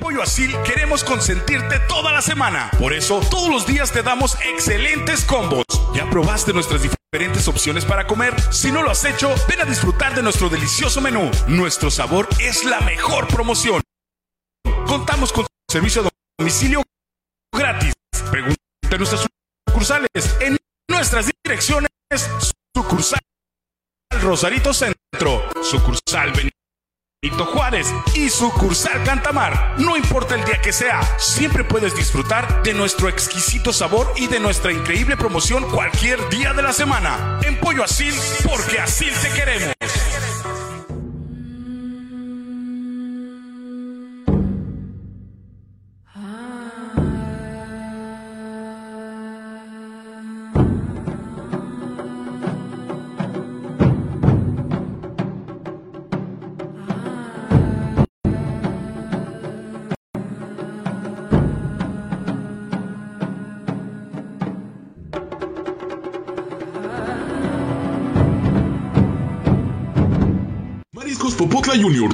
Pollo Asil queremos consentirte toda la semana. Por eso, todos los días te damos excelentes combos. ¿Ya probaste nuestras diferentes opciones para comer? Si no lo has hecho, ven a disfrutar de nuestro delicioso menú. Nuestro sabor es la mejor promoción. Contamos con servicio a domicilio gratis. Pregunta en nuestras sucursales. En nuestras direcciones, sucursal Rosarito Centro, sucursal Benito Juárez y sucursal Cantamar. No importa el día que sea, siempre puedes disfrutar de nuestro exquisito sabor y de nuestra increíble promoción cualquier día de la semana. En Pollo Asil, porque así te queremos.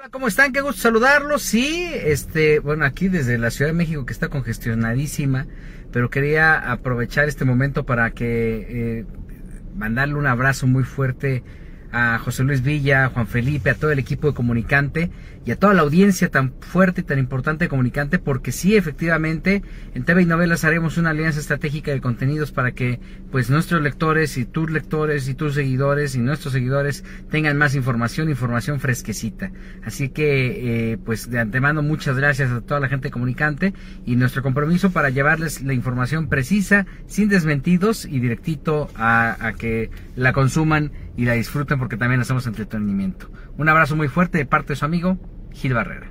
Hola, ¿cómo están? Qué gusto saludarlos. Sí, este, bueno, aquí desde la Ciudad de México que está congestionadísima, pero quería aprovechar este momento para que eh, mandarle un abrazo muy fuerte a José Luis Villa, a Juan Felipe, a todo el equipo de Comunicante y a toda la audiencia tan fuerte y tan importante de Comunicante, porque sí, efectivamente, en TV y Novelas haremos una alianza estratégica de contenidos para que pues nuestros lectores y tus lectores y tus seguidores y nuestros seguidores tengan más información, información fresquecita. Así que, eh, pues de antemano, muchas gracias a toda la gente de Comunicante y nuestro compromiso para llevarles la información precisa, sin desmentidos y directito a, a que la consuman y la disfruten porque también hacemos entretenimiento. Un abrazo muy fuerte de parte de su amigo Gil Barrera.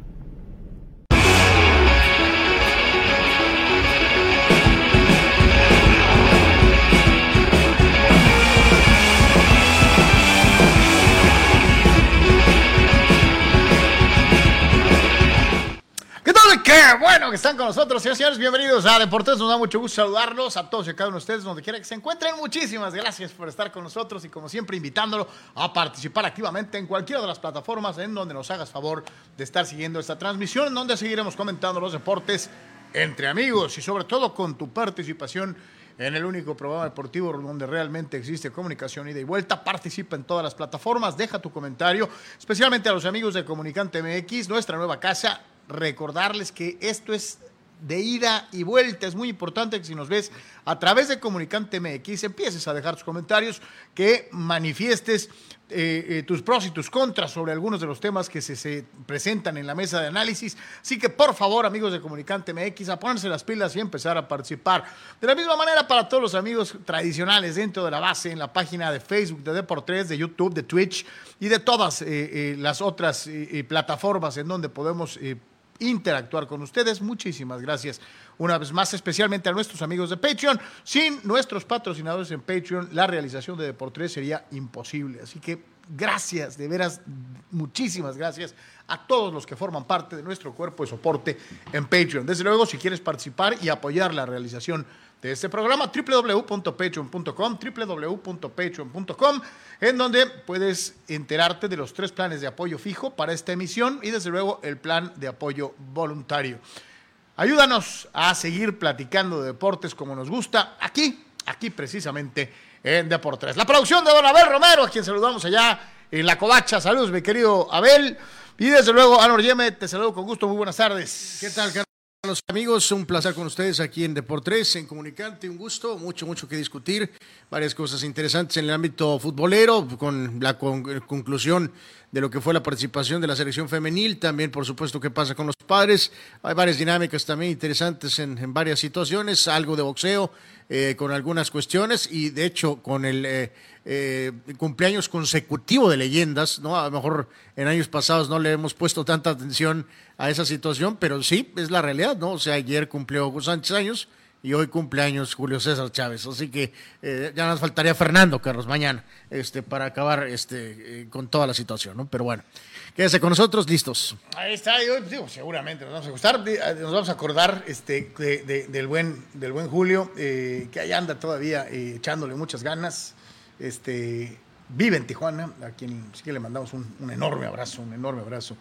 Bueno que están con nosotros, señores y señores. Bienvenidos a Deportes. Nos da mucho gusto saludarlos a todos y a cada uno de ustedes, donde quiera que se encuentren. Muchísimas gracias por estar con nosotros y, como siempre, invitándolo a participar activamente en cualquiera de las plataformas en donde nos hagas favor de estar siguiendo esta transmisión, en donde seguiremos comentando los deportes entre amigos y, sobre todo, con tu participación en el único programa deportivo donde realmente existe comunicación ida y vuelta. Participa en todas las plataformas, deja tu comentario, especialmente a los amigos de Comunicante MX, nuestra nueva casa. Recordarles que esto es de ida y vuelta. Es muy importante que si nos ves a través de Comunicante MX empieces a dejar tus comentarios, que manifiestes eh, eh, tus pros y tus contras sobre algunos de los temas que se, se, presentan en la mesa de análisis. Así que por favor, amigos de Comunicante MX, a ponerse las pilas y empezar a participar. De la misma manera para todos los amigos tradicionales dentro de la base, en la página de Facebook de Deportes, de YouTube, de Twitch y de todas eh, las otras plataformas en donde podemos interactuar con ustedes. Muchísimas gracias una vez más, especialmente a nuestros amigos de Patreon. Sin nuestros patrocinadores en Patreon, la realización de Deportes sería imposible. Así que gracias, de veras, muchísimas gracias a todos los que forman parte de nuestro cuerpo de soporte en Patreon. Desde luego, si quieres participar y apoyar la realización de este programa, www.patreon.com, www.patreon.com, en donde puedes enterarte de los tres planes de apoyo fijo para esta emisión y desde luego el plan de apoyo voluntario. Ayúdanos a seguir platicando de deportes como nos gusta aquí, aquí precisamente en Deportes. La producción de Don Abel Romero, a quien saludamos allá en La Covacha. Saludos, mi querido Abel. Y desde luego, Anor Yeme, te saludo con gusto. Muy buenas tardes. ¿Qué tal, los amigos, un placer con ustedes aquí en Deportes, en Comunicante, un gusto, mucho, mucho que discutir, varias cosas interesantes en el ámbito futbolero, con la conclusión de lo que fue la participación de la selección femenil, también por supuesto qué pasa con los padres, hay varias dinámicas también interesantes en, varias situaciones, algo de boxeo, eh, con algunas cuestiones y de hecho con el eh, eh, cumpleaños consecutivo de leyendas, ¿no? A lo mejor en años pasados no le hemos puesto tanta atención a esa situación, pero sí, es la realidad, ¿no? O sea, ayer cumplió Hugo Sánchez años y hoy cumpleaños Julio César Chávez. Así que eh, ya nos faltaría Fernando Carlos mañana este, para acabar este, eh, con toda la situación, ¿no? Pero bueno, quédese con nosotros, listos. Ahí está, yo digo, seguramente nos vamos a gustar, eh, nos vamos a acordar este, del, buen, del buen Julio, que ahí anda todavía echándole muchas ganas. Este, vive en Tijuana, a quien sí que le mandamos un, enorme abrazo, un enorme abrazo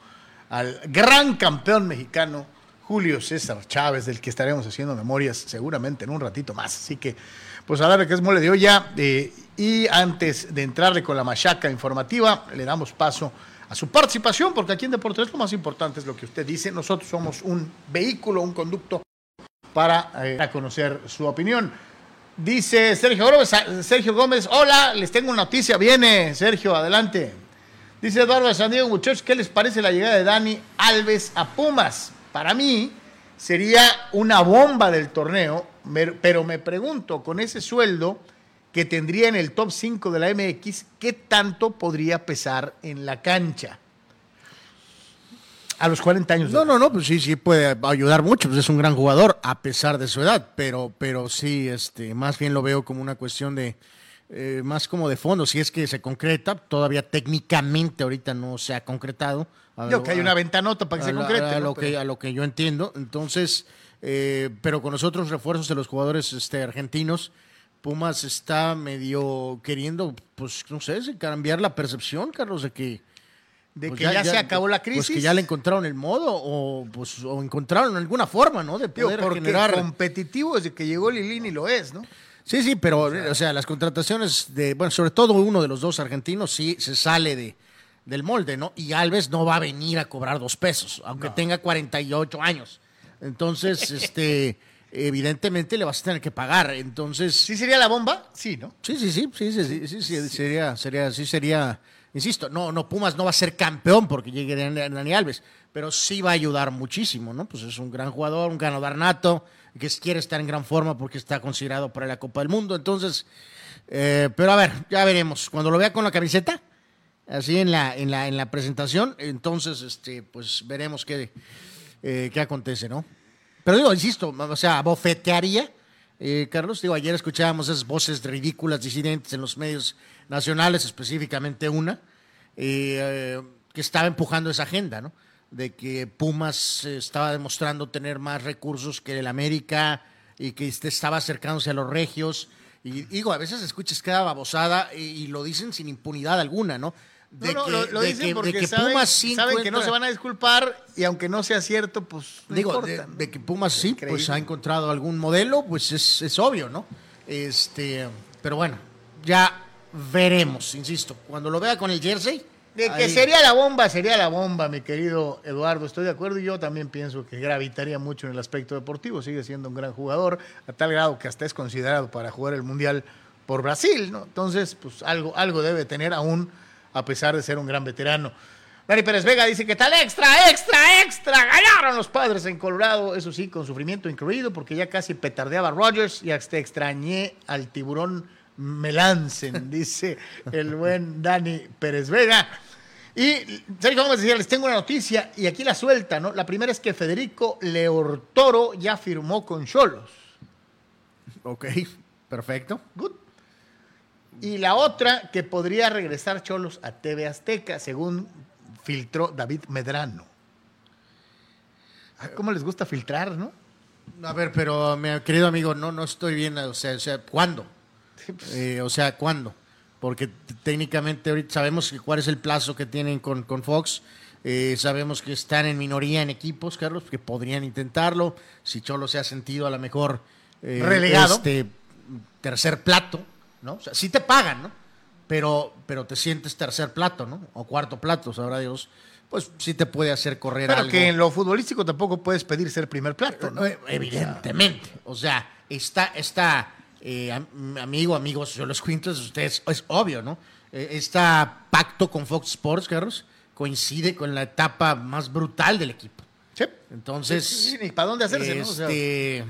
al gran campeón mexicano Julio César Chávez, del que estaremos haciendo memorias seguramente en un ratito más. Así que, pues a ver que es mole de olla. Eh, y antes de entrarle con la machaca informativa, le damos paso a su participación, porque aquí en Deportes lo más importante es lo que usted dice. Nosotros somos un vehículo, un conducto para eh, conocer su opinión. Dice Sergio Gómez, Sergio Gómez, hola, les tengo una noticia. Viene, Sergio, adelante. Dice Eduardo San Diego, muchachos, ¿qué les parece la llegada de Dani Alves a Pumas? Para mí sería una bomba del torneo, pero me pregunto, con ese sueldo que tendría en el top 5 de la MX, ¿qué tanto podría pesar en la cancha? A los 40 años. No, no, no, pues sí, sí puede ayudar mucho, pues es un gran jugador a pesar de su edad, pero, pero sí, este, más bien lo veo como una cuestión de, eh, más como de fondo, si es que se concreta, todavía técnicamente ahorita no se ha concretado. Yo que hay una ventanota para que se concrete. A, lo que, a lo que yo entiendo, entonces, eh, pero con los otros refuerzos de los jugadores este, argentinos, Pumas está medio queriendo, pues no sé, cambiar la percepción, Carlos, de que... De pues que ya, se acabó la crisis. Pues que ya le encontraron el modo o, pues, o encontraron alguna forma, ¿no? De poder generar... competitivo desde que llegó Lilini lo es, ¿no? Sí, sí, pero, o sea, las contrataciones de, bueno, sobre todo uno de los dos argentinos sí se sale de, del molde, ¿no? Y Alves no va a venir a cobrar dos pesos, aunque tenga 48 años. Entonces, este, evidentemente le vas a tener que pagar. Entonces. ¿Sí sería la bomba? Sí, ¿no? Sí, sí, sí, sí, sí, sí, sí, sería, sería, sí sería. Insisto, no, no, Pumas no va a ser campeón porque llegue Dani Alves, pero sí va a ayudar muchísimo, ¿no? Pues es un gran jugador, un ganador nato que quiere estar en gran forma porque está considerado para la Copa del Mundo. Entonces, eh, pero a ver, ya veremos. Cuando lo vea con la camiseta, así en la, en la, en la presentación, entonces, este, pues veremos qué, eh, qué acontece, ¿no? Pero digo, insisto, o sea, bofetearía. Eh, Carlos, digo, ayer escuchábamos esas voces ridículas, disidentes en los medios nacionales, específicamente una, que estaba empujando esa agenda, ¿no? de que Pumas estaba demostrando tener más recursos que el América y que este estaba acercándose a los regios. Y digo, a veces escuchas cada babosada y, lo dicen sin impunidad alguna, ¿no? De no, que, lo, dicen porque saben, que no se van a disculpar y aunque no sea cierto, pues digo, de, que Pumas sí, pues ha encontrado algún modelo, pues es, es obvio, ¿no? Este, pero bueno, ya veremos, insisto, cuando lo vea con el jersey, de que sería la bomba, sería la bomba, mi querido Eduardo. Estoy de acuerdo y yo también pienso que gravitaría mucho en el aspecto deportivo. Sigue siendo un gran jugador, a tal grado que hasta es considerado para jugar el Mundial por Brasil, ¿no? Entonces, pues algo, algo debe tener aún, a pesar de ser un gran veterano. Dani Pérez Vega dice que tal extra, extra, extra. Ganaron los padres en Colorado. Eso sí, con sufrimiento incluido, porque ya casi petardeaba Rogers y hasta extrañé al tiburón Melancen, dice el buen Dani Pérez Vega. Y Sergio Gómez decía, les tengo una noticia y aquí la suelta, ¿no? La primera es que Federico Leortoro ya firmó con Cholos. Ok, perfecto. Good. Y la otra, que podría regresar Cholos a TV Azteca, según filtró David Medrano. Ah, ¿Cómo les gusta filtrar, no? A ver, pero mi querido amigo, no, no estoy bien, o sea, o sea ¿cuándo? Pues. Eh, o sea, ¿cuándo? Porque técnicamente ahorita sabemos cuál es el plazo que tienen con, con Fox. Eh, sabemos que están en minoría en equipos, Carlos, que podrían intentarlo. Si Cholo se ha sentido a lo mejor eh, relegado, este tercer plato, ¿no? O sea, sí te pagan, ¿no? Pero, pero te sientes tercer plato, ¿no? O cuarto plato, sabrá Dios. pues sí te puede hacer correr Pero algo. que en lo futbolístico tampoco puedes pedir ser primer plato, ¿no? Eh, Evidentemente. O sea, está, está eh, am- amigo, amigos, yo los cuento, ustedes, es obvio, ¿no? Eh, Este pacto con Fox Sports, Carlos, coincide con la etapa más brutal del equipo. Sí. Entonces, Sí, sí, ni para dónde hacerse, ¿no? O sea, este,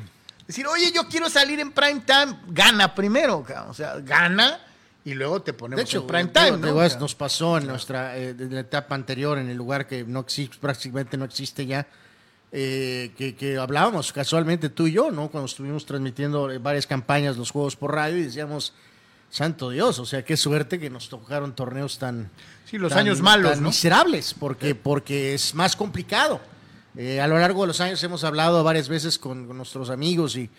decir, oye, yo quiero salir en prime time, gana primero, cabrón. o sea, gana y luego te ponemos de hecho, en prime time, nos pasó en nuestra eh, la etapa anterior, en el lugar que no existe, prácticamente no existe ya, eh, que, que hablábamos casualmente tú y yo, ¿no? Cuando estuvimos transmitiendo varias campañas, los juegos por radio, y decíamos, santo Dios, o sea, qué suerte que nos tocaron torneos tan... Sí, los tan- años malos, tan ¿no? miserables, porque, porque es más complicado. Eh, a lo largo de los años hemos hablado varias veces con, con nuestros amigos y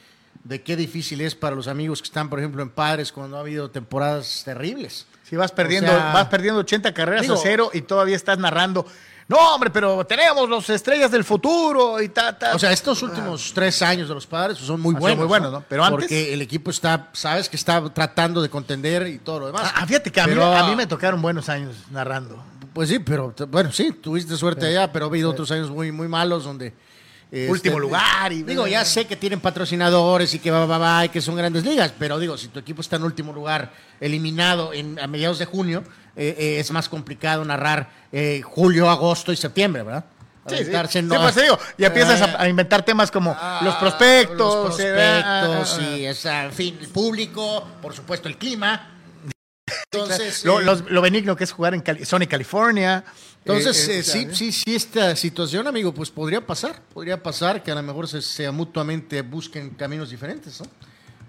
de qué difícil es para los amigos que están, por ejemplo, en Padres cuando ha habido temporadas terribles. Si vas perdiendo, O sea, vas perdiendo 80 carreras digo- a cero y todavía estás narrando. No, hombre, pero tenemos los estrellas del futuro y ta, ta. O sea, estos últimos tres años de los padres pues, son muy Ah, son buenos. muy buenos, ¿no? Pero antes- Porque el equipo está, sabes que está tratando de contender y todo lo demás. Ah, fíjate que a, mí, a mí me tocaron buenos años narrando. Pues sí, pero bueno, sí, tuviste suerte allá, pero ha habido otros años muy, muy malos donde. este, Último lugar y- digo, ya sé que tienen patrocinadores y que va, va, va, y que son grandes ligas, pero digo, si tu equipo está en último lugar, eliminado en, a mediados de junio, eh, eh, es más complicado narrar eh, julio, agosto y septiembre, ¿verdad? Sí, sí. Sí, no- pues digo, y empiezas a, a inventar temas como Ah, los prospectos, los prospectos ah, ah, y esa, en fin, el público, por supuesto el clima. Entonces, Lo, los- lo benigno que es jugar en Cali- Sony, California. entonces Eh, eh, eh, sí, sí, sí, esta situación, amigo, pues podría pasar, podría pasar que a lo mejor se, se mutuamente busquen caminos diferentes, ¿no?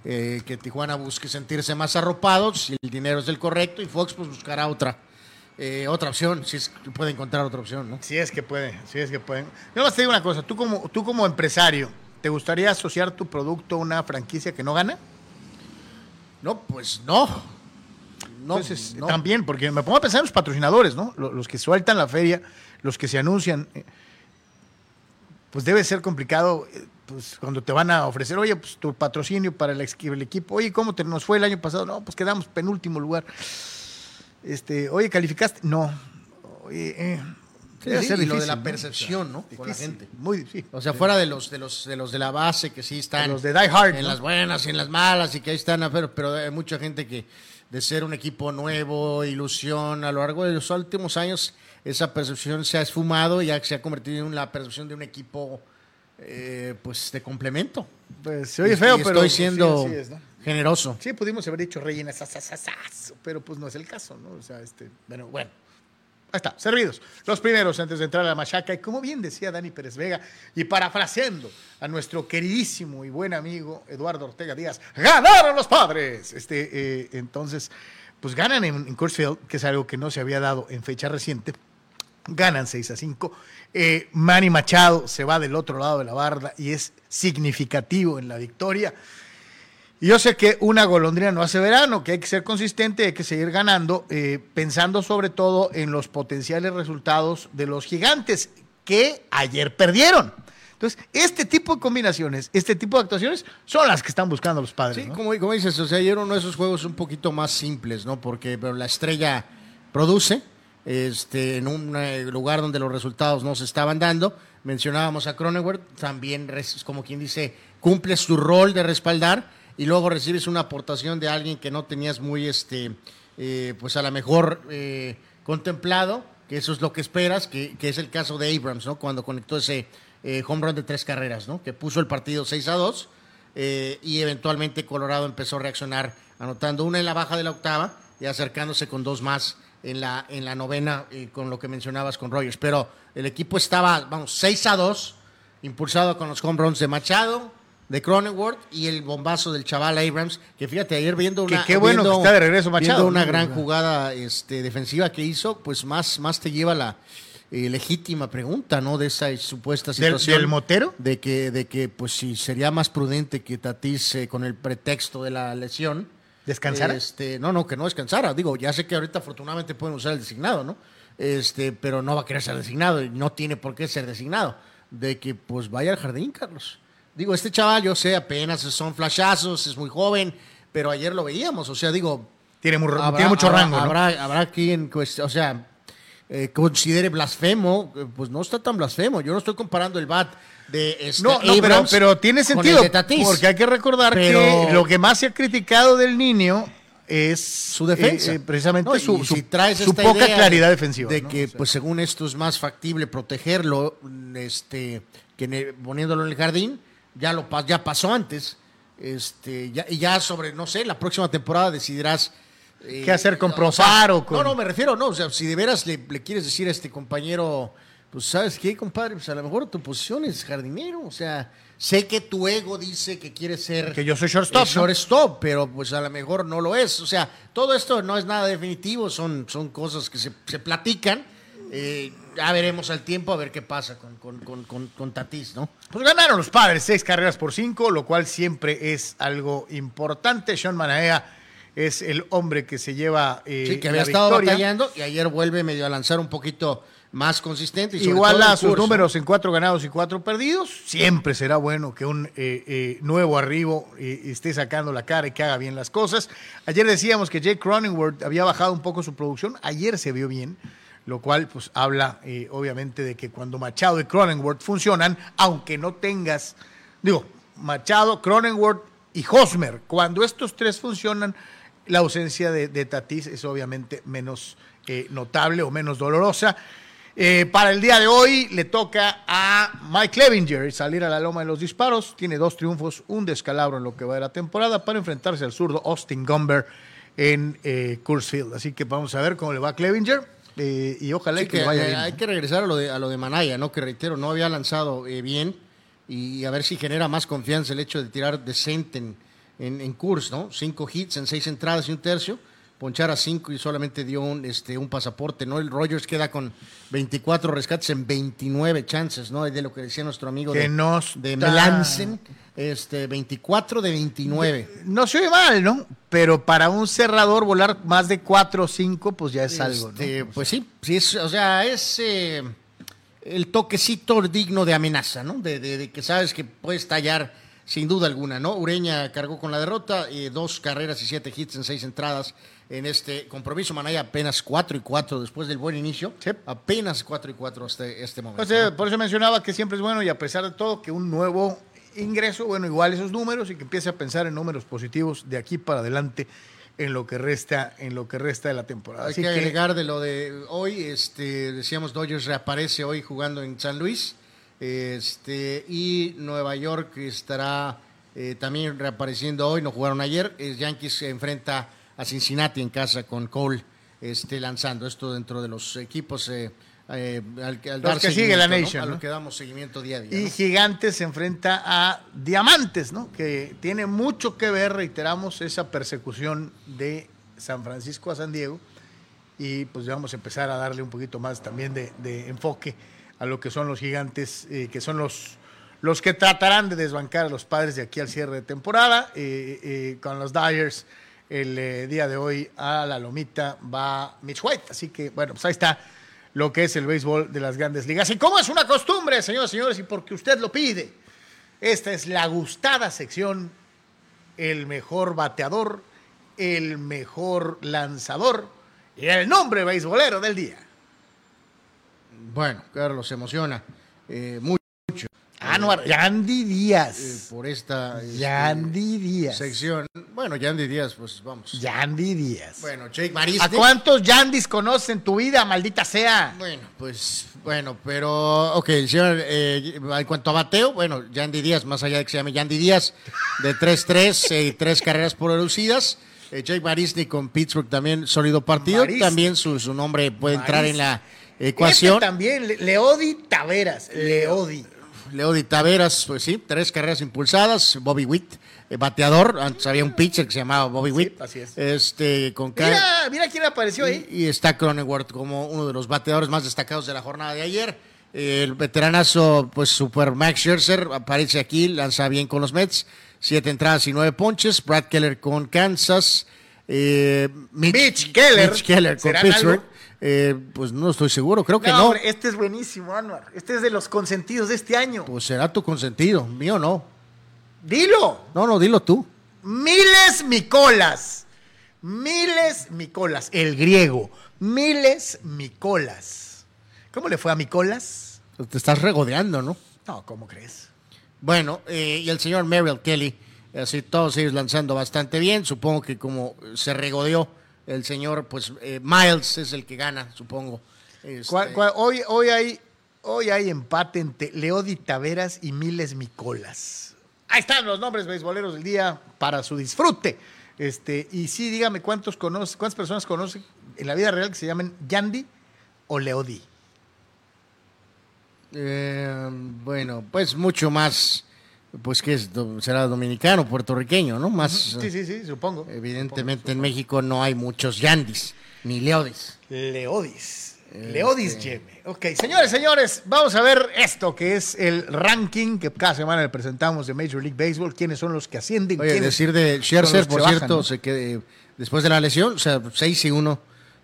Eh, que Tijuana busque sentirse más arropado, si el dinero es el correcto, y Fox pues buscará otra, eh, otra opción, si es que puede encontrar otra opción, ¿no? Sí es que puede, sí es que pueden. Yo más te digo una cosa, tú como, tú como empresario, ¿te gustaría asociar tu producto a una franquicia que no gana? No, pues no. No, Entonces, no. también, porque me pongo a pensar en los patrocinadores, ¿no? Lo- Los, que sueltan la feria, los que se anuncian, eh, pues debe ser complicado, pues cuando te van a ofrecer, oye, pues tu patrocinio para el, equipo, oye, ¿cómo te nos fue el año pasado? No, pues quedamos penúltimo lugar. Este, oye, ¿calificaste? No. Oye, eh, Sí, debe sí, ser y lo de la percepción, ¿no? Con la gente. Muy difícil. O sea, fuera de los de los de los de la base que sí están De los de Die Hard, en ¿no? las buenas y en las malas y que ahí están, pero, pero hay mucha gente que de ser un equipo nuevo, ilusión, a lo largo de los últimos años esa percepción se ha esfumado y ya se ha convertido en la percepción de un equipo eh, pues de complemento. Pues se oye Y- feo, y pero estoy siendo sí, así es, ¿no? generoso. Sí, pudimos haber dicho rellena, pero pues no es el caso, ¿no? O sea, este, bueno, bueno. Ahí está, servidos. Los primeros antes de entrar a la machaca. Y como bien decía Dani Pérez Vega, y parafraseando a nuestro queridísimo y buen amigo Eduardo Ortega Díaz, ¡ganaron los padres! Este, eh, entonces, pues ganan en, en que es algo que no se había dado en fecha reciente. Ganan 6 a 5. Eh, Manny Machado se va del otro lado de la barda y es significativo en la victoria. Y yo sé que una golondrina no hace verano, que hay que ser consistente, hay que seguir ganando, eh, pensando sobre todo en los potenciales resultados de los gigantes que ayer perdieron. Entonces, este tipo de combinaciones, este tipo de actuaciones son las que están buscando los padres. Sí, ¿no? como, como dices, o sea, ayer uno de esos juegos un poquito más simples, ¿no? Porque pero la estrella produce este, en un eh, lugar donde los resultados no se estaban dando. Mencionábamos a Cronenworth, también, como quien dice, cumple su rol de respaldar y luego recibes una aportación de alguien que no tenías muy, este, eh, pues a lo mejor eh, contemplado, que eso es lo que esperas, que, que es el caso de Abrams, ¿no? Cuando conectó ese home run de tres carreras, ¿no? Que puso el partido 6 a 2 eh, y eventualmente Colorado empezó a reaccionar anotando una en la baja de la octava y acercándose con dos más en la, en la novena eh, con lo que mencionabas con Rogers. Pero el equipo estaba, vamos, 6 a 2, impulsado con los home runs de Machado, de Cronenworth y el bombazo del chaval Abrams, que fíjate, ayer viendo Que una... qué bueno viendo- que está de regreso Machado, viendo una gran jugada este, defensiva que hizo, pues más, más te lleva la eh, legítima pregunta, ¿no? De esa supuesta ¿Del, situación del motero? de que, de que pues sí, sería más prudente que Tatis eh, con el pretexto de la lesión. ¿Descansara? Este, no, no, que no descansara. Digo, ya sé que ahorita afortunadamente pueden usar el designado, ¿no? Este, pero no va a querer ser designado y no tiene por qué ser designado. De que pues vaya al jardín, Carlos. Digo, este chaval, yo sé, apenas son flashazos, es muy joven, pero ayer lo veíamos, o sea, digo, Tiene, muy- habrá- tiene mucho habrá- rango, ¿no? Habrá, habrá quien, cuest- o sea, eh, considere blasfemo, eh, pues no está tan blasfemo. Yo no estoy comparando el bat de este No, no, pero, tiene sentido. Porque hay que recordar Pero- que lo que más se ha criticado del niño es su defensa. eh, eh, precisamente No, su, su- si traes su poca claridad de- defensiva. De ¿no? que, O sea, pues según esto es más factible protegerlo, este, que poniéndolo en el jardín, ya lo ya pasó antes. Este, ya, y ya sobre, no sé, la próxima temporada decidirás. eh, ¿Qué hacer con o Profar o con- No, no, me refiero, no, o sea, si de veras le, le quieres decir a este compañero, pues, ¿sabes qué, compadre? Pues a lo mejor tu posición es jardinero, o sea, sé que tu ego dice que quieres ser Que yo soy shortstop, eh, ¿no? shortstop, pero pues a lo mejor no lo es. O sea, todo esto no es nada definitivo, son, son cosas que se, se platican. Eh, ya veremos al tiempo a ver qué pasa con, con, con, con, Tatís, ¿no? Pues ganaron los padres seis carreras por cinco, lo cual siempre es algo importante. Sean Manaea es el hombre que se lleva eh, Sí, que la había estado victoria. batallando y ayer vuelve medio a lanzar un poquito más consistente. Y Igual a sus números en cuatro ganados y cuatro perdidos. Siempre será bueno que un eh, eh, nuevo arribo eh, esté sacando la cara y que haga bien las cosas. Ayer decíamos que Jake Cronenworth había bajado un poco su producción. Ayer se vio bien, lo cual pues habla eh, obviamente de que cuando Machado y Cronenworth funcionan, aunque no tengas, digo, Machado, Cronenworth y Hosmer, cuando estos tres funcionan, la ausencia de, de Tatis es obviamente menos eh, notable o menos dolorosa. Eh, para el día de hoy le toca a Mike Clevinger salir a la loma de los disparos. Tiene dos triunfos, un descalabro en lo que va de la temporada para enfrentarse al zurdo Austin Gumber en eh, Coors Field. Así que vamos a ver cómo le va a Clevinger eh, y ojalá Sí, que, vaya eh, bien. hay que regresar a lo de, a lo de Manaya, ¿no? Que reitero, no había lanzado eh, bien y a ver si genera más confianza el hecho de tirar decente en, en, en Kurs, ¿no? Cinco hits en seis entradas y un tercio, ponchar a cinco y solamente dio un, este, un pasaporte, ¿no? El Rogers queda con 24 rescates en 29 chances, ¿no? De lo que decía nuestro amigo Que de, no de Melanson, este, 24 de 29. No se oye mal, ¿no? Pero para un cerrador volar más de 4 o 5, pues ya es algo, ¿no? Este, Pues sí, sí es, o sea, es eh, el toquecito digno de amenaza, ¿no? De, de- de que sabes que puedes tallar sin duda alguna, ¿no? Ureña cargó con la derrota, eh, dos carreras y siete hits en seis entradas en este compromiso. Manaya apenas 4 y 4 después del buen inicio. Sí. Apenas 4 y 4 hasta este momento. Por eso mencionaba que siempre es bueno y a pesar de todo que un nuevo ingreso, bueno, igual esos números y que empiece a pensar en números positivos de aquí para adelante en lo que resta, en lo que resta de la temporada. Hay Así que que, agregar de lo de hoy, este, decíamos Dodgers reaparece hoy jugando en San Luis, este, y Nueva York estará eh, también reapareciendo hoy, no jugaron ayer, Yankees se enfrenta a Cincinnati en casa con Cole este, lanzando esto dentro de los equipos eh, eh, al, al dar que sigue la. Nation, a lo que damos seguimiento día a día. y ¿no? Gigantes se enfrenta a Diamantes, ¿no? Que tiene mucho que ver, reiteramos, esa persecución de San Francisco a San Diego. Y pues vamos a empezar a darle un poquito más también de, de enfoque a lo que son los gigantes, eh, que son los, los que tratarán de desbancar a los padres de aquí al cierre de temporada. Eh, con los Dyers, el eh, día de hoy a la lomita va Mitch White. Así que, bueno, pues ahí está lo que es el béisbol de las grandes ligas. Y como es una costumbre, señoras y señores, y porque usted lo pide, esta es la gustada sección, el mejor bateador, el mejor lanzador y el nombre beisbolero del día. Bueno, Carlos se emociona eh, mucho Anuar, Yandy eh, Díaz. por esta este, Yandy Díaz. sección. Bueno, Yandy Díaz, pues vamos. Yandy Díaz. Bueno, Jake Mariste. ¿A cuántos Yandis conoces en tu vida, maldita sea? Bueno, pues, bueno, pero, ok, señor, eh, en cuanto a bateo, bueno, Yandy Díaz, más allá de que se llame Yandy Díaz, de 3-3, eh, tres carreras por reducidas. Eh, Jake Marisny con Pittsburgh también sólido partido. Marisny. También su, su nombre puede entrar en la Este ecuación. también, Le- Leodi Taveras. Leodi. Leody Taveras, pues sí, tres carreras impulsadas. Bobby Witt, eh, bateador. Antes había un pitcher que se llamaba Bobby Witt. así es. Este, con Mira, mira quién apareció ahí. Y, y está Cronenworth como uno de los bateadores más destacados de la jornada de ayer. El veteranazo, pues Super Max Scherzer aparece aquí, lanza bien con los Mets. Siete entradas y nueve ponches. Brad Keller con Kansas. Eh, Mitch, Mitch Keller. Mitch Keller con ¿Serán Pittsburgh. algo? Eh, pues no estoy seguro, creo que No, no. hombre, este es buenísimo, Anuar. Este es de los consentidos de este año. Pues será tu consentido, mío no. Dilo. No, no, dilo tú. Miles Micolas. Miles Micolas, el griego. Miles Micolas. ¿Cómo le fue a Micolas? Te estás regodeando, ¿no? No, ¿cómo crees? Bueno, eh, y el señor Merrill Kelly, así todos ellos lanzando bastante bien. Supongo que como se regodeó el señor, pues eh, Miles es el que gana, supongo. Este, ¿Cuál- cuál- hoy, hoy, hay, hoy hay empate entre Leodi Taveras y Miles Micolas. Ahí están los nombres beisboleros del día para su disfrute. Este, y sí, dígame cuántos conoce, cuántas personas conocen en la vida real que se llamen Yandy o Leodi. eh, bueno, pues mucho más, pues que es, será dominicano, puertorriqueño, ¿no? Más, Sí, sí, sí, supongo. evidentemente en México no hay muchos yandis, ni leodis. Leodis. Leodis Yeme. Ok, señores, señores, vamos a ver esto que es el ranking que cada semana le presentamos de Major League Baseball. ¿Quiénes son los que ascienden? Oye, decir de Scherzer, por bajan, cierto, ¿no? se que después de la lesión, o sea, 6 y 1,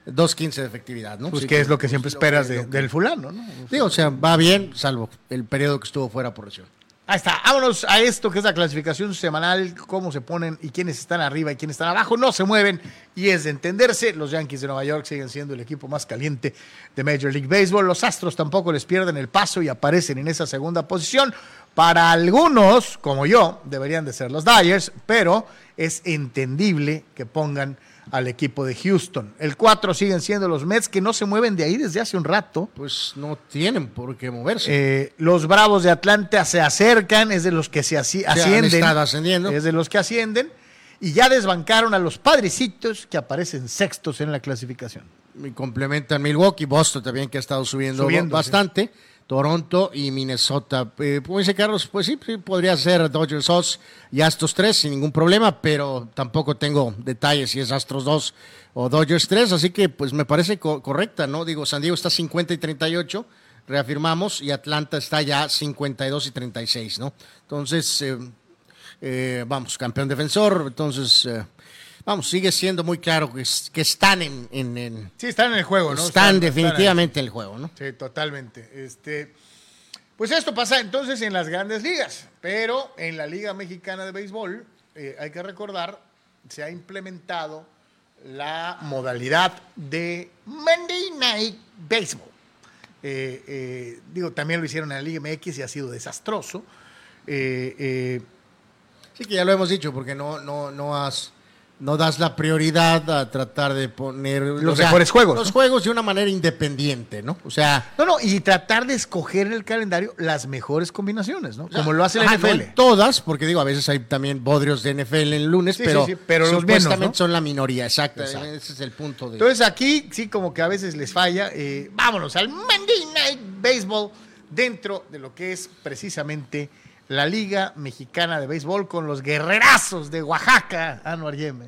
2.15 de efectividad, ¿no? Pues Sí, que es lo que siempre esperas que- de- lo que- del fulano, ¿no? Digo, o sea, va bien, salvo el periodo que estuvo fuera por lesión. Ahí está, vámonos a esto que es la clasificación semanal, cómo se ponen y quiénes están arriba y quiénes están abajo, no se mueven y es de entenderse, los Yankees de Nueva York siguen siendo el equipo más caliente de Major League Baseball, los Astros tampoco les pierden el paso y aparecen en esa segunda posición, para algunos, como yo, deberían de ser los Dyers, pero es entendible que pongan al equipo de Houston. El 4 siguen siendo los Mets que no se mueven de ahí desde hace un rato. Pues no tienen por qué moverse. Eh, los Bravos de Atlanta se acercan, es de los que se asci- ascienden. Es de los que ascienden. Y ya desbancaron a los padrecitos que aparecen sextos en la clasificación. Y complementan Milwaukee, Boston también que ha estado subiendo, Subiendo, bastante, Toronto y Minnesota. Eh, como dice Carlos, pues sí, podría ser Dodgers 2 y Astros 3 sin ningún problema, pero tampoco tengo detalles si es Astros 2 o Dodgers 3, así que pues me parece co- correcta, ¿no? Digo, San Diego está 50 y 38, reafirmamos, y Atlanta está ya 52 y 36, ¿no? Entonces, eh, eh, vamos, campeón defensor, entonces, eh, vamos, sigue siendo muy claro que, es- que están en- en- en, Sí, están en el juego, ¿no? están, definitivamente en el juego, ¿no? Sí, totalmente. Este, pues esto pasa entonces en las grandes ligas, pero en la Liga Mexicana de Béisbol, eh, hay que recordar, se ha implementado la modalidad de Monday Night Baseball. Eh, eh, digo, también lo hicieron en la Liga MX y ha sido desastroso. Eh, Sí, que ya lo hemos dicho, porque no, no, no has, no das la prioridad a tratar de poner Los mejores juegos, Los ¿no? juegos de una manera independiente, ¿no? O sea, no, no, y tratar de escoger en el calendario las mejores combinaciones, ¿no? Como lo hace la no NFL. todas, porque digo, a veces hay también bodrios de NFL en lunes, Sí, pero, sí, sí, pero los menos, supuestamente ¿no? son la minoría, exacto. Exacto. Ese es el punto de. Entonces aquí sí como que a veces les falla. eh, vámonos al Monday Night Baseball dentro de lo que es precisamente la Liga Mexicana de Béisbol con los guerrerazos de Oaxaca, Anuar Yeme.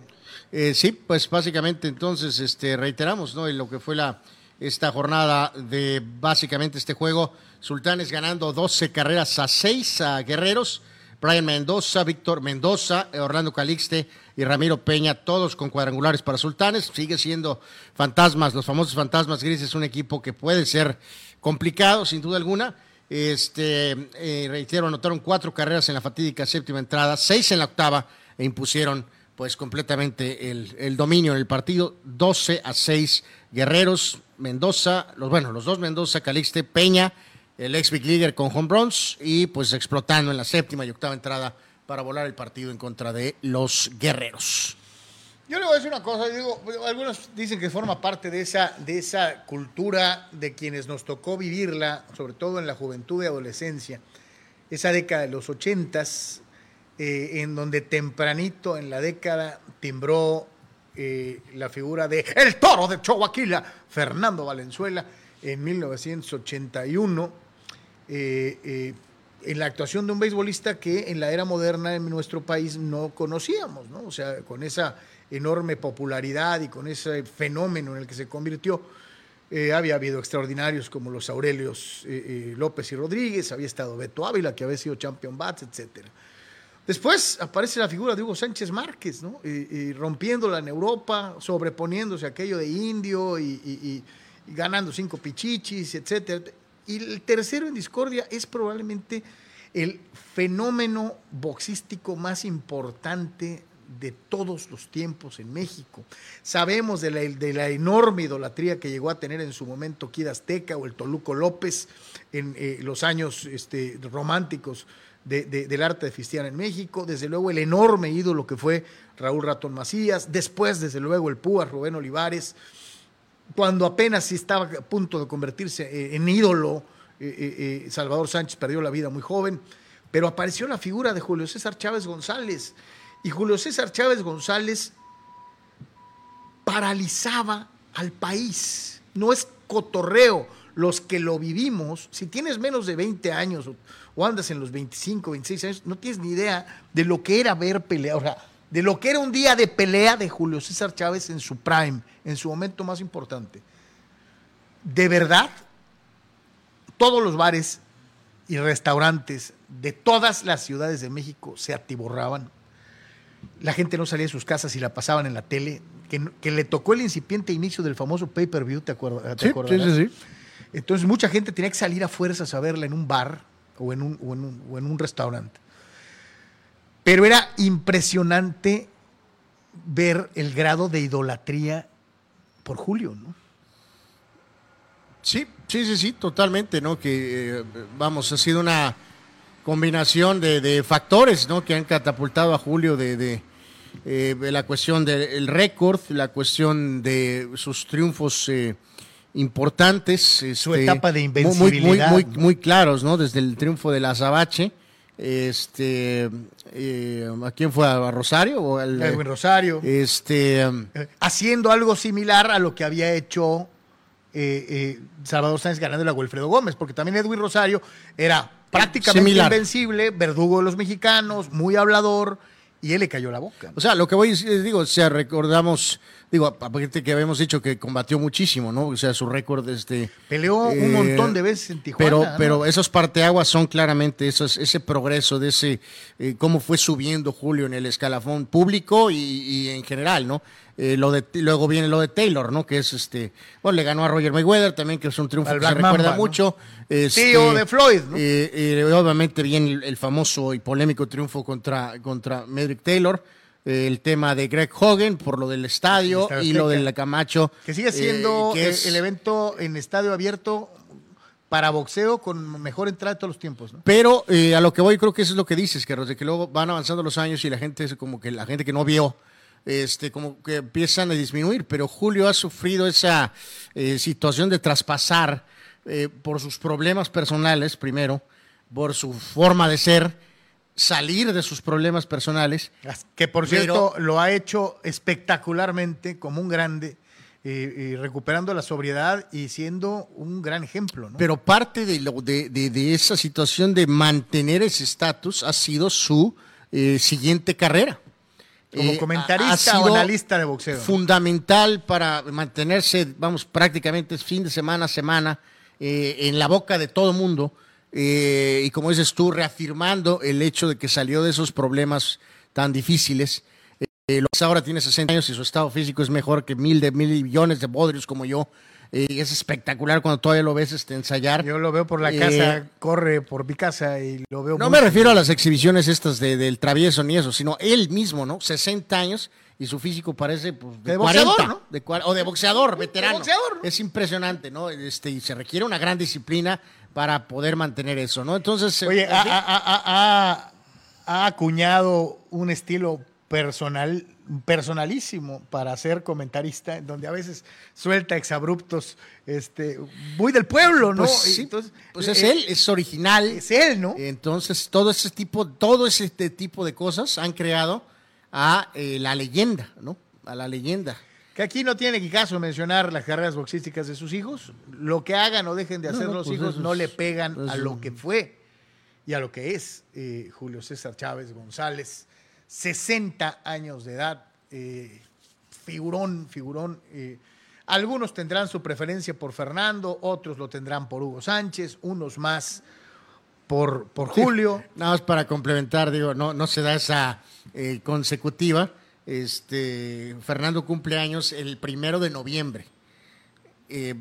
Eh, sí, pues básicamente entonces este, reiteramos ¿no? en lo que fue la, esta jornada de básicamente este juego. Sultanes ganando 12 carreras a 6 a Guerreros. Brian Mendoza, Víctor Mendoza, Orlando Calixte y Ramiro Peña, todos con cuadrangulares para Sultanes. Sigue siendo fantasmas, los famosos fantasmas grises, un equipo que puede ser complicado, sin duda alguna. Este, eh, anotaron cuatro carreras en la fatídica séptima entrada, seis en la octava e impusieron pues completamente el, el dominio en el partido, 12 a 6 Guerreros, Mendoza, los bueno, los dos Mendoza, Calixte, Peña, el ex Big Leaguer con home runs y pues explotando en la séptima y octava entrada para volar el partido en contra de los Guerreros. Yo le voy a decir una cosa, digo, algunos dicen que forma parte de esa, de esa cultura de quienes nos tocó vivirla, sobre todo en la juventud y adolescencia, esa década de los ochentas, eh, en donde tempranito en la década timbró eh, la figura de el toro de Choaquila, Fernando Valenzuela, en 1981, eh, eh, en la actuación de un beisbolista que en la era moderna en nuestro país no conocíamos, ¿no? O sea, con esa enorme popularidad y con ese fenómeno en el que se convirtió. Eh, había habido extraordinarios como los Aurelios eh, eh, López y Rodríguez, había estado Beto Ávila, que había sido champion bats, etcétera. Después aparece la figura de Hugo Sánchez Márquez, ¿no? Rompiéndola en Europa, sobreponiéndose a aquello de indio y, y- ganando cinco pichichis, etcétera. Y el tercero en discordia es probablemente el fenómeno boxístico más importante de todos los tiempos en México. Sabemos de la, enorme idolatría que llegó a tener en su momento Kid Azteca o el Toluco López en eh, los años este, románticos de, de, del arte de Fistián en México. Desde luego el enorme ídolo que fue Raúl Ratón Macías. Después, desde luego, el Púas Rubén Olivares. Cuando apenas estaba a punto de convertirse eh, en ídolo, eh, Salvador Sánchez perdió la vida muy joven. Pero apareció la figura de Julio César Chávez González. Y Julio César Chávez González paralizaba al país. No es cotorreo. Los que lo vivimos, si tienes menos de 20 años o, andas en los 25, 26 años, no tienes ni idea de lo que era ver pelea, o sea, de lo que era un día de pelea de Julio César Chávez en su prime, en su momento más importante. De verdad, todos los bares y restaurantes de todas las ciudades de México se atiborraban. La gente no salía de sus casas y la pasaban en la tele. Que, que le tocó el incipiente inicio del famoso pay-per-view, ¿te, acuerdas? ¿te Sí, sí, sí, sí. Entonces mucha gente tenía que salir a fuerzas a verla en un bar o en un, o en un, o en un restaurante. Pero era impresionante ver el grado de idolatría por Julio, ¿no? Sí, sí, sí, sí, totalmente, ¿no? Que, eh, vamos, ha sido una combinación de, de factores, ¿no? Que han catapultado a Julio de, de, eh, de la cuestión del récord, la cuestión de sus triunfos eh, importantes. Su este, etapa de muy- Muy, invencibilidad, muy, claros, ¿no? Desde el triunfo de la Azabache. Este, eh, ¿a quién fue? ¿A Rosario? ¿O al- Edwin Rosario. Este, haciendo algo similar a lo que había hecho Salvador Sáenz ganándole a Wilfredo Gómez, porque también Edwin Rosario era prácticamente Similar. invencible, verdugo de los mexicanos, muy hablador, y él le cayó la boca. O sea, lo que voy, es- es, digo, o sea, recordamos, digo, aparte que habíamos dicho que combatió muchísimo, ¿no? O sea, su récord, este... Peleó un eh, montón de veces en Tijuana. Pero, ¿no? pero esos parteaguas son claramente esos, ese progreso de ese, eh, cómo fue subiendo Julio en el escalafón público y, y en general, ¿no? Eh, lo de, luego viene lo de Taylor, ¿no? Que es este, bueno, le ganó a Roger Mayweather también, que es un triunfo Al que se recuerda mucho. Este, Tío de Floyd, ¿no? obviamente viene el, el famoso y polémico triunfo contra, contra Medrick Taylor. El tema de Greg Hogan por lo del estadio Estadio y lo Azteca. del Camacho. que sigue eh, siendo que es- el evento en estadio abierto para boxeo con mejor entrada de todos los tiempos. ¿no? Pero eh, a lo que voy, creo que eso es lo que dices, que de que luego van avanzando los años y la gente es como que la gente que no vio, este, como que empiezan a disminuir. Pero Julio ha sufrido esa eh, situación de traspasar eh, por sus problemas personales, primero, por su forma de ser, salir de sus problemas personales. Que por Pero- cierto lo ha hecho espectacularmente como un grande, eh, eh, recuperando la sobriedad y siendo un gran ejemplo. ¿no? Pero parte de, lo, de, de- de esa situación de mantener ese estatus ha sido su eh, siguiente carrera. como Eh, comentarista o analista de boxeo. Fundamental para mantenerse, vamos, prácticamente fin de semana a semana eh, en la boca de todo mundo. Eh, y como dices tú, reafirmando el hecho de que salió de esos problemas tan difíciles. Eh, lo que ahora tiene 60 años y su estado físico es mejor que mil de mil millones de bodrios como yo. Eh, es espectacular cuando todavía lo ves este, ensayar. Yo lo veo por la Eh, casa, corre por mi casa y lo veo. No muy- me refiero a las exhibiciones estas de, del travieso ni eso, sino él mismo, ¿no? 60 años y su físico parece pues, de, De 40, boxeador, ¿no? de o de boxeador, veterano. boxeador, ¿no? Es impresionante, ¿no? Este, y se requiere una gran disciplina para poder mantener eso, ¿no? Entonces, Oye, ha, sí, ha- ha- ha- ha acuñado un estilo personal, personalísimo para ser comentarista, donde a veces suelta exabruptos, este, muy del pueblo, ¿no? pues, sí, entonces, pues es eh, él, es original. Es él, ¿no? Entonces, todo ese tipo, todo ese te- tipo de cosas han creado a eh, la leyenda, ¿no? A la leyenda. Que aquí no tiene que caso mencionar las carreras boxísticas de sus hijos. Lo que hagan o dejen de hacer no, los pues hijos no le pegan a lo que fue y a lo que es eh, Julio César Chávez González. 60 años de edad, eh, figurón, figurón. eh, algunos tendrán su preferencia por Fernando, otros lo tendrán por Hugo Sánchez, unos más por, por Julio. Nada más para complementar, digo, no, no se da esa consecutiva. Este, Fernando cumple años el primero de noviembre. Eh,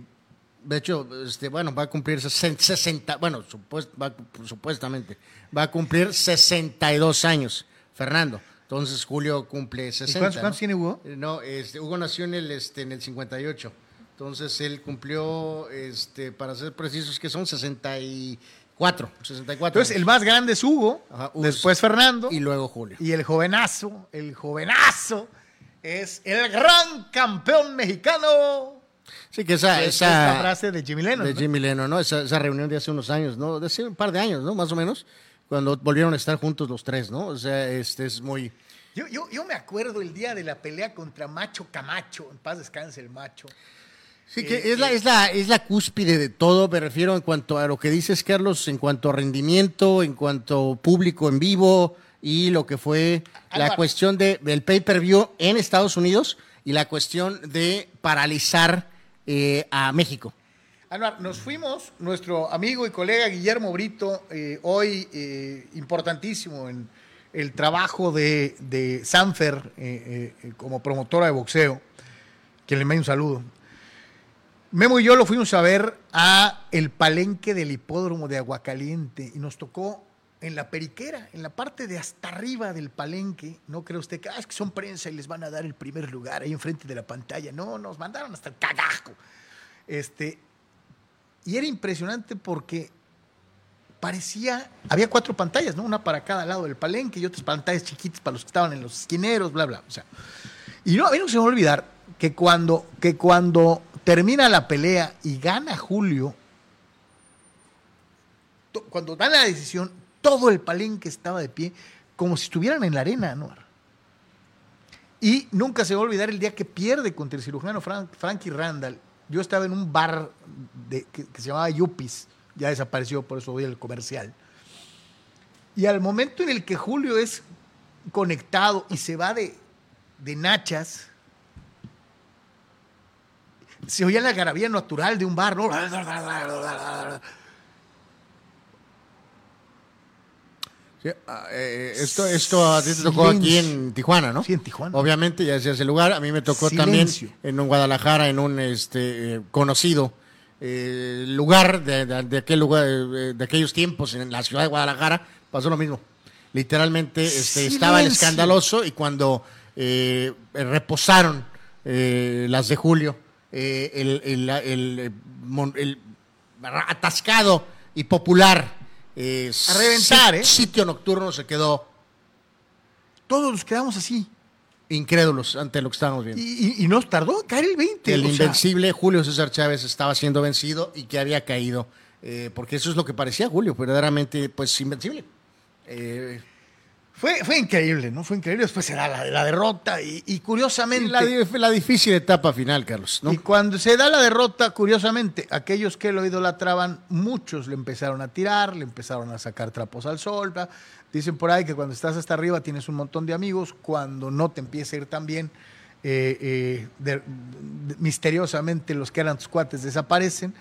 de hecho, este, bueno, va a cumplir 60, 60 bueno, supuest- va- supuestamente, va a cumplir 62 años, Fernando. Entonces Julio cumple 60. cuántos- ¿no? tiene Hugo? Eh, No, este, Hugo nació en el, este, en el 58. Entonces él cumplió, este, para ser precisos, que son 64. 64 Entonces, el más grande es Hugo, Ajá, Hugo después Fernando, y luego Julio. y el jovenazo, el jovenazo, es el gran campeón mexicano. Sí, que esa, Es esa esta frase de Jimmy Lennon. de ¿no? Jimmy Leno, ¿no? Esa, esa reunión de hace unos años, ¿no? De hace un par de años, ¿no? Más o menos, cuando volvieron a estar juntos los tres, ¿no? O sea, este es muy... Yo, yo, yo me acuerdo el día de la pelea contra Macho Camacho, en paz descanse el macho. Sí, Eh, que es la, es, la, es la cúspide de todo, me refiero en cuanto a lo que dices, Carlos, en cuanto a rendimiento, en cuanto a público en vivo y lo que fue la Álvaro. cuestión de, del pay-per-view en Estados Unidos y la cuestión de paralizar eh, a México. Anuar, nos fuimos, nuestro amigo y colega Guillermo Brito, eh, hoy eh, importantísimo en el trabajo de, de Sanfer eh, como promotora de boxeo, que le mando un saludo. Memo y yo lo fuimos a ver a el palenque del hipódromo de Aguacaliente y nos tocó en la periquera, en la parte de hasta arriba del palenque. No cree usted que, ah, es que son prensa y les van a dar el primer lugar ahí enfrente de la pantalla. No, nos mandaron hasta el cagajo. Este, y era impresionante porque parecía, había cuatro pantallas, ¿no? Una para cada lado del palenque y otras pantallas chiquitas para los que estaban en los esquineros, bla, bla. O sea, y no, a mí no se me va a olvidar que cuando, que cuando termina la pelea y gana Julio, cuando dan la decisión, todo el palenque estaba de pie, como si estuvieran en la arena, Anuar. Y nunca se va a olvidar el día que pierde contra el cirujano Frank- Frankie Randall. Yo estaba en un bar que, se llamaba Yuppies, ya desapareció, por eso voy al comercial. Y al momento en el que Julio es conectado y se va de nachas, se oía la garabía natural de un bar, ¿no? Sí, ah, eh, esto, esto a ti te tocó aquí en Tijuana, ¿no? Sí, en Tijuana. Obviamente, ya decías el lugar. A mí me tocó Silencio. también en un Guadalajara, en un este eh, conocido eh, lugar de, de- de aquel lugar, de aquellos tiempos en la ciudad de Guadalajara. Pasó lo mismo. Literalmente este, estaba el escandaloso y cuando reposaron las de Julio, eh, el, el- el, eh, el atascado y popular eh, A reventar, sit- ¿eh? sitio nocturno se quedó Todos nos quedamos así. incrédulos ante lo que estábamos viendo. Y, y- y nos tardó en caer el 20. el sea, invencible Julio César Chávez estaba siendo vencido y que había caído, eh, porque eso es lo que parecía Julio, verdaderamente pues invencible. Eh, fue, fue increíble, ¿no? Fue increíble. Después se da la, la derrota y, y curiosamente... la, la difícil etapa final, Carlos. ¿no? Y cuando se da la derrota, curiosamente, aquellos que lo idolatraban, muchos le empezaron a tirar, le empezaron a sacar trapos al sol. Dicen por ahí que cuando estás hasta arriba tienes un montón de amigos, cuando no te empieza a ir tan bien, eh, eh, de- de- misteriosamente los que eran tus cuates desaparecen.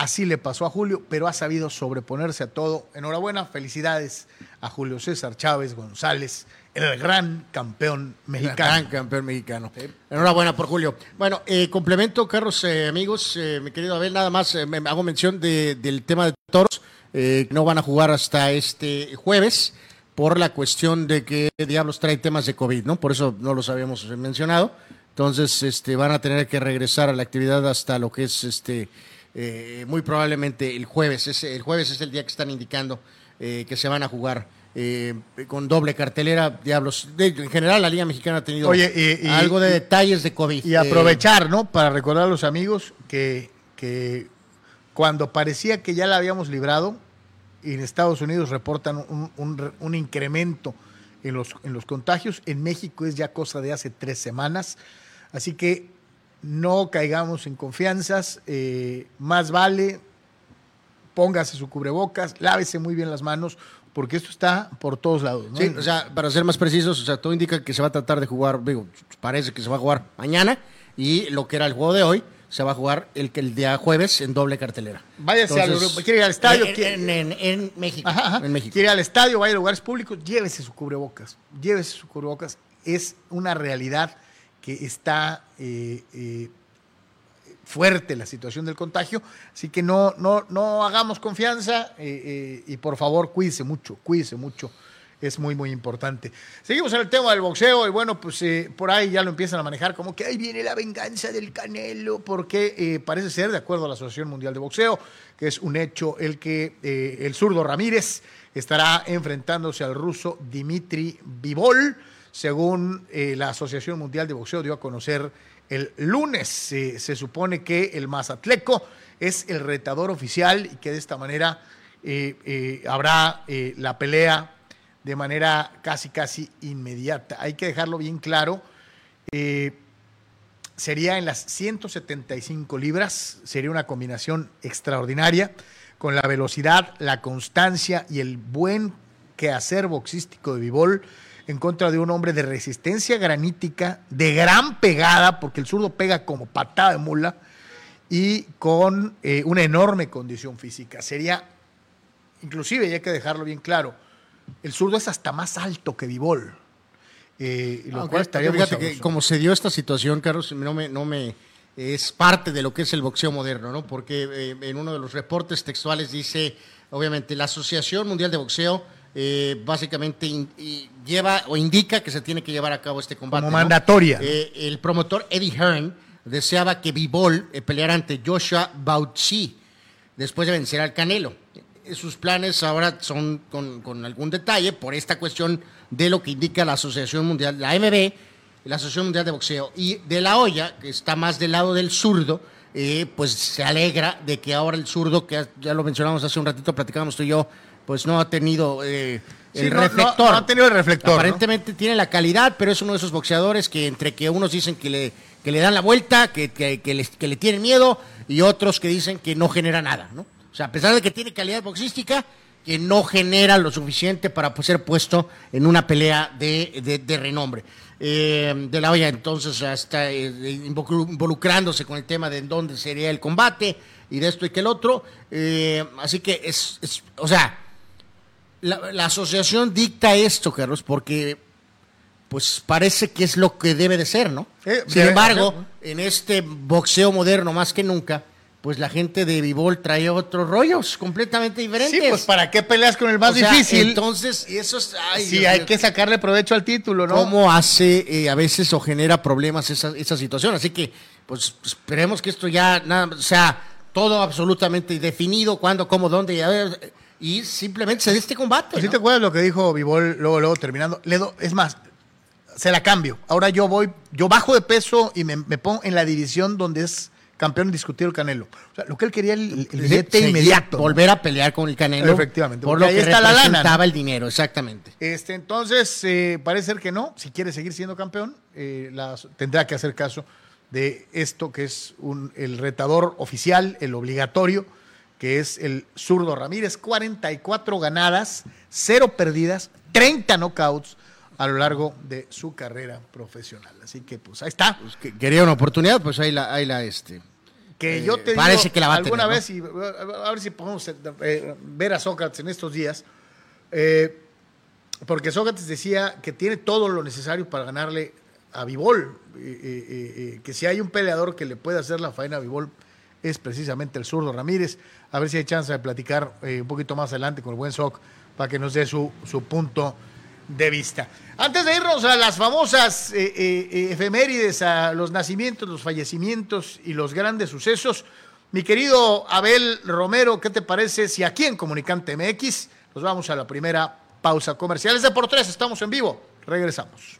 Así le pasó a Julio, pero ha sabido sobreponerse a todo. Enhorabuena, felicidades a Julio César Chávez González, el gran campeón mexicano. Gran campeón mexicano. Enhorabuena por Julio. Bueno, eh, complemento, Carlos, eh, amigos, eh, mi querido Abel, nada más me, hago mención de- del tema de toros, que no van a jugar hasta este jueves por la cuestión de que Diablos trae temas de COVID, ¿no? Por eso no los habíamos mencionado. Entonces, este, van a tener que regresar a la actividad hasta lo que es este eh, muy probablemente el jueves. Es, el jueves es el día que están indicando eh, que se van a jugar eh, con doble cartelera. Diablos. De- en general, la Liga Mexicana ha tenido Oye, y- y- algo de y- detalles de COVID. Y aprovechar, ¿no? Para recordar a los amigos que, que cuando parecía que ya la habíamos librado, y en Estados Unidos reportan un, un- un incremento en los, en los contagios, en México es ya cosa de hace tres semanas. Así que no caigamos en confianzas, eh, más vale póngase su cubrebocas, lávese muy bien las manos, porque esto está por todos lados. ¿no? Sí, o sea, para ser más precisos, o sea, todo indica que se va a tratar de jugar, digo, parece que se va a jugar mañana y lo que era el juego de hoy se va a jugar el, el día jueves en doble cartelera. Váyase al quiere ir al estadio, En, quiere- en- en- en México. Ajá, ajá. En México. Quiere ir al estadio, vaya a lugares públicos, llévese su cubrebocas. Llévese su cubrebocas. Es una realidad está eh, eh, fuerte la situación del contagio. Así que no, no, no hagamos confianza eh, y por favor cuídese mucho, cuídese mucho. es muy, muy importante. Seguimos en el tema del boxeo y bueno, pues por ahí ya lo empiezan a manejar como que ahí viene la venganza del Canelo, porque parece ser, de acuerdo a la Asociación Mundial de Boxeo, que es un hecho el que el zurdo Ramírez estará enfrentándose al ruso Dimitri Vivol, según la Asociación Mundial de Boxeo dio a conocer el lunes. se supone que el Mazatleco es el retador oficial y que de esta manera habrá la pelea de manera casi, casi inmediata. Hay que dejarlo bien claro. Eh, sería en las 175 libras, sería una combinación extraordinaria con la velocidad, la constancia y el buen quehacer boxístico de Vivol en contra de un hombre de resistencia granítica, de gran pegada, porque el zurdo pega como patada de mula, y con eh, una enorme condición física. Sería, inclusive, y hay que dejarlo bien claro, el zurdo es hasta más alto que Vivol. Eh, lo cual estaría fíjate que como se dio esta situación, Carlos, no me, no me es parte de lo que es el boxeo moderno, ¿no? Porque eh, en uno de los reportes textuales dice, obviamente, la Asociación Mundial de Boxeo eh, básicamente lleva o indica que se tiene que llevar a cabo este combate. Como mandatoria. el promotor Eddie Hearn deseaba que Vivol peleara ante Joshua Bauchi después de vencer al Canelo sus planes ahora son con, algún detalle por esta cuestión de lo que indica la Asociación Mundial, la AMB, la Asociación Mundial de Boxeo. Y de la olla, que está más del lado del zurdo, eh, pues se alegra de que ahora el zurdo, que ya lo mencionamos hace un ratito, platicábamos tú y yo, pues no ha tenido eh, el reflector. No, ha tenido el reflector. Aparentemente tiene la calidad, pero es uno de esos boxeadores que entre que unos dicen que le, que le dan la vuelta, que, que, que, le, que le tienen miedo, y otros que dicen que no genera nada, ¿no? O sea, a pesar de que tiene calidad boxística, que no genera lo suficiente para ser puesto en una pelea de, renombre. Eh, de la olla entonces está eh, involucrándose con el tema de en dónde sería el combate y de esto y que el otro. Eh, así que es, o sea, la, asociación dicta esto, Carlos, porque pues parece que es lo que debe de ser, ¿no? Sin embargo, en este boxeo moderno más que nunca, pues la gente de Vivol trae otros rollos completamente diferentes. Sí, pues ¿para qué peleas con el más difícil? Entonces, eso es... sí, hay que sacarle provecho al título, ¿no? ¿Cómo hace eh, a veces o genera problemas esa, esa situación? Así que, pues esperemos que esto ya nada, sea todo absolutamente definido, cuándo, cómo, dónde, y, y simplemente se dé este combate. ¿Sí te acuerdas lo que dijo Vivol luego, luego terminando? Le es más, se la cambio. Ahora yo voy, yo bajo de peso y me, me pongo en la división donde es campeón indiscutido el Canelo. O sea, lo que él quería el, el billete inmediato. Volver a pelear con el Canelo. Efectivamente. Por lo ahí que está la lana. el dinero, exactamente. Este, entonces, eh, parece ser que no. Si quiere seguir siendo campeón, eh, tendrá que hacer caso de esto que es un, el retador oficial, el obligatorio, que es el zurdo Ramírez. 44 ganadas, 0 perdidas, 30 knockouts a lo largo de su carrera profesional. Así que, pues ahí está. Pues, quería una oportunidad, pues ahí la, ahí la este, que yo te parece que la va alguna a vez, y, a ver si podemos eh, ver a Sócrates en estos días, eh, porque Sócrates decía que tiene todo lo necesario para ganarle a Vivol, que si hay un peleador que le puede hacer la faena a Vivol es precisamente el zurdo Ramírez. A ver si hay chance de platicar eh, un poquito más adelante con el buen Soc para que nos dé su, su punto de vista. Antes de irnos a las famosas eh, eh, efemérides, a los nacimientos, los fallecimientos y los grandes sucesos, mi querido Abel Romero, ¿qué te parece si aquí en Comunicante MX nos vamos a la primera pausa comercial? Es de por tres, estamos en vivo. Regresamos.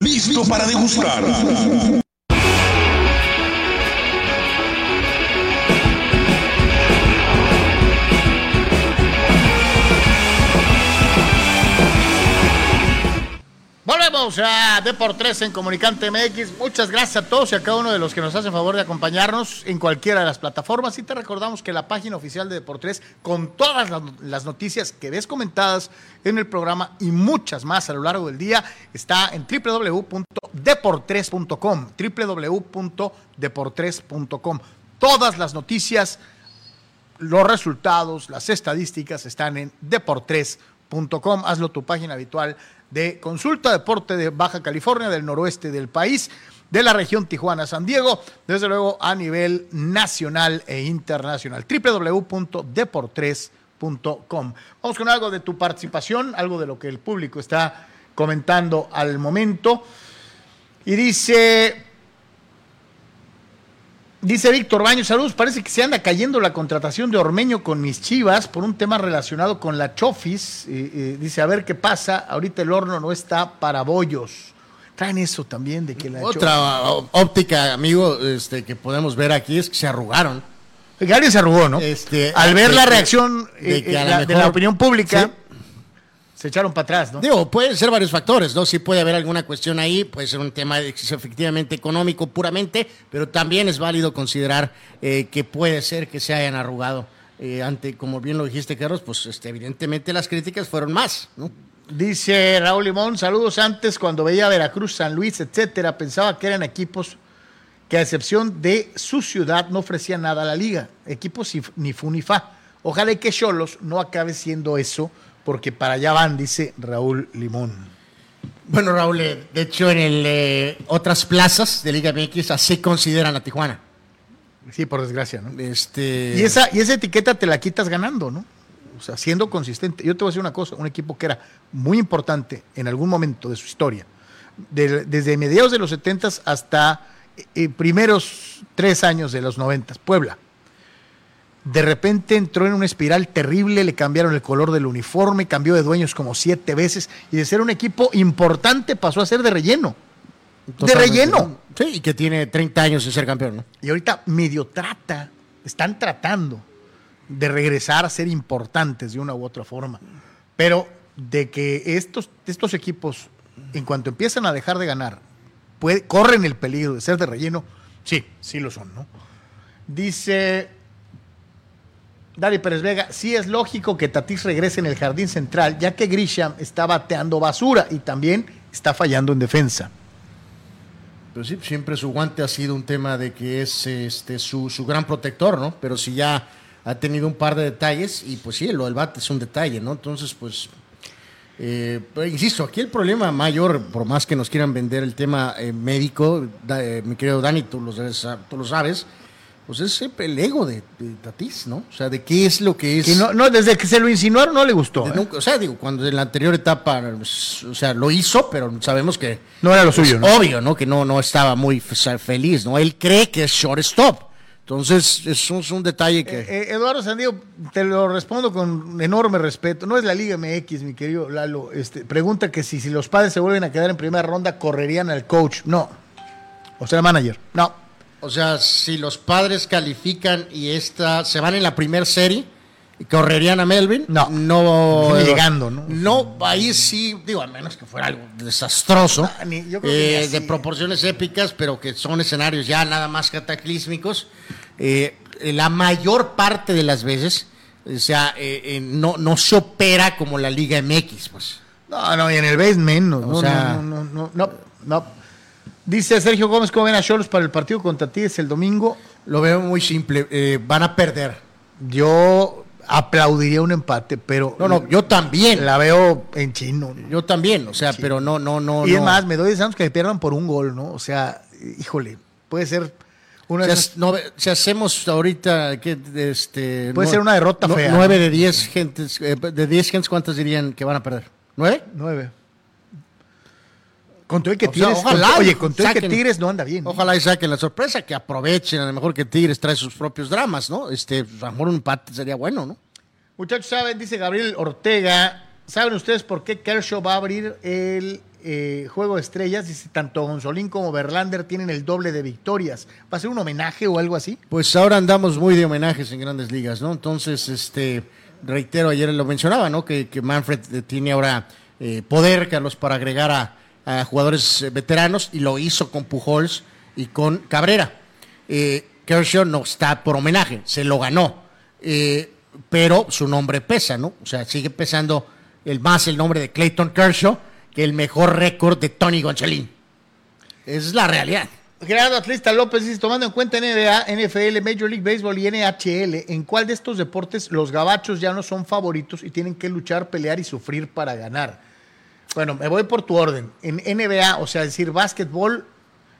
listo para degustar. Volvemos a Deportes en Comunicante MX. Muchas gracias a todos y a cada uno de los que nos hacen favor de acompañarnos en cualquiera de las plataformas. Y te recordamos que la página oficial de Deportes, con todas las noticias que ves comentadas en el programa y muchas más a lo largo del día, está en www.deportres.com. www.deportres.com. Todas las noticias, los resultados, las estadísticas están en deportres.com. Hazlo tu página habitual de Consulta Deporte de Baja California, del noroeste del país, de la región Tijuana-San Diego, desde luego a nivel nacional e internacional. www.deportres.com. Vamos con algo de tu participación, algo de lo que el público está comentando al momento. Y dice, Dice Víctor Baños, saludos, parece que se anda cayendo la contratación de Ormeño con mis chivas por un tema relacionado con la Chofis. dice, a ver qué pasa, ahorita el horno no está para bollos. Traen eso también de que la Otra óptica, amigo, este, que podemos ver aquí es que se arrugaron. Alguien se arrugó, ¿no? Este, Al ver la reacción de, eh, eh, la, opinión pública se echaron para atrás, ¿no? Digo, pueden ser varios factores, ¿no? Sí puede haber alguna cuestión ahí, puede ser un tema efectivamente económico puramente, pero también es válido considerar eh, que puede ser que se hayan arrugado. Eh, ante, como bien lo dijiste, Carlos, pues este, evidentemente las críticas fueron más, ¿no? Dice Raúl Limón, saludos antes cuando veía Veracruz, San Luis, etcétera, pensaba que eran equipos que a excepción de su ciudad no ofrecían nada a la liga, equipos ni fu ni fa. Ojalá que Cholos no acabe siendo eso porque para allá van, dice Raúl Limón. Bueno, Raúl, eh, de hecho en el, eh, otras plazas de Liga MX así consideran a Tijuana. Sí, por desgracia, ¿no? Este... Y, esa, y esa etiqueta te la quitas ganando, ¿no? O sea, siendo consistente. Yo te voy a decir una cosa, un equipo que era muy importante en algún momento de su historia, desde mediados de los 70 hasta eh, primeros tres años de los 90, Puebla de repente entró en una espiral terrible, le cambiaron el color del uniforme, cambió de dueños como siete veces y de ser un equipo importante pasó a ser de relleno. de relleno. Sí, y que tiene 30 años de ser campeón, ¿no? Y ahorita medio trata, están tratando de regresar a ser importantes de una u otra forma. Pero de que estos, estos equipos, en cuanto empiezan a dejar de ganar, corren el peligro de ser de relleno, sí, sí lo son, ¿no? Dice Dari Pérez Vega, sí es lógico que Tatis regrese en el jardín central, ya que Grisham está bateando basura y también está fallando en defensa. Pero sí, siempre su guante ha sido un tema de que es este, su, gran protector, ¿no? Pero si ya ha tenido un par de detalles, y pues sí, lo del bate es un detalle, ¿no? Entonces, pues, eh, insisto, aquí el problema mayor, por más que nos quieran vender el tema eh, médico, eh, mi querido Dani, tú lo sabes, pues es el ego de, Tatís, ¿no? O sea, de qué es lo que es. no, desde que se lo insinuaron no le gustó. ¿eh? o sea, digo, cuando en la anterior etapa, pues, o sea, lo hizo, pero sabemos que. No era lo suyo, ¿no? Obvio, ¿no? Que no, no estaba muy feliz, ¿no? Él cree que es shortstop. Entonces, es un, es un detalle que. Eh, eh, Eduardo Sandío, te lo respondo con enorme respeto. No es la Liga MX, mi querido Lalo. Este, pregunta que si, si los padres se vuelven a quedar en primera ronda, correrían al coach. No. O sea, el manager. No. O sea, si los padres califican y esta se van en la primera serie y correrían a Melvin, no, no llegando, ¿no? No, ahí sí, digo, a menos que fuera algo desastroso, ah, eh, de proporciones épicas, pero que son escenarios ya nada más cataclísmicos. Eh, la mayor parte de las veces, o sea, eh, no, no se opera como la Liga MX, pues. No, no, y en el base menos. O sea, no, no, no, no. Dice Sergio Gómez, ¿cómo ven a Cholos para el partido contra Tigres el domingo? Lo veo muy simple, eh, van a perder. Yo, aplaudiría un empate, pero No, no, yo también. la veo en chino. Yo también, o sea, pero no, no, no. y es no. más, me doy deseos que pierdan por un gol, ¿no? O sea, híjole, puede ser una Si, de ha- esas- no, si hacemos ahorita que este Puede ser una derrota fea. Nueve de diez gentes, eh, de diez gentes, ¿cuántas dirían que van a perder? ¿Nueve? nueve. Con todo el que O sea, Tigres, ojalá con- oye, con todo el que Tigres no anda bien. ¿no? Ojalá y saquen la sorpresa, que aprovechen, a lo mejor que Tigres trae sus propios dramas, ¿no? Este, a lo mejor un empate sería bueno, ¿no? Muchachos, ¿saben? Dice Gabriel Ortega. ¿Saben ustedes por qué Kershaw va a abrir el eh, juego de estrellas? Dice, tanto Gonzolín como Verlander tienen el doble de victorias. ¿Va a ser un homenaje o algo así? Pues ahora andamos muy de homenajes en grandes ligas, ¿no? Entonces, este, reitero, ayer lo mencionaba, ¿no? Que, que Manfred eh, tiene ahora eh, poder, Carlos, para agregar a, a jugadores eh, veteranos y lo hizo con Pujols y con Cabrera. Eh, Kershaw no está por homenaje, se lo ganó, Eh, pero su nombre pesa, ¿no? O sea, sigue pesando el más el nombre de Clayton Kershaw que el mejor récord de Tony Gonzalín. Esa es la realidad. Gerardo Atlista López dice, tomando en cuenta NBA, NFL, Major League Baseball y NHL, ¿en cuál de estos deportes los gabachos ya no son favoritos y tienen que luchar, pelear y sufrir para ganar? Bueno, me voy por tu orden. En NBA, o sea, decir, básquetbol,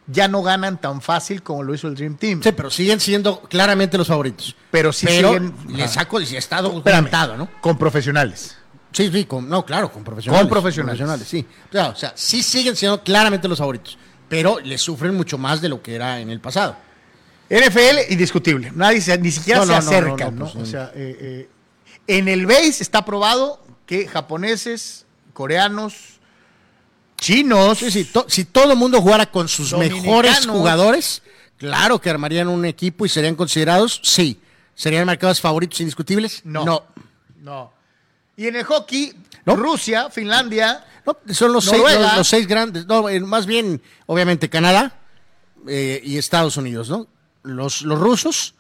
ya no ganan tan fácil como lo hizo el Dream Team. Sí, pero siguen siendo claramente los favoritos. Pero sí pero siguen- le saco y está Espérame, documentado, ¿no? Con profesionales. Sí, sí, con, no, claro, con profesionales. Con profesionales. sí. O sea, o sea, sí siguen siendo claramente los favoritos, pero le sufren mucho más de lo que era en el pasado. NFL, indiscutible. Nadie se- ni siquiera No, se no, no, pues, o sea, eh, eh, en el base está probado que japoneses, coreanos, chinos, Sí, sí, to- si todo el mundo jugara con sus mejores jugadores, claro que armarían un equipo y serían considerados, sí. ¿Serían marcados favoritos indiscutibles? No. No. No. Y en el hockey, No. Rusia, Finlandia, No, son los seis, los, los seis grandes. No, eh, más bien, obviamente, Canadá eh, y Estados Unidos, ¿no? Los, los rusos,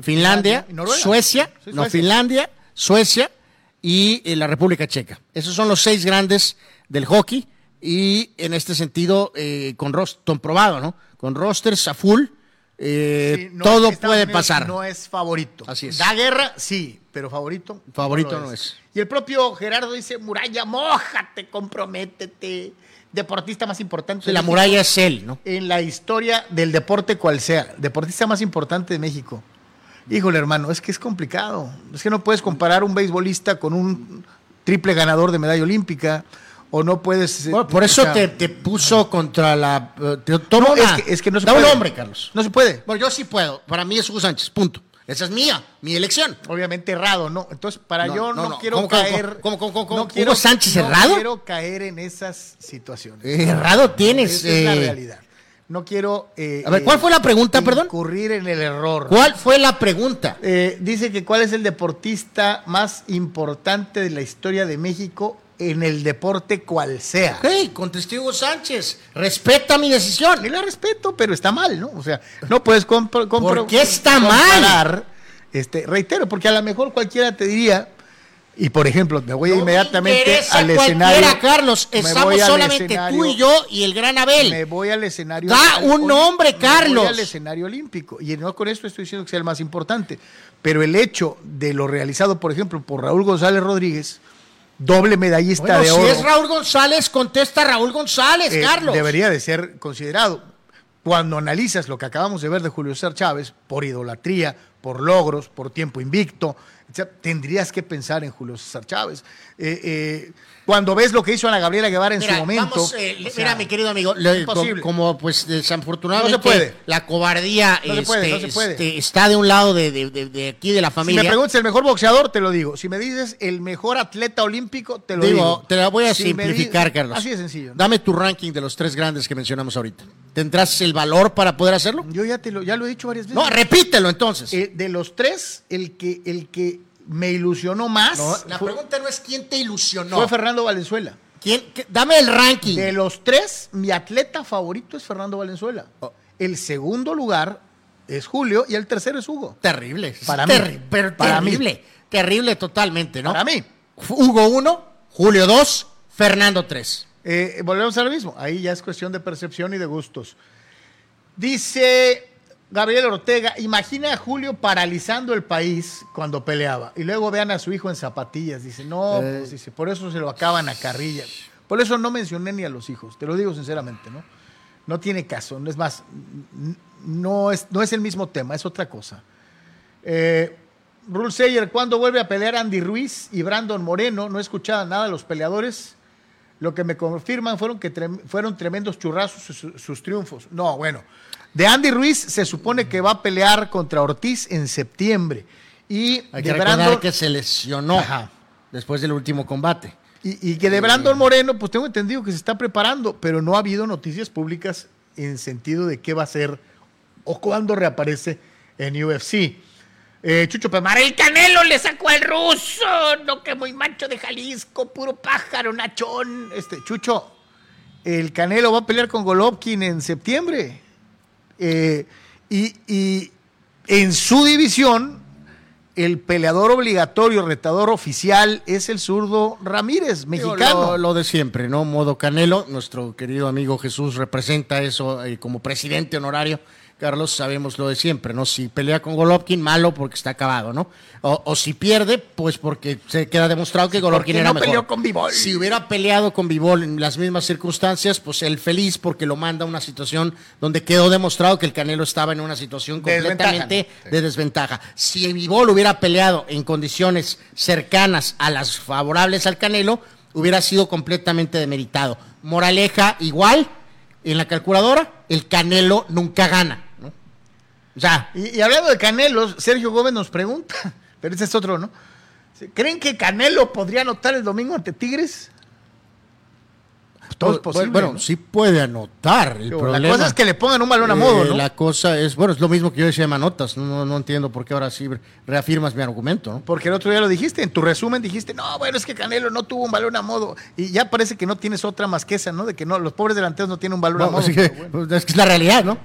Finlandia. Suecia, Sí, no, Suecia. Finlandia, Suecia y eh, la República Checa. Esos son los seis grandes del hockey y en este sentido, eh, con roster probado, ¿no? Con rosters a full, eh, sí, no- todo puede Unidos pasar. No es favorito. Así es. Da guerra, sí, pero favorito. Favorito no es. Y el propio Gerardo dice, Muralla, mójate, comprométete. Deportista más importante. Sí, de la México muralla es él, ¿no? En la historia del deporte cual sea. Deportista más importante de México. Híjole, hermano, es que es complicado. Es que no puedes comparar un beisbolista con un triple ganador de medalla olímpica. O no puedes. eh, Bueno, por o eso sea, te, te puso contra la... eh, Te, toma No, es que, es que no se da puede. un nombre, Carlos. No se puede. Bueno, yo sí puedo. Para mí es Hugo Sánchez, punto. Esa es mía, mi elección. Obviamente errado, ¿no? Entonces, para No, yo no, no, no. quiero ¿Cómo, cómo, caer. cómo, cómo, no quiero- ¿Hugo Sánchez no errado? quiero caer en esas situaciones. Errado tienes. Esa es la eh. realidad. No quiero. eh, A ver, ¿cuál fue la pregunta, perdón? Incurrir en el error. ¿Cuál fue la pregunta? Eh, dice que cuál es el deportista más importante de la historia de México en el deporte cual sea. Ok, contesté Hugo Sánchez. Respeta mi decisión. Y la respeto, pero está mal, ¿no? O sea, no puedes compro- ¿Por qué está comparar, Este, reitero, porque a lo mejor cualquiera te diría, y por ejemplo, me voy No me inmediatamente al escenario. Carlos. me Estamos solamente tú y yo y el gran Abel. Me voy al escenario. Da al- un nombre, me Carlos. Voy al escenario olímpico. Y no con esto estoy diciendo que sea el más importante. Pero el hecho de lo realizado, por ejemplo, por Raúl González Rodríguez, doble medallista Bueno, de si oro. es Raúl González, contesta Raúl González, eh, Carlos. Debería de ser considerado. Cuando analizas lo que acabamos de ver de Julio César Chávez, por idolatría, por logros, por tiempo invicto, tendrías que pensar en Julio César Chávez. Eh, eh, cuando ves lo que hizo Ana Gabriela Guevara en Mira, su momento. vamos, eh, o mira, mi querido amigo, le- como, como, pues desafortunadamente No se puede. la cobardía No se puede, este, no se puede. este, está de un lado de, de- de- de aquí de la Si familia. me preguntas el mejor boxeador, te lo digo. Si me dices el mejor atleta olímpico, te lo digo. Digo, te la voy a Si simplificar, dices- Carlos. Así de sencillo. Dame tu ranking de los tres grandes que mencionamos ahorita. ¿Tendrás el valor para poder hacerlo? Yo ya te lo, ya lo he dicho varias veces. No, repítelo entonces. Eh, de los tres, el que, el que me ilusionó más No, la fue, pregunta no es quién te ilusionó. fue Fernando Valenzuela. ¿Quién? qué- Dame el ranking. De los tres, mi atleta favorito es Fernando Valenzuela. Oh. El segundo lugar es Julio y el tercero es Hugo. Terrible. Para Terri- mí. pero Para mí. terrible. Terrible totalmente, ¿no? Para mí. Hugo 1, Julio 2, Fernando 3. Eh, volvemos a lo mismo. Ahí ya es cuestión de percepción y de gustos. Dice Gabriel Ortega, imagina a Julio paralizando el país cuando peleaba. Y luego vean a su hijo en zapatillas. Dice, no, Eh. pues, dice, por eso se lo acaban a carrilla. Por eso no mencioné ni a los hijos, te lo digo sinceramente, ¿no? No tiene caso. No es más, no es, no es el mismo tema, es otra cosa. Eh, Rule Sayer, ¿cuándo vuelve a pelear Andy Ruiz y Brandon Moreno? No he escuchado nada de los peleadores. Lo que me confirman fueron que trem- fueron tremendos churrazos sus, sus triunfos. No, bueno. De Andy Ruiz se supone que va a pelear contra Ortiz en septiembre. Y Hay de que Brandon, que se lesionó Ajá. después del último combate. y, y que de Brandon Moreno, pues tengo entendido que se está preparando, pero no ha habido noticias públicas en sentido de qué va a ser o cuándo reaparece en UFC. Eh, Chucho Pemar, el Canelo le sacó al ruso, no que muy macho de Jalisco, puro pájaro, nachón. Este, Chucho, el Canelo va a pelear con Golovkin en septiembre. Eh, y, y en su división, el peleador obligatorio, retador oficial, es el zurdo Ramírez, mexicano. Lo, lo de siempre, ¿no? Modo Canelo, nuestro querido amigo Jesús representa eso eh, como presidente honorario. Carlos, sabemos lo de siempre, ¿no? Si pelea con Golovkin, malo porque está acabado, ¿no? O, o si pierde, pues porque se queda demostrado que Golovkin era no mejor. peleó con Bivol. Si hubiera peleado con Bivol en las mismas circunstancias, pues él feliz porque lo manda a una situación donde quedó demostrado que el Canelo estaba en una situación desventaja, completamente ¿no? de desventaja. Si Vivol hubiera peleado en condiciones cercanas a las favorables al Canelo, hubiera sido completamente demeritado. Moraleja, igual, en la calculadora, el Canelo nunca gana. Sea, Y, y hablando de Canelos, Sergio Gómez nos pregunta, pero ese es otro, ¿no? ¿Creen que Canelo podría anotar el domingo ante Tigres? Todo es bu- posible. bueno, ¿no? sí puede anotar. El problema, la cosa es que le pongan un balón a modo, eh, ¿no? La cosa es, bueno, es lo mismo que yo decía de Manotas. No, no, entiendo por qué ahora sí reafirmas mi argumento, ¿no? Porque el otro día lo dijiste, en tu resumen dijiste, no, bueno, es que Canelo no tuvo un balón a modo. Y ya parece que no tienes otra más que esa, ¿no? De que no, los pobres delanteros no tienen un balón a modo. que, bueno. pues, es que es la realidad, ¿no?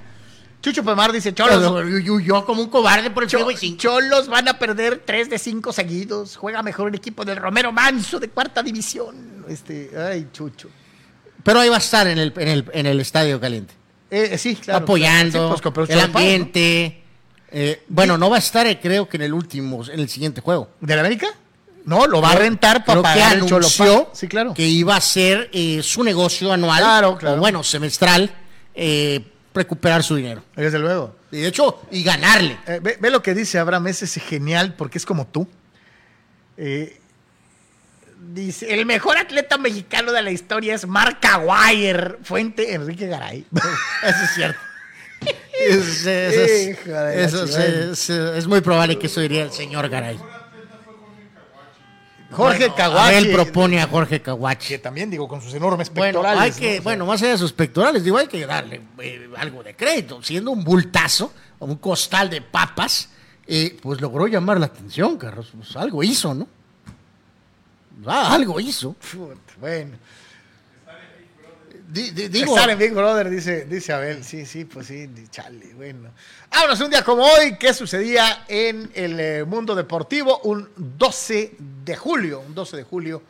Chucho Pemar dice, Cholos, Yo, yo- yo como un cobarde por el Cho- y cinco. Cholos van a perder 3 de 5 seguidos. Juega mejor el equipo del Romero Manso de cuarta división. Este, ay, Chucho. Pero ahí va a estar en el, en el, en el estadio caliente. Eh, eh, sí, claro. apoyando Sí, pues, el ambiente. Eh, bueno, no va a estar, eh, creo que en el último, en el siguiente juego. ¿De la América? No, lo va a rentar para que pagar el anunció. Sí, claro. que iba a ser eh, su negocio anual, Claro, claro. o bueno, semestral, eh, recuperar su dinero. Desde luego. Y de hecho, y ganarle. Eh, ve, ve lo que dice Abraham, ese es genial porque es como tú. Eh, dice, el mejor atleta mexicano de la historia es Mark Aguirre, fuente Enrique Garay. Eso es cierto. Es- es muy probable que eso diría el señor Garay. Jorge Bueno, Caguachi. Él propone a Jorge Caguachi. Que también, digo, con sus enormes Bueno, pectorales. hay ¿no? que, O sea, bueno, más allá de sus pectorales, digo, hay que darle eh, algo de crédito. Siendo un bultazo, un costal de papas, eh, pues logró llamar la atención, Carlos. Pues algo hizo, ¿no? Ah, algo hizo. Bueno. Di- di- digo, Estar en Big Brother, dice, dice Abel. Sí, sí, pues sí, chale, bueno. Vámonos un día como hoy, ¿qué sucedía en el eh, mundo deportivo? Un 12 de julio, un 12 de julio,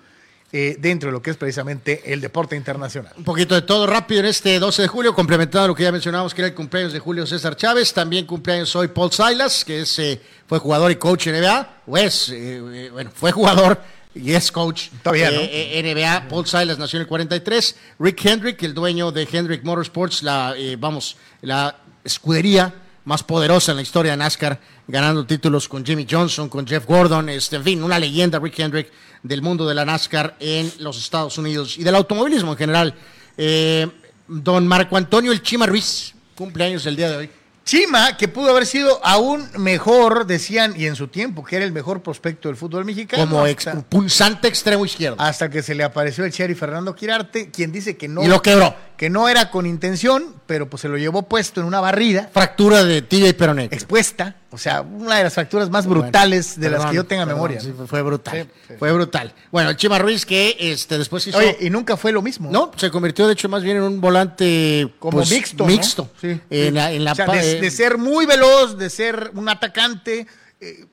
eh, dentro de lo que es precisamente el deporte internacional. un poquito de todo rápido en este 12 de julio, complementando lo que ya mencionábamos, que era el cumpleaños de Julio César Chávez. También cumpleaños hoy Paul Silas, que es, eh, fue jugador y coach en NBA. O es, eh, bueno, fue jugador y es coach ¿no? eh, eh, NBA. Paul Silas nació en el 43. Rick Hendrick, el dueño de Hendrick Motorsports, la, eh, vamos, la escudería más poderosa en la historia de NASCAR, ganando títulos con Jimmy Johnson, con Jeff Gordon, este, en fin, una leyenda Rick Hendrick del mundo de la NASCAR en los Estados Unidos y del automovilismo en general. Eh, don Marco Antonio El Chima Ruiz, cumpleaños el día de hoy. Chima, que pudo haber sido aún mejor, decían, y en su tiempo, que era el mejor prospecto del fútbol mexicano. Como ex, hasta, punzante extremo izquierdo. hasta que se le apareció el Cherry Fernando Quirarte, quien dice que no, y lo quebró. que no era con intención, pero pues se lo llevó puesto en una barrida. Fractura de tibia y peroné. expuesta, o sea, una de las fracturas más brutales de las que yo tenga perdón, memoria. sí, ¿no? fue- brutal. Sí, sí. Fue brutal. Bueno, el Chima Ruiz que este, después hizo... Oye, y nunca fue lo mismo. No, se convirtió de hecho más bien en un volante Como pues, mixto. ¿no? mixto. Sí. En la, en la O sea, eh, de ser muy veloz, de ser un atacante, eh,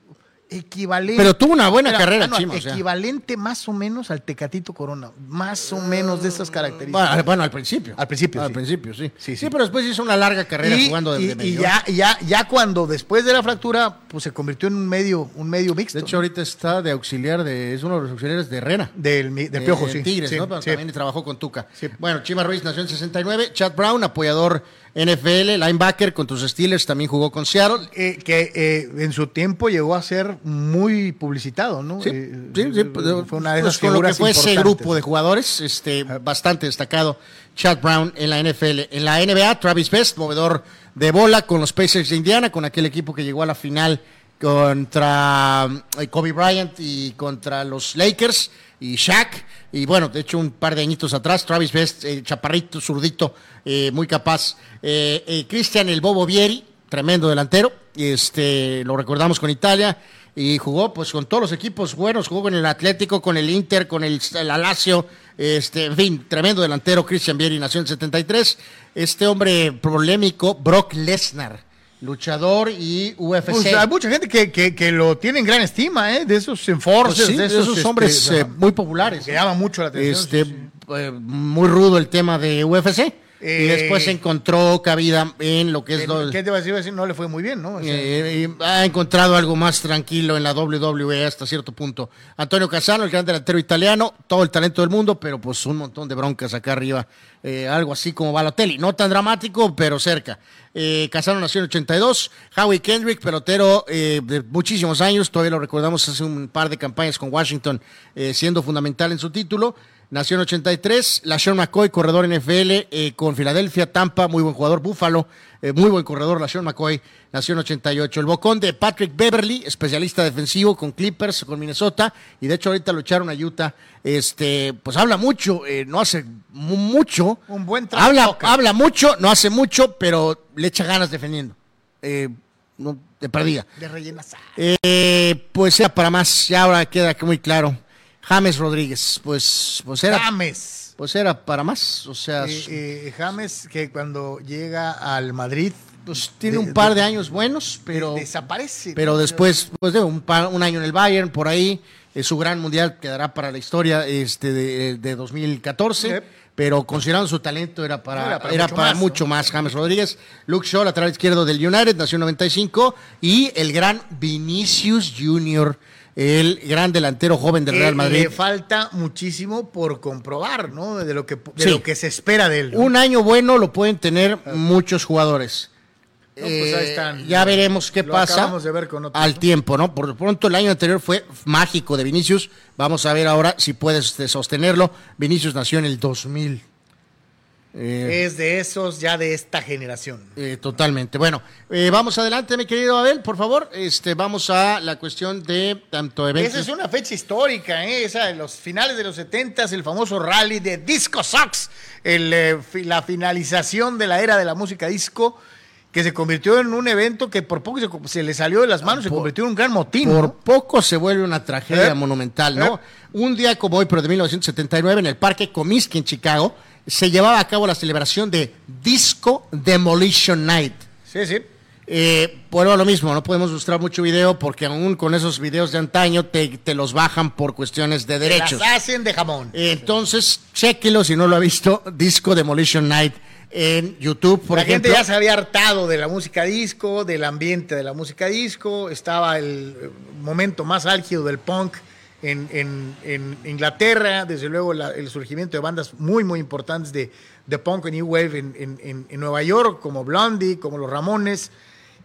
equivalente. Pero tuvo una buena carrera, no, Chima, o sea. Equivalente más o menos al Tecatito Corona. Más o menos de esas características. Bueno, al principio. Al principio, Al sí. principio, sí. Sí, sí. sí. pero después hizo una larga carrera y, jugando de, y- de y ya, ya, ya cuando después de la fractura, pues se convirtió en un medio, un medio mixto. De hecho, ahorita está de auxiliar de. Es uno de los auxiliares de Herrera. del, del Eh, Piojo, en sí. Tigres, ¿no? Pero también trabajó con Tuca. Bueno, Chima Ruiz nació en 69. Chad Brown, apoyador NFL, linebacker con tus Steelers, también jugó con Seattle. Eh, que eh, en su tiempo llegó a ser muy publicitado, ¿no? Sí, Eh, sí, sí, pues, fue una de pues, esas con lo que figuras fue ese grupo de jugadores, este, bastante destacado, Chad Brown en la NFL. En la NBA, Travis Best, movedor de bola con los Pacers de Indiana, con aquel equipo que llegó a la final contra eh, Kobe Bryant y contra los Lakers y Shaq. Y bueno, de hecho, un par de añitos atrás, Travis Best, eh, chaparrito, zurdito, eh, muy capaz. Eh, eh, Cristian el Bobo Vieri, tremendo delantero. Este, lo recordamos con Italia y jugó pues con todos los equipos buenos, jugó con el Atlético, con el Inter, con el, el Alacio, este, en fin, tremendo delantero, Christian Vieri nació en el 73. Este hombre polémico, Brock Lesnar, luchador y UFC. Pues hay mucha gente que, que, que lo tiene en gran estima, ¿eh? De esos enforcers, Pues sí, de de esos, este, hombres eh, muy populares. que llama mucho la atención. Este, sí, sí. eh, muy rudo el tema de UFC. Y Eh, después encontró cabida en lo que es... Eh, lo- ¿Qué te decir? Iba a decir, No le fue muy bien, ¿no? O sea, Eh, ha encontrado algo más tranquilo en la WWE hasta cierto punto. Antonio Casano, el gran delantero italiano, todo el talento del mundo, pero pues un montón de broncas acá arriba. Eh, algo así como Balotelli. No tan dramático, pero cerca. Eh, Casano nació en 82. Howie Kendrick, pelotero eh, de muchísimos años, todavía lo recordamos hace un par de campañas con Washington, eh, siendo fundamental en su título. Nació en 83, la Sean McCoy, corredor NFL eh, con Filadelfia, Tampa, muy buen jugador, Buffalo, eh, muy buen corredor, la Sean McCoy, nació en 88. El bocón de Patrick Beverly, especialista defensivo con Clippers, con Minnesota, y de hecho ahorita lo echaron a Utah. Este, pues habla mucho, eh, no hace mu- mucho. Un buen trash habla, habla mucho, no hace mucho, pero le echa ganas defendiendo. Eh, no, de perdida. de rellenas. Eh, pues era para más, ya ahora queda muy claro. James Rodríguez, pues, pues era, James. pues era para más, o sea, Eh, eh, James, que cuando llega al Madrid, pues tiene de- un par de- de años buenos, pero, desaparece. pero después, pues de un, par- un año en el Bayern, por ahí, eh, su gran mundial quedará para la historia este de, de 2014. Yep. Pero considerando su talento, era para, Era era para para, mucho más, mucho, más, James Rodríguez. Luke Shaw, lateral izquierdo del United, nació en 95. Y el gran Vinicius Junior, el gran delantero joven del Eh, Real Madrid. Le falta muchísimo por comprobar, ¿no? De lo que, de Sí. lo que se espera de él. ¿no? Un año bueno lo pueden tener muchos jugadores. No, pues ahí Eh, están. ya veremos qué Lo pasa de ver con otros, al ¿no? tiempo, ¿no? Por lo pronto el año anterior fue mágico de Vinicius. Vamos a ver ahora si puedes sostenerlo. Vinicius nació en el 2000. Eh, Es de esos ya de esta generación. eh, totalmente. Bueno, eh, vamos adelante, mi querido Abel, por favor. Este, vamos a la cuestión de tanto eventos. Esa es una fecha histórica, ¿eh? Esa de los finales de los 70 el famoso rally de Disco Sox, el, la finalización de la era de la música disco, que se convirtió en un evento que por poco se, se le salió de las manos, se por- convirtió en un gran motín. Por ¿no? poco se vuelve una tragedia ¿Eh? monumental, ¿no? ¿Eh? Un día como hoy, pero de 1979, en el Parque Comiskey en Chicago, se llevaba a cabo la celebración de Disco Demolition Night. Sí, sí. Eh, bueno, lo mismo, no podemos mostrar mucho video porque aún con esos videos de antaño te, te los bajan por cuestiones de derechos. Las hacen de jamón. Entonces, chéquelo si no lo ha visto, Disco Demolition Night en YouTube, por la ejemplo. gente ya se había hartado de la música disco, del ambiente de la música disco. Estaba el eh, momento más álgido del punk en, en- en Inglaterra. Desde luego el surgimiento de bandas muy, muy importantes de, de punk y new wave en- en Nueva York, como Blondie, como los Ramones.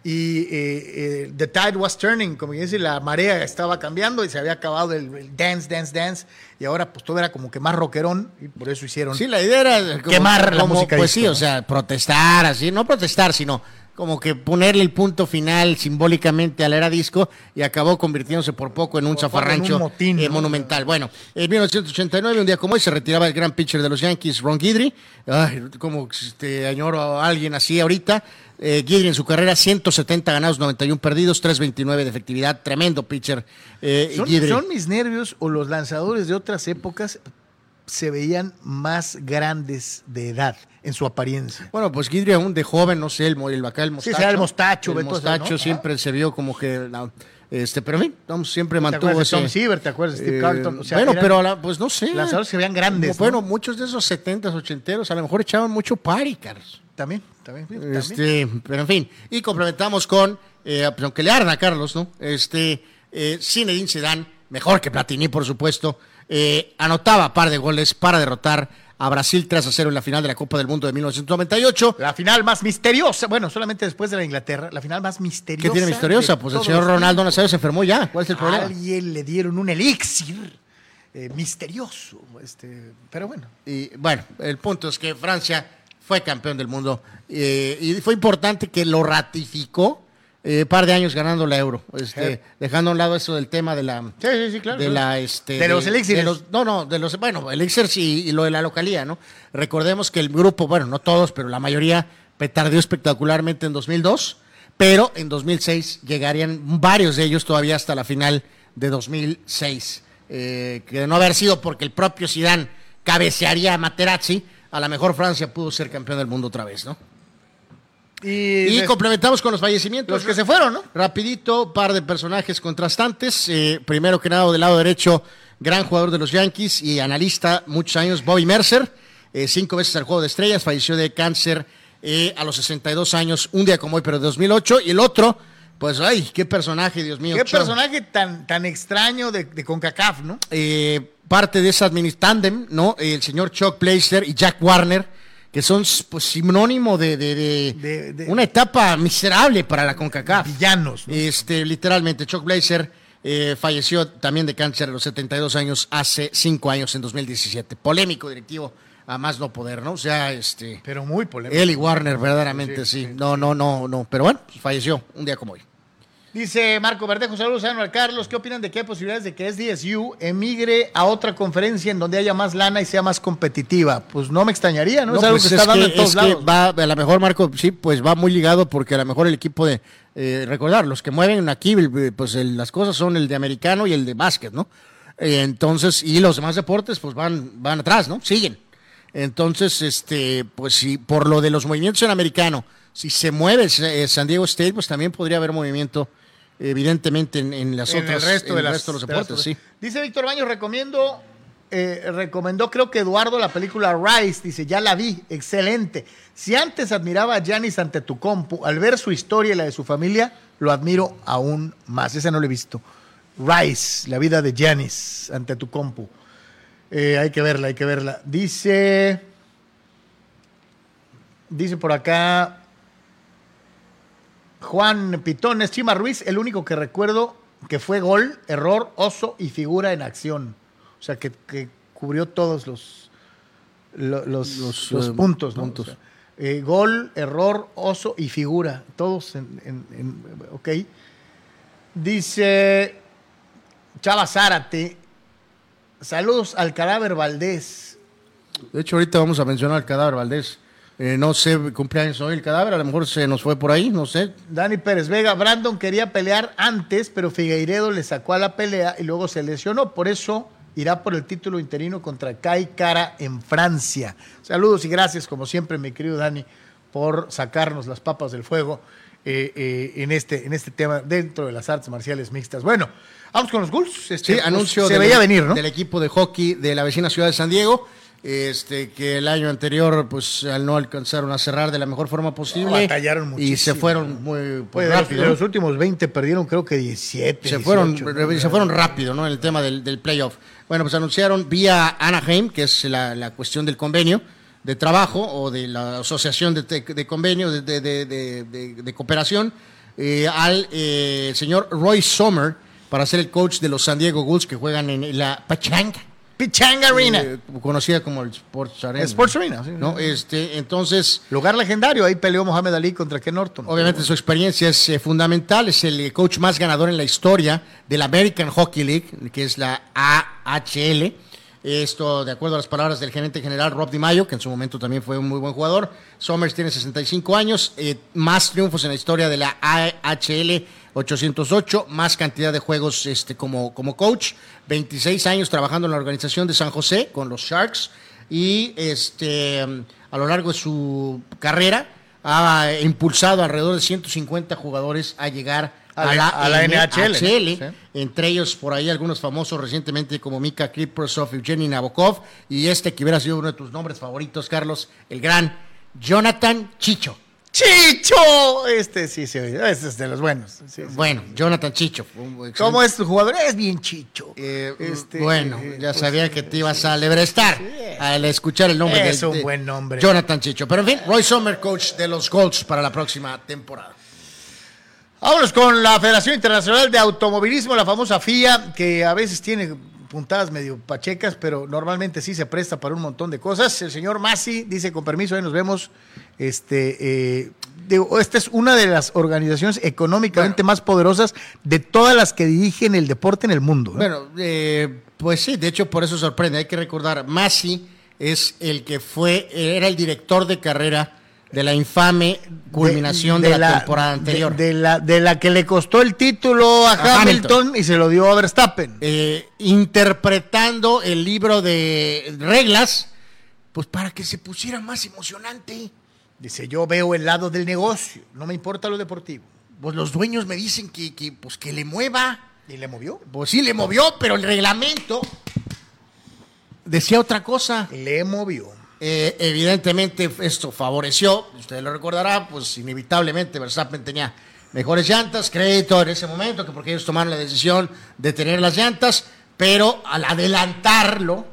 Y eh, eh, The Tide Was Turning, como que dice, la marea estaba cambiando y se había acabado el, el dance, dance, dance. Y ahora pues todo era como que más rockerón y por eso hicieron Sí, la idea era como- Quemar la como, música Pues disco, sí, ¿no? o sea, protestar, así, no protestar, sino como que ponerle el punto final simbólicamente a la era disco y acabó convirtiéndose por poco en un Por zafarrancho en un motín, eh, monumental. Bueno, en 1989, un día como hoy, se retiraba el gran pitcher de los Yankees, Ron Guidry. Ay, como este, añoro a alguien así ahorita. Eh, Guidry en su carrera, 170 ganados, 91 perdidos, 329 de efectividad. Tremendo pitcher. Eh, ¿Son, mis nervios o los lanzadores de otras épocas se veían más grandes de edad en su apariencia. Bueno, pues Guidry aún de joven, no sé, el, el acá el mostacho. Sí, será el mostacho, El mostacho ¿no? siempre se vio como que... la- este, pero en fin, vamos, siempre ¿Te mantuvo de ese... Tom? ¿Te acuerdas Steve eh, Carlton? O sea, bueno, pero a la- pues no sé. lanzadores que se veían grandes, ¿no? Bueno, muchos de esos 70s, 80 a lo mejor echaban mucho party, Carlos. También, también. también. Este, pero en fin, y complementamos con, eh, pues, aunque le arda a Carlos, ¿no? Este, eh, Zinedine Zidane, mejor que Platini, por supuesto, eh, anotaba par de goles para derrotar a Brasil 3 a 0 en la final de la Copa del Mundo de 1998. La final más misteriosa, bueno, solamente después de la Inglaterra, la final más misteriosa. ¿Qué tiene misteriosa? Pues el señor los Ronaldo. Nazario se enfermó ya. ¿Cuál es el problema? alguien le dieron un elixir eh, misterioso, este, pero bueno. Y bueno, el punto es que Francia fue campeón del mundo eh, y fue importante que lo ratificó eh, par de años ganando la euro, este, Sí. dejando a un lado eso del tema de la Sí, sí, sí, claro. de la este De los elixires. los- no, no, de los bueno, elixirs y, y lo de la localía, ¿no? Recordemos que el grupo, bueno, no todos, pero la mayoría petardeó espectacularmente en 2002, pero en 2006 llegarían varios de ellos todavía hasta la final de 2006. Eh, que de no haber sido porque el propio Zidane cabecearía a Materazzi, a la mejor Francia pudo ser campeón del mundo otra vez, ¿no? Y, complementamos con los fallecimientos. los que se fueron, ¿no? Rapidito, par de personajes contrastantes. Eh, primero que nada, del lado derecho, gran jugador de los Yankees y analista muchos años, Bobby Mercer. Eh, cinco veces al juego de estrellas, falleció de cáncer eh, a los 62 años, un día como hoy, pero de 2008. Y el otro, pues, ay, qué personaje, Dios mío. Qué personaje tan, tan extraño de, de CONCACAF, ¿no? eh, parte de esa administrandem, ¿no? El señor Chuck Blazer y Jack Warner, que son pues, sinónimo de, de- de- una etapa miserable para la CONCACAF. Villanos, ¿no? Este, literalmente, Chuck Blazer eh, falleció también de cáncer a los 72 años, hace 5 años, en 2017. Polémico directivo, a más no poder, ¿no? O sea, este, Pero muy polémico. él y Warner, verdaderamente, sí. No, no, no, no. Pero bueno, pues, falleció un día como hoy. Dice Marco Verdejo, saludos a Carlos. ¿Qué opinan de que hay posibilidades de que SDSU emigre a otra conferencia en donde haya más lana y sea más competitiva? Pues no me extrañaría, ¿no? es algo pues que está dando en todos es que lados. va, a lo mejor, Marco, sí, pues va muy ligado porque a lo mejor el equipo de. eh, recordar, los que mueven aquí, pues el- las cosas son el de americano y el de básquet, ¿no? Eh, entonces, y los demás deportes, pues van, van atrás, ¿no? Siguen. Entonces, este, pues si por lo de los movimientos en americano, si se mueve eh, San Diego State, pues también podría haber movimiento, evidentemente, en, en las en otras, el resto en de, el las- resto de los de deportes, sí. Dice Víctor Baños, recomiendo, eh, recomendó creo que Eduardo la película Rise, dice, ya la vi, excelente. Si antes admiraba a Giannis ante tu compu, al ver su historia y la de su familia, lo admiro aún más. Esa no la he visto. Rise, la vida de Giannis ante tu compu. Eh, hay que verla, hay que verla. Dice, dice por acá, Juan Pitones, Chima Ruiz, el único que recuerdo que fue gol, error, oso y figura en acción. O sea, que, que cubrió todos los, lo- los, Los, los eh, puntos. ¿no? puntos. O sea, eh, gol, error, oso y figura. Todos en... en- en- ok. Dice Chava Zárate, saludos al cadáver Valdés. De hecho, ahorita vamos a mencionar al cadáver Valdés. Eh, no sé, cumpleaños hoy el cadáver, a lo mejor se nos fue por ahí, no sé. Dani Pérez Vega, Brandon quería pelear antes, pero Figueiredo le sacó a la pelea y luego se lesionó. Por eso irá por el título interino contra Kai Cara en Francia. Saludos y gracias, como siempre, mi querido Dani, por sacarnos las papas del fuego eh, eh, en, este, en este tema dentro de las artes marciales mixtas. Bueno, vamos con los Gulls. Este, Sí, pues, anuncio se del- veía venir, ¿no? del equipo de hockey de la vecina ciudad de San Diego. Este, que el año anterior, pues, al no alcanzaron a cerrar de la mejor forma posible. Batallaron Y muchísimo. se fueron muy pues, Pues, rápido. de los últimos 20 perdieron creo que 17. se furon, 18, ¿no? se fueron rápido, ¿no? En el tema del, del playoff. Bueno, pues anunciaron vía Anaheim, que es la, la cuestión del convenio de trabajo o de la asociación de, de- de convenio de, de- cooperación, eh, al eh, señor Roy Sommer para ser el coach de los San Diego Bulls que juegan en la Pachanga. Pichanga Arena. eh, conocida como el Sports Arena. Sports Arena, sí. ¿no? Este, entonces, Lugar legendario, ahí peleó Mohamed Ali contra Ken Norton. Obviamente su experiencia es eh, fundamental, es el coach más ganador en la historia de la American Hockey League, que es la AHL. Esto, de acuerdo a las palabras del gerente general Rob Di Maio, que en su momento también fue un muy buen jugador. Somers tiene 65 años, eh, más triunfos en la historia de la AHL 808, más cantidad de juegos este, como, como coach, 26 años trabajando en la organización de San José con los Sharks y este, a lo largo de su carrera ha impulsado alrededor de 150 jugadores a llegar a, la, NHL, entre ellos por ahí algunos famosos recientemente como Mika Kriprosov, Evgeny Nabokov y este que hubiera sido uno de tus nombres favoritos, Carlos, el gran Jonathan Chicho. Chicho, este sí, sí, este es de los buenos. Bueno, Jonathan Chicho. ¿Cómo es tu jugador? Es bien Chicho. Eh, este, bueno, eh, ya pues, sabía que te ibas a lebrestar al escuchar el nombre es un buen nombre. Jonathan Chicho. Pero en fin, Roy Sommer, coach de los Colts para la próxima temporada. Vámonos con la Federación Internacional de Automovilismo, la famosa FIA, que a veces tiene puntadas medio pachecas, pero normalmente sí se presta para un montón de cosas. El señor Masi dice, con permiso, ahí nos vemos. Este, eh, esta es una de las organizaciones económicamente más poderosas de todas las que dirigen el deporte en el mundo. Bueno, eh, pues sí, de hecho por eso sorprende. Hay que recordar, Masi es el que fue, era el director de carrera de la infame culminación de, la, temporada anterior. De, la, de la que le costó el título a, Hamilton, y se lo dio a Verstappen. Eh, interpretando el libro de reglas, pues para que se pusiera más emocionante. Dice, yo veo el lado del negocio, no me importa lo deportivo. Pues los dueños me dicen que, que, pues que le mueva. ¿Y le movió? Pues sí, le movió, pero el reglamento decía otra cosa. Le movió. Eh, evidentemente esto favoreció, usted lo recordará, pues inevitablemente Verstappen tenía mejores llantas, crédito en ese momento, que porque ellos tomaron la decisión de tener las llantas, pero al adelantarlo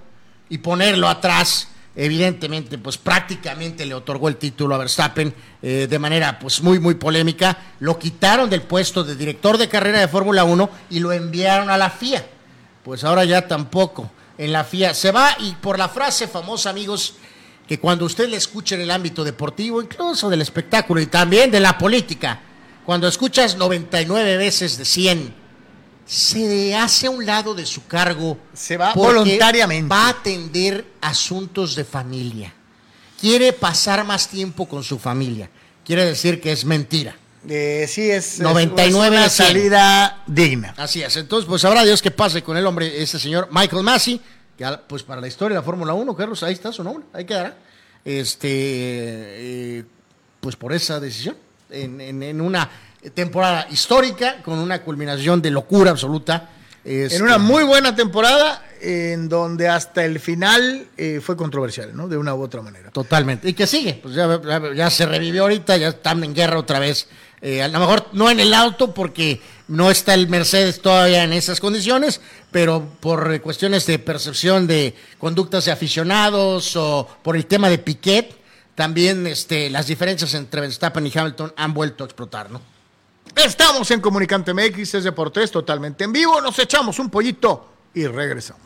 y ponerlo atrás, evidentemente, pues prácticamente le otorgó el título a Verstappen eh, de manera pues muy, muy polémica. Lo quitaron del puesto de director de carrera de Fórmula 1 y lo enviaron a la FIA. Pues ahora ya tampoco en la FIA se va y por la frase famosa, amigos, que cuando usted le escucha en el ámbito deportivo, incluso del espectáculo y también de la política, cuando escuchas 99 veces de 100, se hace a un lado de su cargo. Se va voluntariamente. Va a atender asuntos de familia. Quiere pasar más tiempo con su familia. Quiere decir que es mentira. Eh, sí, es, 99 una salida digna. Así es. Entonces, pues habrá Dios que pase con el hombre, este señor Michael Massey pues para la historia de la Fórmula 1, Carlos, ahí está su nombre, ahí quedará. Este, eh, pues por esa decisión, en, una temporada histórica, con una culminación de locura absoluta. en una muy buena temporada, en donde hasta el final eh, fue controversial, ¿no? De una u otra manera. Totalmente. Y que sigue, pues ya, ya se revivió ahorita, ya están en guerra otra vez eh, a lo mejor no en el auto porque no está el Mercedes todavía en esas condiciones, pero por cuestiones de percepción de conductas de aficionados o por el tema de Piquet, también este, las diferencias entre Verstappen y Hamilton han vuelto a explotar, ¿no? Estamos en Comunicante MX, es Deportes totalmente en vivo, nos echamos un pollito y regresamos.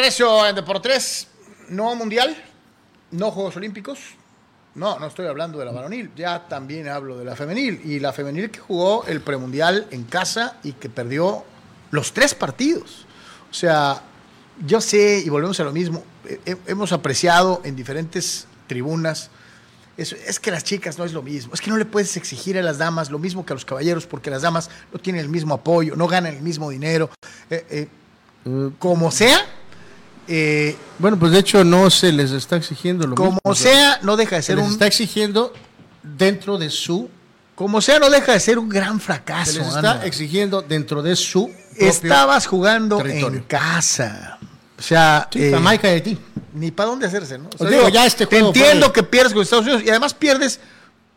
Regreso en Deportes. No mundial, no Juegos Olímpicos. No, no estoy hablando de la varonil, ya también hablo de la femenil. Y la femenil que jugó el premundial en casa y que perdió los tres partidos. O sea, yo sé, y volvemos a lo mismo, he- he- hemos apreciado en diferentes tribunas, es, es que las chicas no es lo mismo, es que no le puedes exigir a las damas lo mismo que a los caballeros, porque las damas no tienen el mismo apoyo, no ganan el mismo dinero. Eh, eh, como sea, eh, Bueno, pues de hecho no se les está exigiendo lo como mismo. sea, no deja de se ser un está exigiendo dentro de su como sea, no deja de ser un gran se fracaso. les está exigiendo dentro de su Estabas jugando territorio. en casa. O sea, Sí, eh, Jamaica de ti. ni para dónde hacerse, ¿no? O sea, Os digo, ya este te juego entiendo que pierdes con Estados Unidos y además pierdes,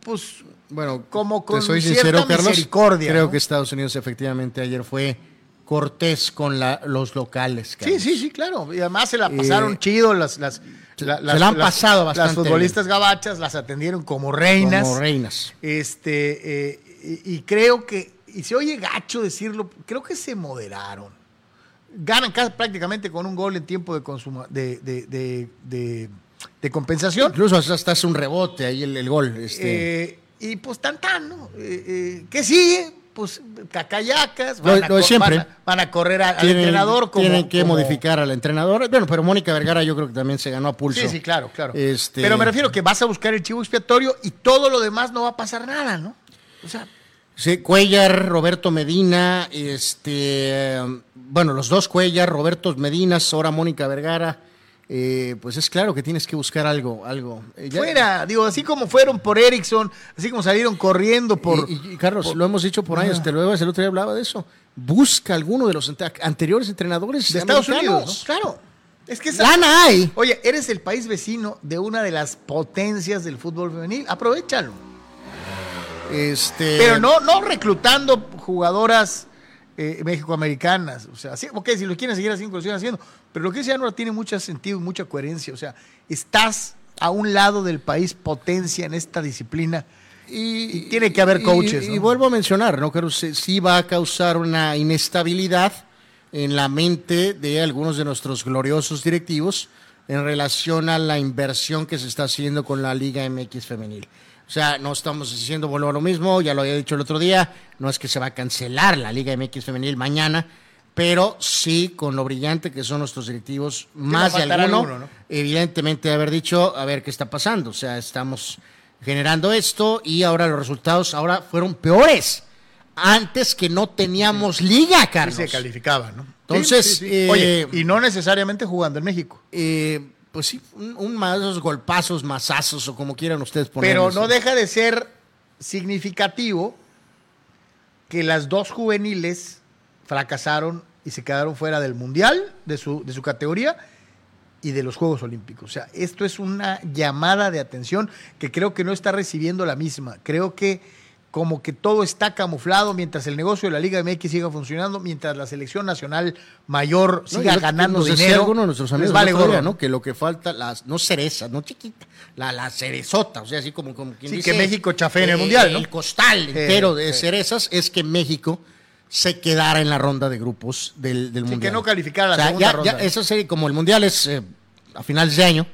pues, Bueno, como con te soy sincero, Carlos. misericordia, Creo ¿no? que Estados Unidos efectivamente ayer fue cortés con la- los locales. Sí, Carlos. sí, sí, claro. Y además se la pasaron Eh, chido las, las, se- la- se las- la han las- pasado bastante Las futbolistas gabachas las atendieron como reinas. Como reinas. Este, eh, y, y creo que, y se oye gacho decirlo, creo que se moderaron. Ganan casi prácticamente con un gol en tiempo de consuma, de, de, de, de- de compensación. Incluso hasta hace un rebote ahí el, el gol. Este. Eh, y pues tan tan, ¿no? ¿Qué sigue? Pues cacayacas, van, a, de co- siempre. van a- van a correr a- al entrenador como... tienen que como- modificar al entrenador. Bueno, pero Mónica Vergara yo creo que también se ganó a pulso. Sí, sí, claro, claro. Este- Pero me refiero que vas a buscar el chivo expiatorio y todo lo demás no va a pasar nada, ¿no? O sea, Sí, Cuellar, Roberto Medina, este, eh, bueno, los dos Cuellar, Roberto Medina, ahora Mónica Vergara, eh, pues es claro que tienes que buscar algo, algo. Eh, ya- fuera, digo, así como fueron por Erickson, así como salieron corriendo por... Y, Carlos, lo hemos dicho por años, te lo el otro día hablaba de eso. Busca alguno de los ante- anteriores entrenadores de Estados. Unidos, ¿no? Claro. Es que esa- Lana hay. Oye, eres el país vecino de una de las potencias del fútbol femenil, aprovechalo. Este, Pero no, no reclutando jugadoras eh, mexicoamericanas. O sea, sí, ok, si lo quieren seguir haciendo, lo siguen haciendo. Pero lo que dice Anuar tiene mucho sentido y mucha coherencia. O sea, estás a un lado del país potencia en esta disciplina. Y, tiene que haber coaches. Y, ¿no? vuelvo a mencionar, ¿no? Creo que sí va a causar una inestabilidad en la mente de algunos de nuestros gloriosos directivos en relación a la inversión que se está haciendo con la Liga MX femenil. O sea, no estamos diciendo vuelvo a lo mismo, ya lo había dicho el otro día, no es que se va a cancelar la Liga MX femenil mañana, pero sí con lo brillante que son nuestros directivos, más de alguno, alguno, ¿no? evidentemente haber dicho, a ver qué está pasando. O sea, estamos generando esto y ahora los resultados ahora fueron peores. Antes que no teníamos liga, Sí Carlos. se calificaba, ¿no? Entonces, sí, sí. eh, Oye, y no necesariamente jugando en México. Eh, pues sí, un, un más esos golpazos, masazos o como quieran ustedes ponerlos. Pero no deja de ser significativo que las dos juveniles fracasaron y se quedaron fuera del Mundial, de su, de su categoría, y de los Juegos Olímpicos. O sea, esto es una llamada de atención que creo que no está recibiendo la misma. Creo que como que todo está camuflado mientras el negocio de la Liga MX siga funcionando, mientras la selección nacional mayor No, siga ganando nos dinero. de nuestros amigos vale gorro, ¿no? Que lo que falta, las, no cerezas, no chiquita, la, la cerezota, o sea, así como, como quien Sí, dice, que México chafee en el eh, Mundial, ¿no? El costal entero de cerezas es que México se quedara en la ronda de grupos del, del Sí, Mundial. que no calificara la O sea, segunda ya- ronda. ya eso sería, como el Mundial es eh, a finales de año,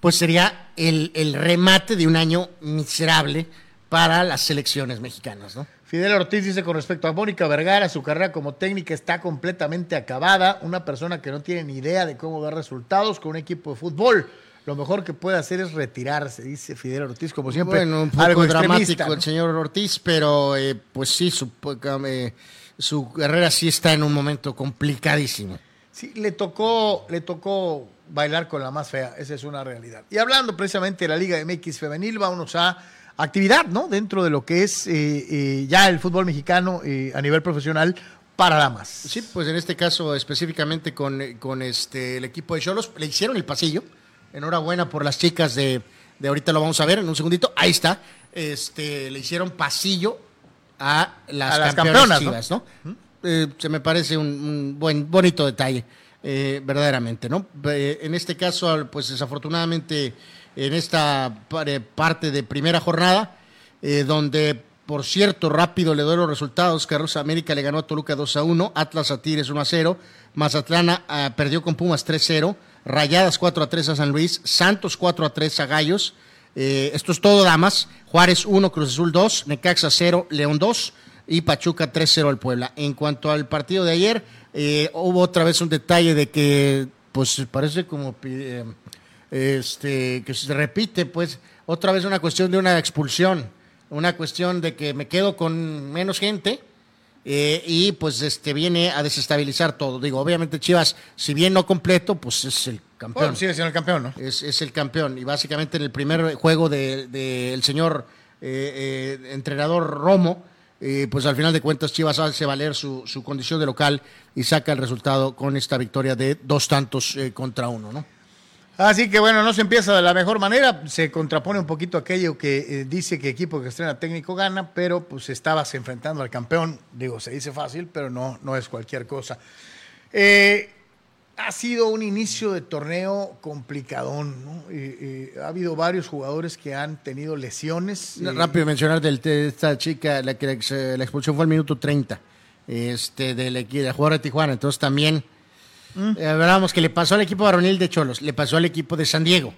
pues sería el, el remate de un año miserable para las selecciones mexicanas, ¿no? Fidel Ortiz dice con respecto a Mónica Vergara, su carrera como técnica está completamente acabada. Una persona que no tiene ni idea de cómo dar resultados con un equipo de fútbol. Lo mejor que puede hacer es retirarse, dice Fidel Ortiz, como siempre. Bueno, un poco algo dramático el señor Ortiz, pero eh, pues sí, su, eh, su carrera sí está en un momento complicadísimo. Sí, le tocó, le tocó bailar con la más fea, esa es una realidad. Y hablando precisamente de la Liga MX femenil, vámonos a actividad, ¿no? Dentro de lo que es eh, eh, ya el fútbol mexicano eh, a nivel profesional para damas. Sí, pues en este caso específicamente con, con este el equipo de Cholos, le hicieron el pasillo. Enhorabuena por las chicas de, de ahorita lo vamos a ver en un segundito. Ahí está. Este, le hicieron pasillo a las, A las campeonas, campeonas, ¿no? chivas, ¿no? Eh, se me parece un, un buen, bonito detalle, eh, verdaderamente, ¿no? En este caso, pues desafortunadamente, en esta par- parte de primera jornada, eh, donde, por cierto, rápido le doy los resultados, Carlos América le ganó a Toluca 2 a 1, Atlas a Tigres 1 a 0, Mazatlana ah, perdió con Pumas 3 0, Rayadas 4 a 3 a San Luis, Santos 4 a 3 a Gallos, eh, esto es todo, damas. Juárez 1, Cruz Azul 2, Necaxa 0, León 2 y Pachuca 3-0 al Puebla. En cuanto al partido de ayer, eh, hubo otra vez un detalle de que, pues parece como este, que se repite, pues otra vez una cuestión de una expulsión, una cuestión de que me quedo con menos gente. eh, y pues este viene a desestabilizar todo. Digo, obviamente Chivas, si bien no completo, pues es el campeón Bueno, sigue siendo el campeón, ¿no? es, es el campeón. Y básicamente en el primer juego del de, el señor eh, eh, entrenador Romo, pues al final de cuentas Chivas hace valer su, su condición de local y saca el resultado con esta victoria de dos tantos contra uno, ¿no? Así que bueno, no se empieza de la mejor manera, se contrapone un poquito aquello que eh, dice que equipo que estrena técnico gana, pero pues estabas enfrentando al campeón, digo, se dice fácil, pero no, no es cualquier cosa. Eh, ha sido un inicio de torneo complicadón, ¿no? Eh, eh, ha habido varios jugadores que han tenido lesiones. eh, Rápido mencionar de esta chica, la que la expulsión fue al minuto 30, este, del equi- del jugador de Tijuana. Entonces también, eh, hablábamos que le pasó al equipo varonil de Cholos, le pasó al equipo de San Diego.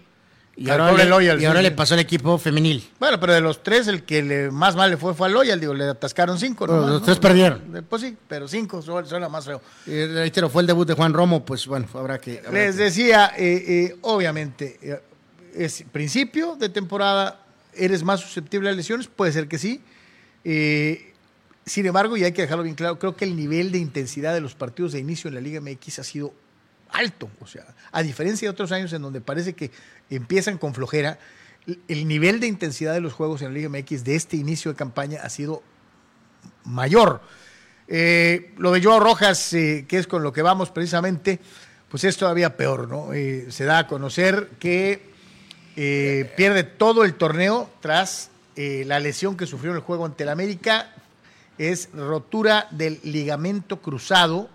Y Al ahora, le, Loyal, y ahora sí, le sí. pasó al equipo femenil. Bueno, pero de los tres, el que le más mal le fue fue a Loyal, digo, le atascaron cinco. Nomás, los ¿no? tres perdieron. Eh, Pues sí, pero cinco suena más feo. Eh, reitero, fue el debut de Juan Romo, pues bueno, habrá que... habrá Les que- decía, eh, eh, obviamente, es principio de temporada, ¿eres más susceptible a lesiones? Puede ser que sí. Sin embargo, y hay que dejarlo bien claro, creo que el nivel de intensidad de los partidos de inicio en la Liga MX ha sido alto. O sea, a diferencia de otros años en donde parece que empiezan con flojera, el- el nivel de intensidad de los juegos en la Liga MX de este inicio de campaña ha sido mayor. Eh, lo de Joao Rojas, eh, que es con lo que vamos precisamente, pues es todavía peor, ¿no? Eh, se da a conocer que pierde todo el torneo tras la lesión que sufrió en el juego ante el América. Es rotura del ligamento cruzado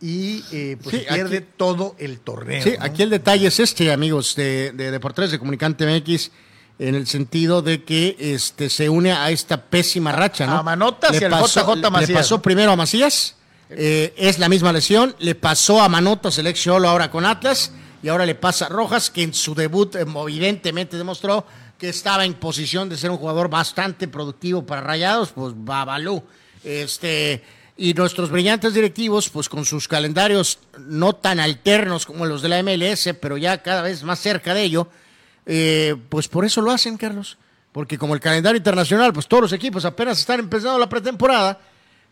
y eh, pues Sí, pierde aquí- todo el torneo. Sí, ¿no? aquí el detalle es este, amigos de, de Deportes de Comunicante MX, en el sentido de que este se une a esta pésima racha, ¿no? A Manotas Le y al pasó- JJ Le Macías, pasó ¿no? primero a Macías, eh, es la misma lesión, le pasó a Manotas el ex ahora con Atlas, y ahora le pasa a Rojas, que en su debut eh, evidentemente demostró que estaba en posición de ser un jugador bastante productivo para Rayados, pues Babalú. Este, y nuestros brillantes directivos, pues con sus calendarios no tan alternos como los de la MLS, pero ya cada vez más cerca de ello, eh, pues por eso lo hacen, Carlos. Porque como el calendario internacional, pues todos los equipos apenas están empezando la pretemporada,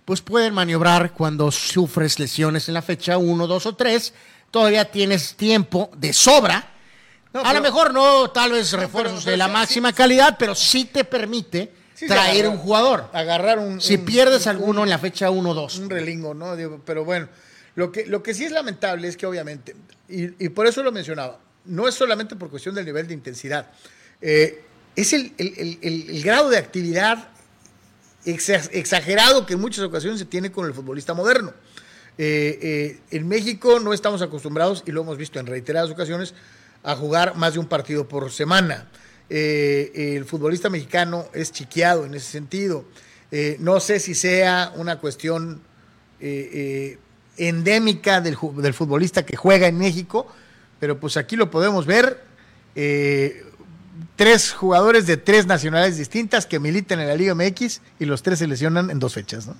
pues pueden maniobrar cuando sufres lesiones en la fecha 1, 2 o 3. Todavía tienes tiempo de sobra. No, a lo mejor no, tal vez refuerzos pero de la sí, máxima calidad, pero sí te permite Sí traer un jugador. Agarrar un. Si un- pierdes un- alguno en la fecha 1 o 2. un relingo, ¿no? Pero bueno, lo que, lo que sí es lamentable es que obviamente, y, y por eso lo mencionaba, no es solamente por cuestión del nivel de intensidad, eh, es el, el- el- el- el grado de actividad exa- exagerado que en muchas ocasiones se tiene con el futbolista moderno. Eh, eh, en México no estamos acostumbrados, y lo hemos visto en reiteradas ocasiones, a jugar más de un partido por semana. Eh, el futbolista mexicano es chiqueado en ese sentido. Eh, no sé si sea una cuestión eh, endémica del, del futbolista que juega en México, pero pues aquí lo podemos ver. tres jugadores de tres nacionalidades distintas que militan en la Liga MX y los tres se lesionan en dos fechas, ¿no?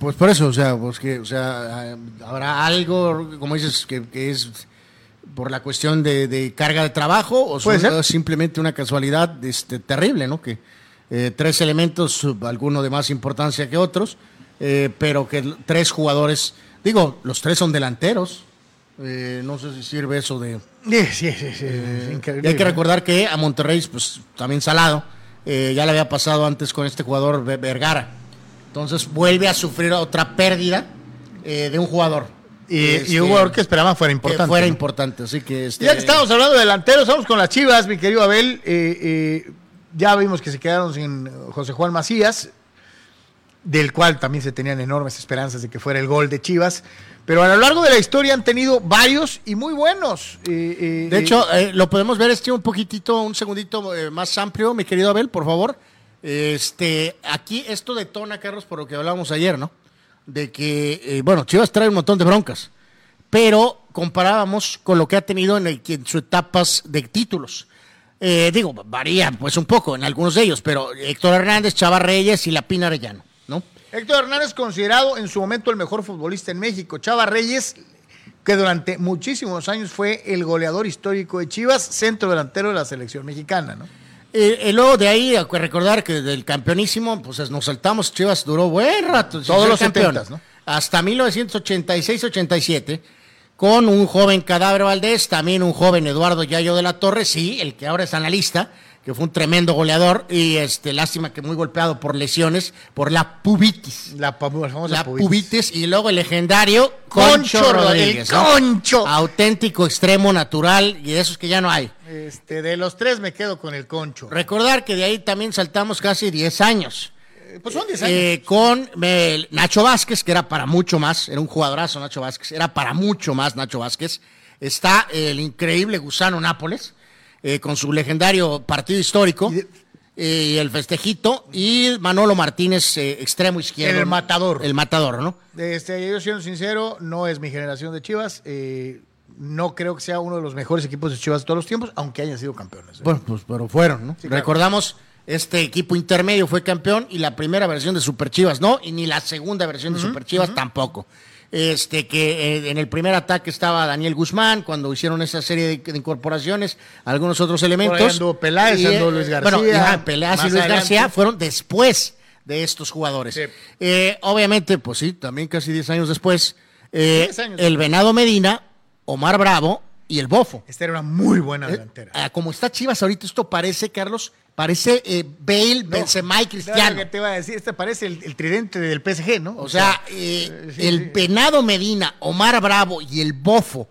Pues por eso, o sea, pues que, o sea, habrá algo, como dices, que es por la cuestión de, de carga de trabajo o Puede son- ser. o simplemente una casualidad este, terrible, ¿no? Que eh, tres elementos, alguno de más importancia que otros, eh, pero que tres jugadores Digo, los tres son delanteros. Eh, no sé si sirve eso de... Sí, sí, sí, sí. Y hay que recordar que a Monterrey, pues también salado, eh, ya le había pasado antes con este jugador Ve- Vergara. Entonces vuelve a sufrir otra pérdida eh, de un jugador. Y, Este, y un jugador que esperaban fuera que importante. fuera ¿no? importante. Así que este, Ya que estamos hablando de delanteros, vamos con las Chivas, mi querido Abel. Eh, eh, ya vimos que se quedaron sin José Juan Macías, del cual también se tenían enormes esperanzas de que fuera el gol de Chivas. Pero a lo largo de la historia han tenido varios y muy buenos. Eh, De hecho, lo podemos ver este un poquitito, un segundito más amplio, mi querido Abel, por favor. Este, aquí esto detona, Carlos, por lo que hablábamos ayer, ¿no? De que, eh, bueno, Chivas trae un montón de broncas, pero comparábamos con lo que ha tenido en, el- en sus etapas de títulos. Eh, digo, varía pues un poco en algunos de ellos, pero Héctor Hernández, Chava Reyes y Lapina Arellano, ¿no? Héctor Hernández considerado en su momento el mejor futbolista en México. Chava Reyes, que durante muchísimos años fue el goleador histórico de Chivas, centro delantero de la selección mexicana, ¿no? Eh, eh, luego de ahí, recordar que del campeonísimo, pues nos saltamos, Chivas duró buen rato. Todos los campeón. 70s, ¿no? Hasta 1986-87, con un joven Cadáver Valdés, también un joven Eduardo Yayo de la Torre, sí, el que ahora es analista, que fue un tremendo goleador, y este, lástima que muy golpeado por lesiones, por la pubitis. La, famosa La pubitis. pubitis y luego el legendario Concho Concho, Ro- el Rodríguez. ¿no? Concho. Auténtico, extremo, natural y de esos que ya no hay. Este, de los tres me quedo con el concho. Recordar que de ahí también saltamos casi 10 años. Eh, Pues son 10 años. Eh, con eh, Nacho Vázquez, que era para mucho más, era un jugadorazo Nacho Vázquez, era para mucho más Nacho Vázquez. Está el increíble Gusano Nápoles, eh, con su legendario partido histórico, Y eh, el festejito, y Manolo Martínez, eh, extremo izquierdo. El matador. El matador, ¿no? Este, yo siendo sincero, no es mi generación de Chivas. eh, no creo que sea uno de los mejores equipos de Chivas de todos los tiempos, aunque hayan sido campeones. ¿eh? Bueno, pues pero fueron, ¿no? claro. Recordamos, este equipo intermedio fue campeón y la primera versión de Super Chivas no, y ni la segunda versión de Super Chivas tampoco. Este que eh, en el primer ataque estaba Daniel Guzmán cuando hicieron esa serie de, incorporaciones, algunos otros elementos. ahí anduvo Peláez, anduvo eh, Luis Bueno, García, ajá, Peláez y Luis adelante. García fueron después de estos jugadores. Sí. Eh, obviamente, pues sí, también casi 10 años después, eh, 10 años. el Venado Medina, Omar Bravo y el Bofo. Esta era una muy buena Eh, delantera. ah, como está Chivas ahorita, esto parece, Carlos, parece eh, Bale, Benzema y Claro Cristiano. que te iba a decir, este parece el, el tridente del PSG, ¿no? O sea, eh, sí, el sí. Venado Medina, Omar Bravo y el Bofo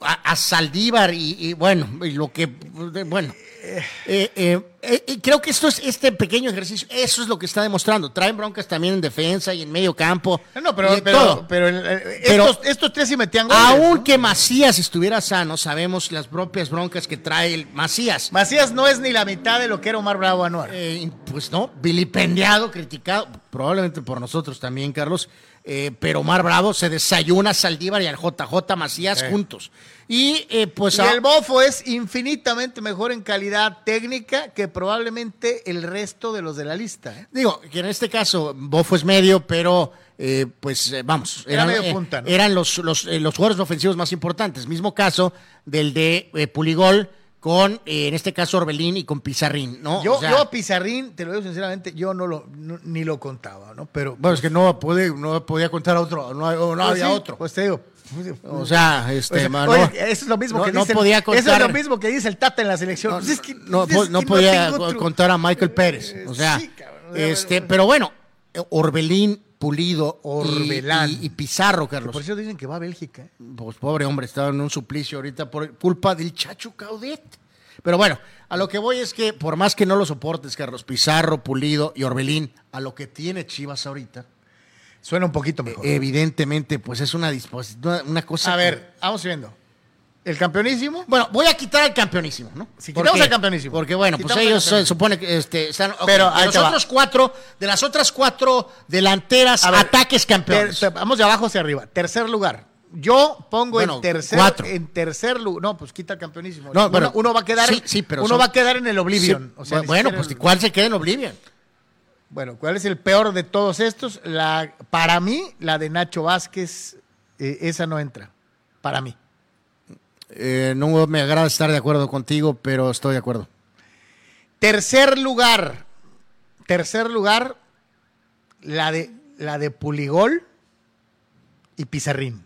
a, a- Saldívar y, y bueno, y lo que, bueno, eh, eh, eh, creo que esto es este pequeño ejercicio, eso es lo que está demostrando. Traen broncas también en defensa y en medio campo. No, pero, pero, todo. pero, Pero- estos, estos tres sí metían goles. Aún ¿no? que Macías estuviera sano, sabemos las propias broncas que trae el Macías. Macías no es ni la mitad de lo que era Omar Bravo Anuar. Pues no, vilipendiado, criticado, probablemente por nosotros también, Carlos. Eh, pero Omar Bravo se desayuna a Saldívar y al JJ Macías Sí. juntos. Y eh, pues y a- el Bofo es infinitamente mejor en calidad técnica que probablemente el resto de los de la lista. ¿eh? digo que en este caso Bofo es medio, pero eh, pues eh, vamos, Era eran, medio punta, ¿no? eran los, los, los jugadores ofensivos más importantes. Mismo caso del de Puligol con, eh, en este caso, Orbelín y con Pizarrín, ¿no? Yo, O sea, yo a Pizarrín, te lo digo sinceramente, yo no lo no- ni lo contaba, ¿no? Pero bueno, es que no, puede, no podía contar a otro, no, no Pues había sí, otro. Pues te digo. O sea, este, O sea, mano, oye, eso es lo mismo no- que no dice. podía Eso es contar- lo mismo que dice el Tata en la selección. no, Pues es que- no, es que podía contar a Michael Pérez. O sea, Sí, cabrón. Este, pero bueno, Orbelín, Pulido Orbelán. Y, y Pizarro, Por Carlos. eso dicen que va a Bélgica. ¿eh? Pues pobre hombre, estaba en un suplicio ahorita por culpa del Chacho Caudet. Pero bueno, a lo que voy es que por más que no lo soportes, Carlos, Pizarro, Pulido y Orbelín, a lo que tiene Chivas ahorita, Suena un poquito mejor. evidentemente, pues es una disposición, una, una cosa. a que- ver, vamos viendo. El campeonísimo. Bueno, voy a quitar al campeonísimo, ¿no? Si ¿Por quitamos al campeonísimo. Porque bueno, pues Quitamos ellos campeonísimo. supone que este, están. Pero de los otros cuatro, de las otras cuatro delanteras, ver, ataques campeones. ter- vamos de abajo hacia arriba. Tercer lugar. Yo pongo Bueno, en tercer cuatro. en tercer lugar. No, pues quita el campeonísimo. No, uno, bueno, uno va a quedar sí, sí, pero uno son- va a quedar en el Oblivion. Sí, O sea, ni bueno, pues el- ¿cuál se queda en Oblivion? Bueno, ¿cuál es el peor de todos estos? La, para mí, la de Nacho Vázquez, eh, esa no entra. Para mí. Eh, no me agrada estar de acuerdo contigo, pero estoy de acuerdo. Tercer lugar. Tercer lugar, la de, la de Puligol y Pizarrín.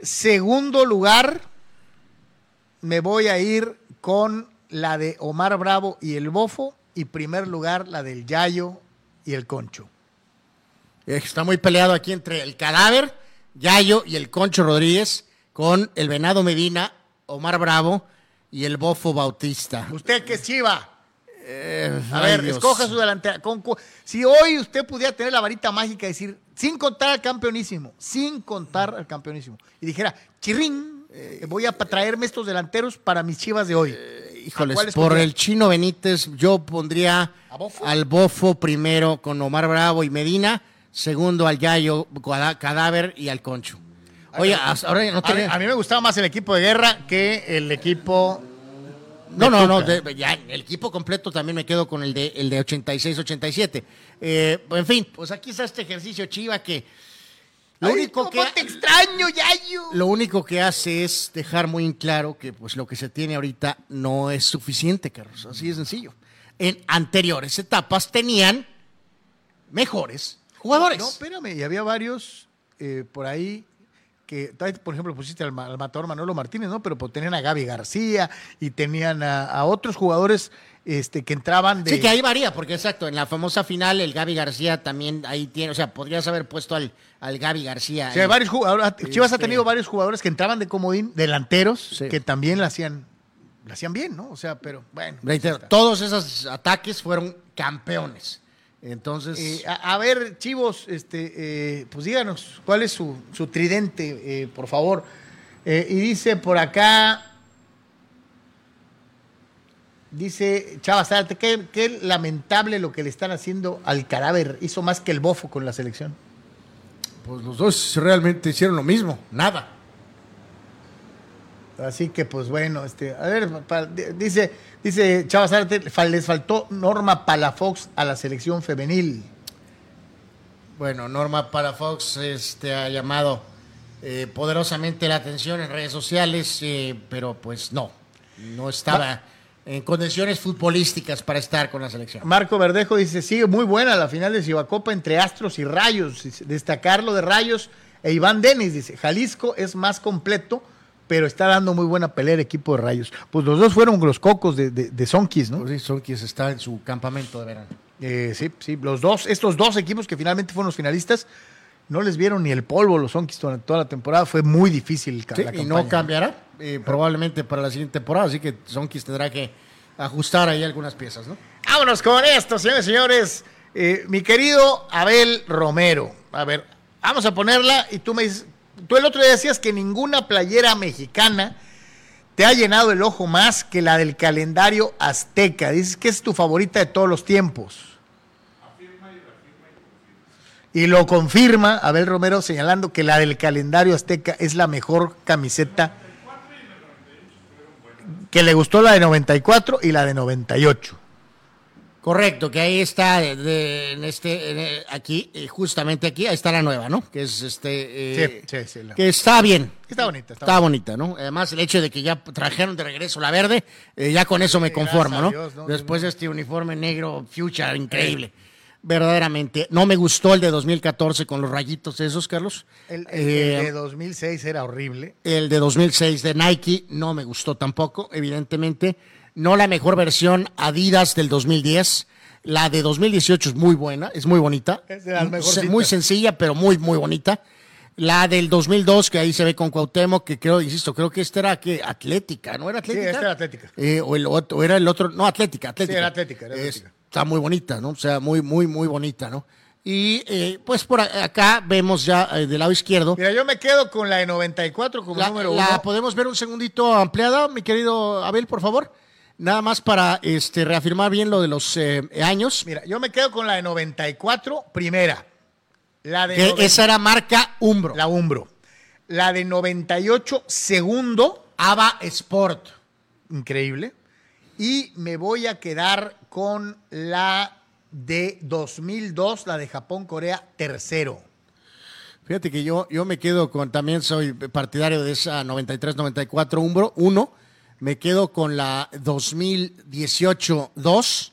Segundo lugar, me voy a ir con la de Omar Bravo y el Bofo. Y primer lugar, la del Yayo y el Concho. Está muy peleado aquí entre el cadáver, Yayo y el Concho Rodríguez, con el Venado Medina, Omar Bravo y el Bofo Bautista. ¿Usted qué es Chiva? Eh, A ver, Dios. escoja su delantera. Si hoy usted pudiera tener la varita mágica y decir, sin contar al campeonísimo, sin contar al campeonísimo, y dijera, chirrín, eh, voy a traerme estos delanteros para mis chivas de hoy. Híjoles, ¿A cuál por el chino Benítez, yo pondría al Bofo primero con Omar Bravo y Medina, segundo al Yayo, Cadáver y al Concho. Oye, ahora no A mí, tenía... a mí me gustaba más el equipo de guerra que el equipo. No, no, no, de- ya el equipo completo también me quedo con el de, el de 86-87. Eh, en fin, pues aquí está este ejercicio chiva que lo Ay, único que te extraño, Yayo. lo único que hace es dejar muy en claro que pues lo que se tiene ahorita no es suficiente, Carlos, así de sencillo. En anteriores etapas tenían mejores jugadores. No, espérame, y había varios eh, por ahí que, por ejemplo, pusiste al, ma- al matador Manolo Martínez, ¿no? Pero pues, tenían a Gaby García y tenían a, a otros jugadores este, que entraban de. Sí, que ahí varía, porque exacto, en la famosa final el Gaby García también ahí tiene, o sea, podrías haber puesto al, al Gaby García. Sí, hay ahí. varios jugadores. Chivas ha Este- tenido varios jugadores que entraban de comodín, delanteros, Sí. que también la hacían, la hacían bien, ¿no? O sea, pero bueno. Reitero, todos esos ataques fueron campeones. Entonces, Eh, a, a ver, Chivos, este, eh, pues díganos, ¿cuál es su, su tridente, eh, por favor? Y dice por acá, dice Chava Zárate, qué, qué lamentable lo que le están haciendo al cadáver. Hizo más que el bofo con la selección. pues los dos realmente hicieron lo mismo, nada. Así que, pues bueno, este, a ver, pa- dice, dice Chava Zárate, les faltó Norma Palafox a la selección femenil. Bueno, Norma Palafox este, ha llamado eh, poderosamente la atención en redes sociales, eh, pero pues no, no estaba en condiciones futbolísticas para estar con la selección. Marco Verdejo dice, sigue muy buena la final de Cibacopa entre Astros y Rayos. Dice, Destacar lo de Rayos e Iván Denis, dice, Jalisco es más completo, pero está dando muy buena pelea el equipo de Rayos. Pues los dos fueron los cocos de, de, de Sonkis, ¿no? Pues sí, son quienes están en su campamento de verano. Eh, sí, sí, los dos, estos dos equipos que finalmente fueron los finalistas, no les vieron ni el polvo los Sonkis durante toda la temporada. Fue muy difícil Sí, la y no cambiará eh, probablemente para la siguiente temporada, así que Sonkis tendrá que ajustar ahí algunas piezas, ¿no? Vámonos con esto, señores y señores. Eh, mi querido Abel Romero. A ver, vamos a ponerla y tú me dices, tú el otro día decías que ninguna playera mexicana te ha llenado el ojo más que la del calendario azteca. Dices que es tu favorita de todos los tiempos. Y lo confirma Abel Romero señalando que la del calendario azteca es la mejor camiseta que le gustó la de 94 y la de 98. Correcto, que ahí está, de- de- en este, eh, aquí, eh, justamente aquí, ahí está la nueva, ¿no? Que es este, eh, Sí, sí, sí, la- que está bien. Está bonita, está Está bonita, ¿no? Además, el hecho de que ya trajeron de regreso la verde, eh, ya con eso me conformo, ¿no? Dios, ¿no? Después de este uniforme negro future increíble. Verdaderamente. No me gustó el de 2014 con los rayitos esos, Carlos. El, el- Eh, el de 2006 era horrible. el de 2006 de Nike no me gustó tampoco, evidentemente. No la mejor versión Adidas del 2010. La de 2018 es muy buena, es muy bonita. Es de las mejorcitas. Muy sencilla, pero muy, muy bonita. La del 2002, que ahí se ve con Cuauhtémoc, que creo, insisto, creo que esta era que Atlética, ¿no era Atlética? esta era Atlética. Eh, o, el otro, o era el otro, no, Atlética, Atlética. era Atlética, era Atlética. está muy bonita, ¿no? O sea, muy, muy, muy bonita, ¿no? Y eh, pues por acá vemos ya eh, del lado izquierdo. Mira, yo me quedo con la de 94 como La, número la uno. podemos ver un segundito ampliada, mi querido Abel, por favor. Nada más para este, reafirmar bien lo de los eh, años. Mira, yo me quedo con la de 94, primera. La de Que esa era marca Umbro. la Umbro. La de 98, segundo, Ava Sport. increíble. Y me voy a quedar con la de 2002, la de Japón-Corea, tercero. Fíjate que yo, yo me quedo con, también soy partidario de esa 93-94 Umbro 1. Me quedo con la 2018-2.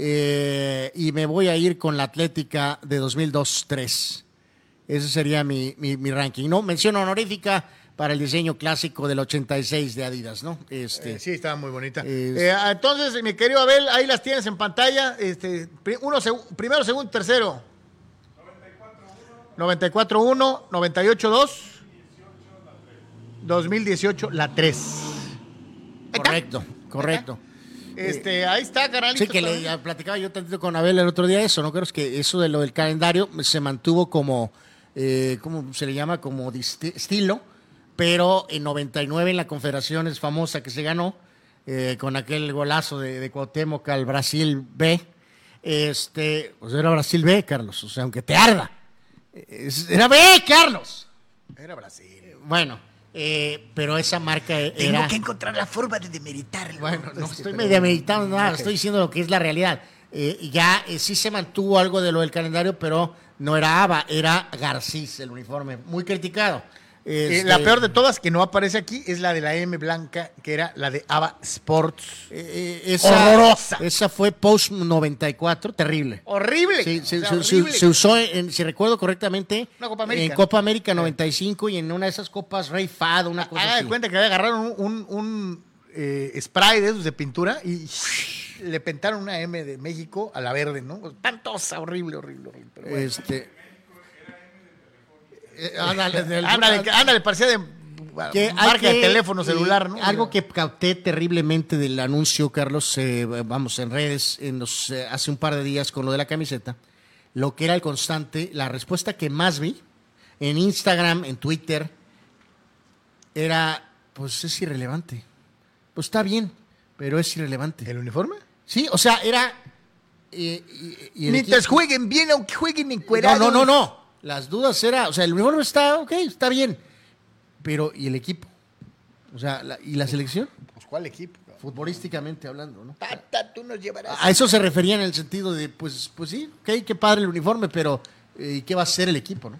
eh, y me voy a ir con la Atlética de 2002-3. Ese sería mi, mi, mi ranking, ¿no? Mención honorífica para el diseño clásico del 86 de Adidas, ¿no? Este, Eh, sí, estaba muy bonita. Es- Eh, entonces, mi querido Abel, ahí las tienes en pantalla. Este, uno, seg- primero, segundo, tercero. 94-1, 98-2, 2018, la 3. Correcto, correcto. Este, ahí está, carnalito. Sí, que le platicaba yo tantito con Abel el otro día eso, ¿no? Creo que eso de lo del calendario se mantuvo como, eh, ¿cómo se le llama? Como estilo, pero en 99 en la Confederaciones famosa que se ganó, eh, con aquel golazo de, de Cuauhtémoc al Brasil B, este, pues era Brasil B, Carlos, o sea, aunque te arda. Es- Era B, Carlos. Era Brasil. Bueno, eh, pero esa marca era... encontrar la forma de demeritarlo. Bueno, no estoy media meditando nada, estoy diciendo lo que es la realidad. Eh, ya eh, sí se mantuvo algo de lo del calendario, pero no era ABA, era Garcís el uniforme, muy criticado. Eh, Este, la peor de todas que no aparece aquí es la de la M blanca, que era la de Ava Sports. eh, eh, esa, horrorosa. Esa fue post 94, terrible. Horrible. Sí, o se, sea, se- se- horrible. se usó, en, si recuerdo correctamente, Copa América, en. Copa América 95 y en una de esas copas Rey Fado, una cosa Haga de cuenta que agarraron un, un- un, eh, spray de esos de pintura y le pintaron una M de México a la verde, ¿no? Espantosa, horrible, horrible, horrible. pero bueno. Este, eh, ándale, del- ándale, que- ándale, parecía de que marca de teléfono celular, ¿no? Algo que capté terriblemente del anuncio, Carlos, eh, vamos, en redes, en los, eh, hace un par de días con lo de la camiseta, lo que era el constante, la respuesta que más vi en Instagram, en Twitter, era, pues es irrelevante. Pues está bien, pero es irrelevante. ¿El uniforme? Sí, o sea, era... eh, y- y Mientras equipo- jueguen bien, aunque jueguen no, encuerados. no, no, no. Las dudas era, o sea, el uniforme está, ok, está bien. Pero, ¿y el equipo? O sea, la- ¿y la selección? Pues, ¿cuál equipo? Futbolísticamente hablando, ¿no? Tata, tú nos llevarás. A eso se refería en el sentido de, pues, pues sí, ok, qué padre el uniforme, pero eh, ¿y qué va a hacer el equipo, no?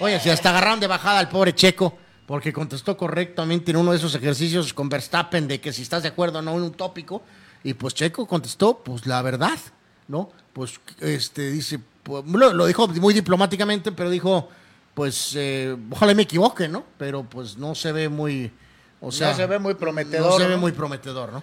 Oye, si hasta agarraron de bajada al pobre Checo, porque contestó correctamente en uno de esos ejercicios con Verstappen de que si estás de acuerdo o no en un tópico, y pues Checo contestó, pues la verdad, ¿no? Pues este dice, lo, lo dijo muy diplomáticamente, pero dijo, pues eh, ojalá me equivoque, ¿no? Pero pues no se ve muy, o sea, No se ve muy prometedor, No se ve ¿no? muy prometedor, ¿no?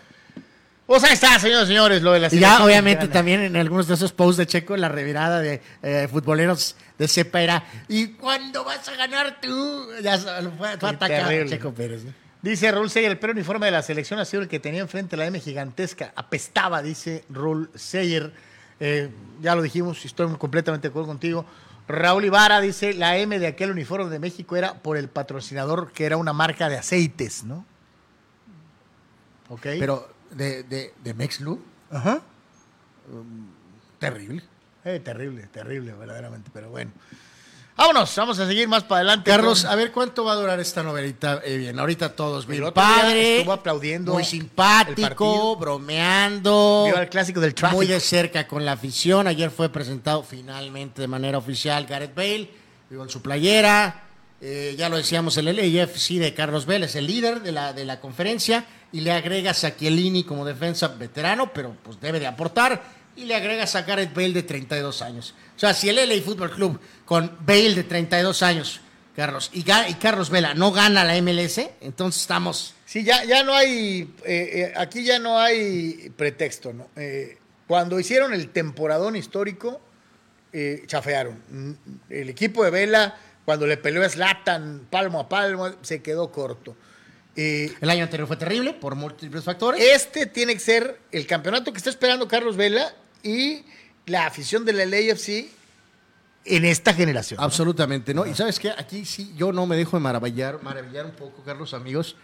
Pues ahí está, señores y señores, lo de la Y ya, obviamente, también en algunos de esos posts de Checo, la revirada de eh, futboleros de cepa era ¿Y cuándo vas a ganar tú? Ya fue, fue. Checo Pérez. ¿no? Dice Raúl Seyer, el peor uniforme de la selección ha sido el que tenía enfrente la M gigantesca. Apestaba, dice Raúl Seyer. Eh, ya lo dijimos, y estoy completamente de acuerdo contigo. Raúl Ibarra dice, la M de aquel uniforme de México era por el patrocinador, que era una marca de aceites, ¿no? Ok. Pero de, de, de Mexlu, Ajá. terrible. Eh, terrible, terrible, verdaderamente, pero bueno. Vámonos, vamos a seguir más para adelante. Carlos, con- a ver cuánto va a durar esta novelita. Eh, bien, ahorita todos día padre, estuvo aplaudiendo muy el simpático, bromeando, Vio el clásico del tráfico. muy de cerca con la afición. Ayer fue presentado finalmente de manera oficial Gareth Bale, digo, en su playera. Eh, ya lo decíamos, el LAFC de Carlos Vélez, el líder de la, de la conferencia, y le agregas a Chiellini como defensa veterano, pero pues debe de aportar, y le agregas a Gareth Bale de 32 años. O sea, si el LA Fútbol Club con Bale de 32 años, Carlos, y, Carlos Vela no gana la MLS, entonces estamos... Sí, ya, ya no hay, eh, eh, aquí ya no hay pretexto, ¿no? Eh, cuando hicieron el temporadón histórico, eh, chafearon. Mm, El equipo de Vela, cuando le peleó a Zlatan palmo a palmo, se quedó corto. Eh, El año anterior fue terrible por múltiples factores. este tiene que ser el campeonato que está esperando Carlos Vela y la afición de la LAFC en esta generación. Absolutamente, ¿no? Y sabes qué, aquí sí yo no me dejo de maravillar, maravillar un poco, Carlos, amigos.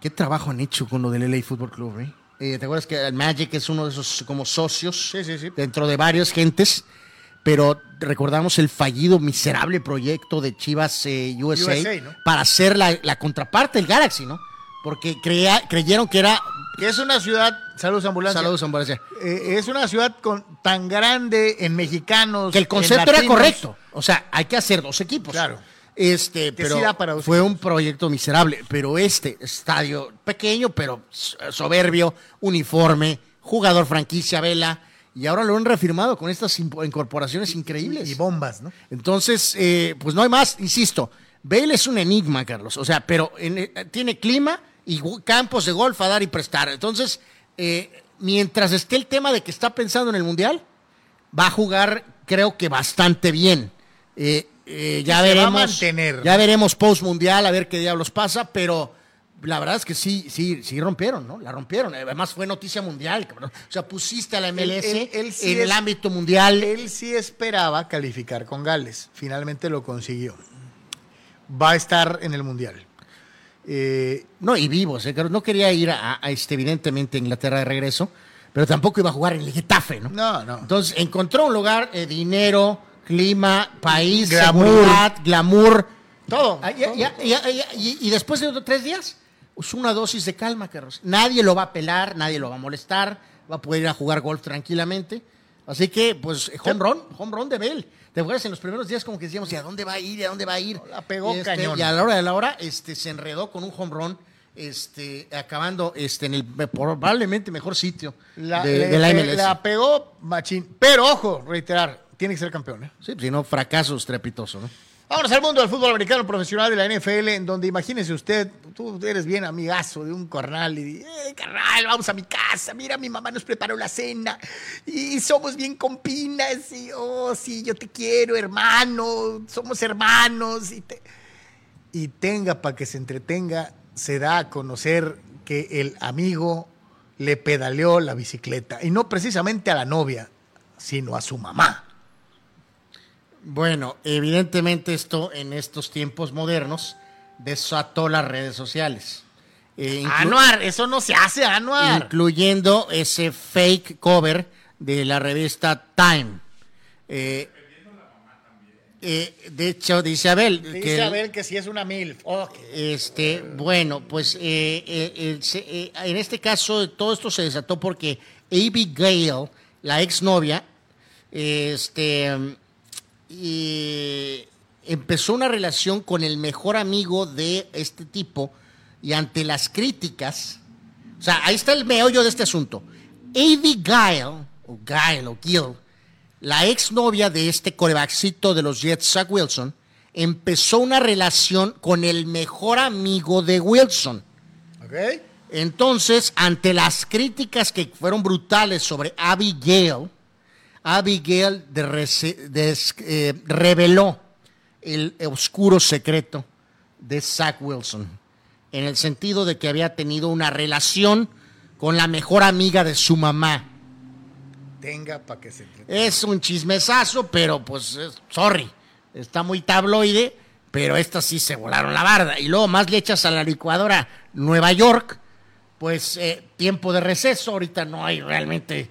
¿Qué trabajo han hecho con lo del LA Fútbol Club, eh? Eh, ¿Te acuerdas que el Magic es uno de esos como socios Sí, sí, sí. dentro de varias gentes? Pero recordamos el fallido, miserable proyecto de Chivas eh, USA, USA, ¿no? para ser la, la contraparte del Galaxy, ¿no? Porque crea- creyeron que era... Que es una ciudad, saludos ambulancia, Saludos, ambulancia. eh, es una ciudad con, tan grande en mexicanos. que el concepto era correcto. O sea, hay que hacer dos equipos. Claro. Este, pero sí para fue un proyecto miserable. Pero este estadio pequeño, pero soberbio, uniforme, jugador franquicia, vela, y ahora lo han reafirmado con estas incorporaciones increíbles. Y bombas, ¿no? Entonces, eh, pues no hay más, insisto. Bale es un enigma, Carlos. O sea, pero en- eh, tiene clima y campos de golf a dar y prestar. Entonces, eh, mientras esté el tema de que está pensando en el Mundial, va a jugar, creo que bastante bien. Eh, eh, ya se va a veremos. mantener. Ya veremos post mundial a ver qué diablos pasa, pero la verdad es que sí, sí, sí rompieron, ¿no? La rompieron. Además fue noticia mundial, cabrón. O sea, pusiste a la MLS Él- él- él sí en el ámbito mundial. Él sí esperaba calificar con Gales. Finalmente lo consiguió. Va a estar en el Mundial. Eh, No, y vivos, ¿eh? No quería ir a, a, este, evidentemente, a Inglaterra de regreso, pero tampoco iba a jugar en el Getafe, ¿no? No, no. Entonces, encontró un lugar, eh, dinero, clima, país, Glamour. seguridad, glamour. todo. Ah, ya- ya- ya- ya- y, y después de otros tres días, pues una dosis de calma, Carlos. Nadie lo va a pelar, nadie lo va a molestar, va a poder ir a jugar golf tranquilamente. Así que, pues, home run, home run de Bell. ¿Te acuerdas? En los primeros días como que decíamos, ¿y a dónde va a ir? ¿Y a dónde va a ir? La pegó Este, cañón. Y a la hora de la hora, este, se enredó con un home run, este, acabando este, en el probablemente mejor sitio La, de, le- de la le- MLS. la pegó machín. Pero ojo, reiterar, tiene que ser campeón. ¿eh? Sí, pues, si no, fracaso estrepitoso, ¿no? Vámonos al mundo del fútbol americano profesional de la NFL, en donde imagínese usted, tú eres bien amigazo de un cornal y eh, carnal, vamos a mi casa, mira, mi mamá nos preparó la cena y somos bien compinas y, oh, sí, yo te quiero, hermano, somos hermanos y, te- y tenga para que se entretenga, se da a conocer que el amigo le pedaleó la bicicleta y no precisamente a la novia, sino a su mamá. Bueno, evidentemente esto en estos tiempos modernos desató las redes sociales. Eh, Anuar, eso no se hace, Anuar. incluyendo ese fake cover de la revista Time. Eh, eh, de hecho, dice Abel que Dice Abel que si es una MILF. Ok. este, bueno, pues eh, eh, eh, se- eh, en este caso todo esto se desató porque Abigail, la exnovia, este, y empezó una relación con el mejor amigo de este tipo y ante las críticas, o sea, ahí está el meollo de este asunto. Abigail, o Gail, o Gil, la exnovia de este corebackcito de los Jets, Zach Wilson, empezó una relación con el mejor amigo de Wilson. Ok. Entonces, ante las críticas que fueron brutales sobre Abigail, Abigail de rece- des- eh, reveló el oscuro secreto de Zach Wilson, en el sentido de que había tenido una relación con la mejor amiga de su mamá. Tenga para que se. Es un chismesazo, pero pues, es- sorry, está muy tabloide, pero estas sí se volaron la barda. Y luego más le echas a la licuadora Nueva York, pues eh, tiempo de receso, ahorita no hay realmente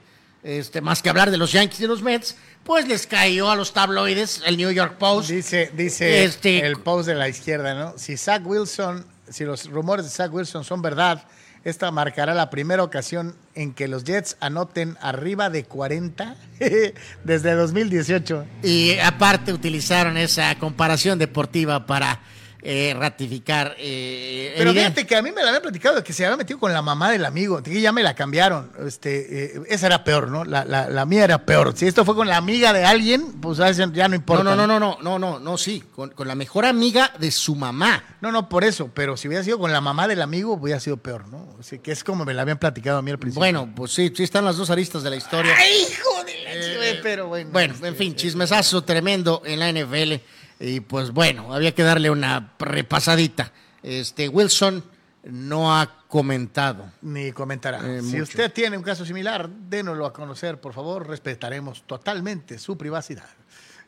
este, más que hablar de los Yankees y los Mets, pues les cayó a los tabloides el New York Post. Dice, dice Este- el post de la izquierda, ¿no? Si Zach Wilson, si los rumores de Zach Wilson son verdad, esta marcará la primera ocasión en que los Jets anoten arriba de 40 desde 2018. Y aparte utilizaron esa comparación deportiva para eh, ratificar. eh, Pero fíjate que a mí me la habían platicado de que se había metido con la mamá del amigo, que ya me la cambiaron. Este, eh, esa era peor, ¿no? La, la- la mía era peor. Si esto fue con la amiga de alguien, pues ya ya no importa. No, no, no, no, no, no, no, no, sí, con, con la mejor amiga de su mamá. No, no, por eso, pero si hubiera sido con la mamá del amigo, hubiera sido peor, ¿no? Así que es como me la habían platicado a mí al principio. Bueno, pues sí, sí están las dos aristas de la historia. ¡Ay, hijo de la chive! Pero bueno. Bueno, en fin, chismesazo tremendo en la NFL. Y pues bueno, había que darle una repasadita. Este, Wilson no ha comentado. Ni comentará. Eh, si mucho. usted tiene un caso similar, dénoslo a conocer, por favor. Respetaremos totalmente su privacidad.